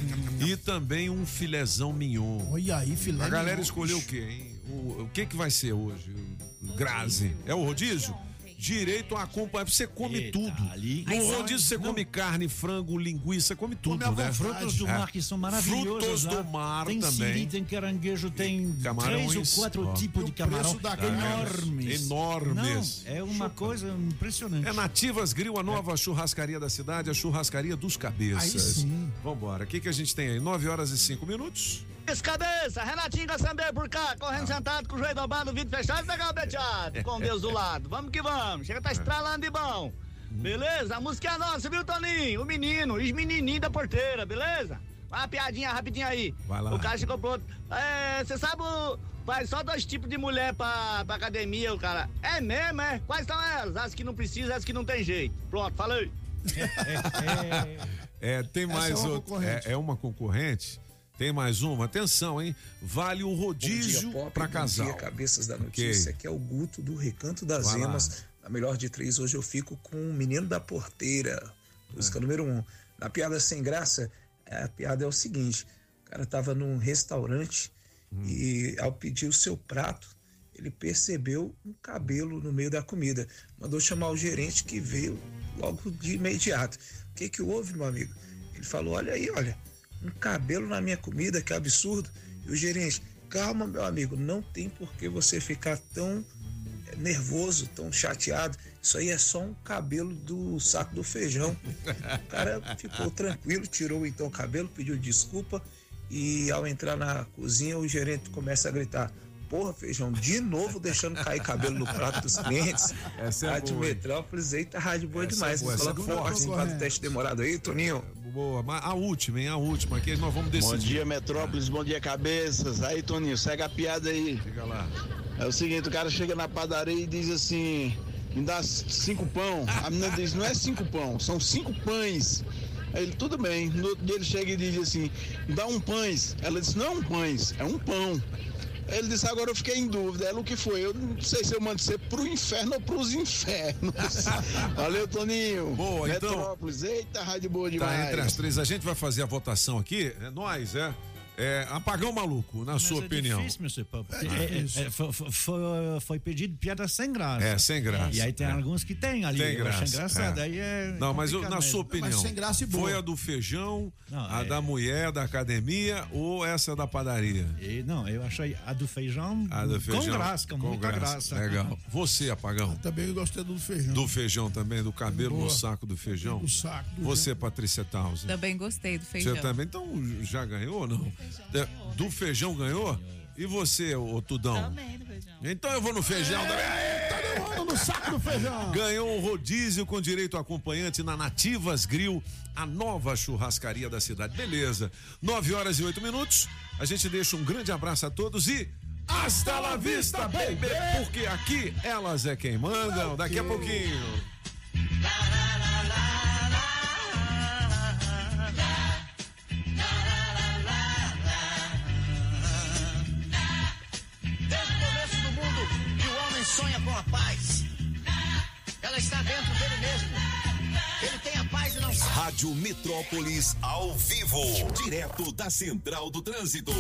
e também um filezão mignon. Olha aí, filé. A galera escolheu o quê, hein? O, o que que vai ser hoje? O Grazi. É o rodízio? Direito a acompanhar. Você come Eita, tudo. ali- No rodízio você come carne, frango, linguiça, come tudo, Come né? Frutos do É. mar que são maravilhosos. Frutos lá. do mar tem também. siri, tem caranguejo, tem Camarões, três ou quatro ó. tipos de camarão da enormes. Enormes. Não, é uma coisa impressionante. É Nativas Grill, a nova churrascaria da cidade, a churrascaria dos cabeças. Aí sim. Vambora. O que, que a gente tem aí? 9 horas e 5 minutos. Cabeça, Renatinho Caçambeiro por cá, correndo sentado com o joelho dobrado, o vidro fechado e pegar o beteado, com Deus do lado. Vamos que vamos, chega tá estralando de bom. Beleza? A música é nossa, viu, Toninho? O menino, os menininhos da porteira, beleza? Uma piadinha rapidinho aí. Vai lá. O cara chegou pro outro. É, você sabe, o- vai só dois tipos de mulher pra, pra academia, o cara. É mesmo, é? Quais são elas? As que não precisam, as que não tem jeito. Pronto, falei. É, tem mais é uma outro. concorrente. É, é uma concorrente. Tem mais uma. Atenção, hein? Vale o rodízio Bom para Bom casal. dia, cabeças da notícia. Aqui é o Guto do Recanto das Vai. Emas. Na melhor de três, hoje eu fico com o Menino da Porteira. Música número um. Na piada sem graça, a piada é o seguinte: o cara tava num restaurante e ao pedir o seu prato, ele percebeu um cabelo no meio da comida. Mandou chamar o gerente que veio logo de imediato. O que que houve, meu amigo? Ele falou: olha aí, olha, um cabelo na minha comida, que absurdo. E o gerente, calma, meu amigo, não tem por que você ficar tão eh, nervoso, tão chateado. Isso aí é só um cabelo do saco do feijão. O cara ficou tranquilo, tirou então o cabelo, pediu desculpa e ao entrar na cozinha o gerente começa a gritar: Porra, feijão, de novo deixando cair cabelo no prato dos clientes. Essa é Rádio boa? Metrópolis, eita, rádio boa Essa é demais. boa, essa Coloca é boa. participar do teste demorado aí, Toninho. Boa, mas a última, hein? A última, aqui nós vamos decidir. Bom dia, Metrópolis, bom dia, cabeças. Aí, Toninho, segue a piada aí. Chega lá. É o seguinte, o cara chega na padaria e diz assim, me dá cinco pão. A menina diz, não é cinco pão, são cinco pães. Aí ele, tudo bem. No outro dia ele chega e diz assim, me dá um pães. Ela disse, não é um pães, é um pão. Ele disse, agora eu fiquei em dúvida. Ela, o que foi? Eu não sei se eu mando você pro inferno ou pros infernos. Valeu, Toninho. Boa, então. Metrópolis, eita, rádio boa demais. Tá entre as três. A gente vai fazer a votação aqui. É nós, é? É, apagão maluco, na sua é opinião. Difícil, meu senhor, porque É é- difícil. é- foi, foi- foi pedido piada sem graça. É, sem graça. E aí tem É. alguns que tem ali. Tem eu acho graça. engraçado. é. Aí é Não, mas eu- na mesmo. sua opinião, foi a do feijão, a é. da mulher da academia ou essa da padaria? E, não, eu achei a do feijão, A do feijão. com graça, com, muita graça. Legal. Você, apagão? Também eu gostei do feijão. Do feijão também, do cabelo Boa. no saco do feijão? Do saco. do Você, Patrícia Tausen? Também gostei do feijão. Você também? Então já ganhou ou não? É, Do feijão ganhou? E você, ô Tudão? Também do feijão. Então eu vou no feijão também. Todo mundo no saco do feijão. Ganhou um rodízio com direito a acompanhante na Nativas Grill, a nova churrascaria da cidade. Beleza. 9 horas e 8 minutos. A gente deixa um grande abraço a todos e. Hasta la vista, baby! Porque aqui elas é quem mandam. Daqui a pouquinho. Rádio Metrópolis ao vivo, direto da Central do Trânsito.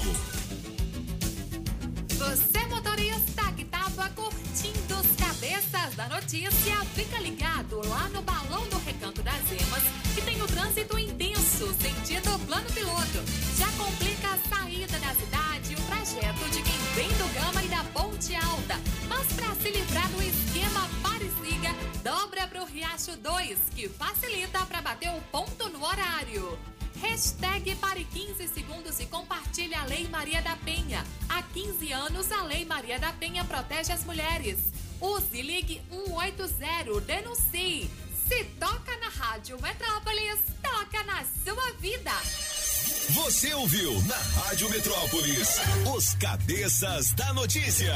Você motorista que tava curtindo os cabeças da notícia, fica ligado lá no Balão do Recanto das Emas, que tem o trânsito intenso, sentido plano piloto. Já complica a saída da cidade o trajeto de quem vem do Gama e da Ponte Alta. Mas para se livrar do esquema pare e dobra pro Riacho 2, que facilita para bater o ponto no horário. Hashtag pare 15 segundos e compartilhe a Lei Maria da Penha. Há 15 anos, a Lei Maria da Penha protege as mulheres. Use ligue 180, denuncie. Se toca na Rádio Metrópolis, toca na sua vida. Você ouviu na Rádio Metrópolis os cabeças da notícia.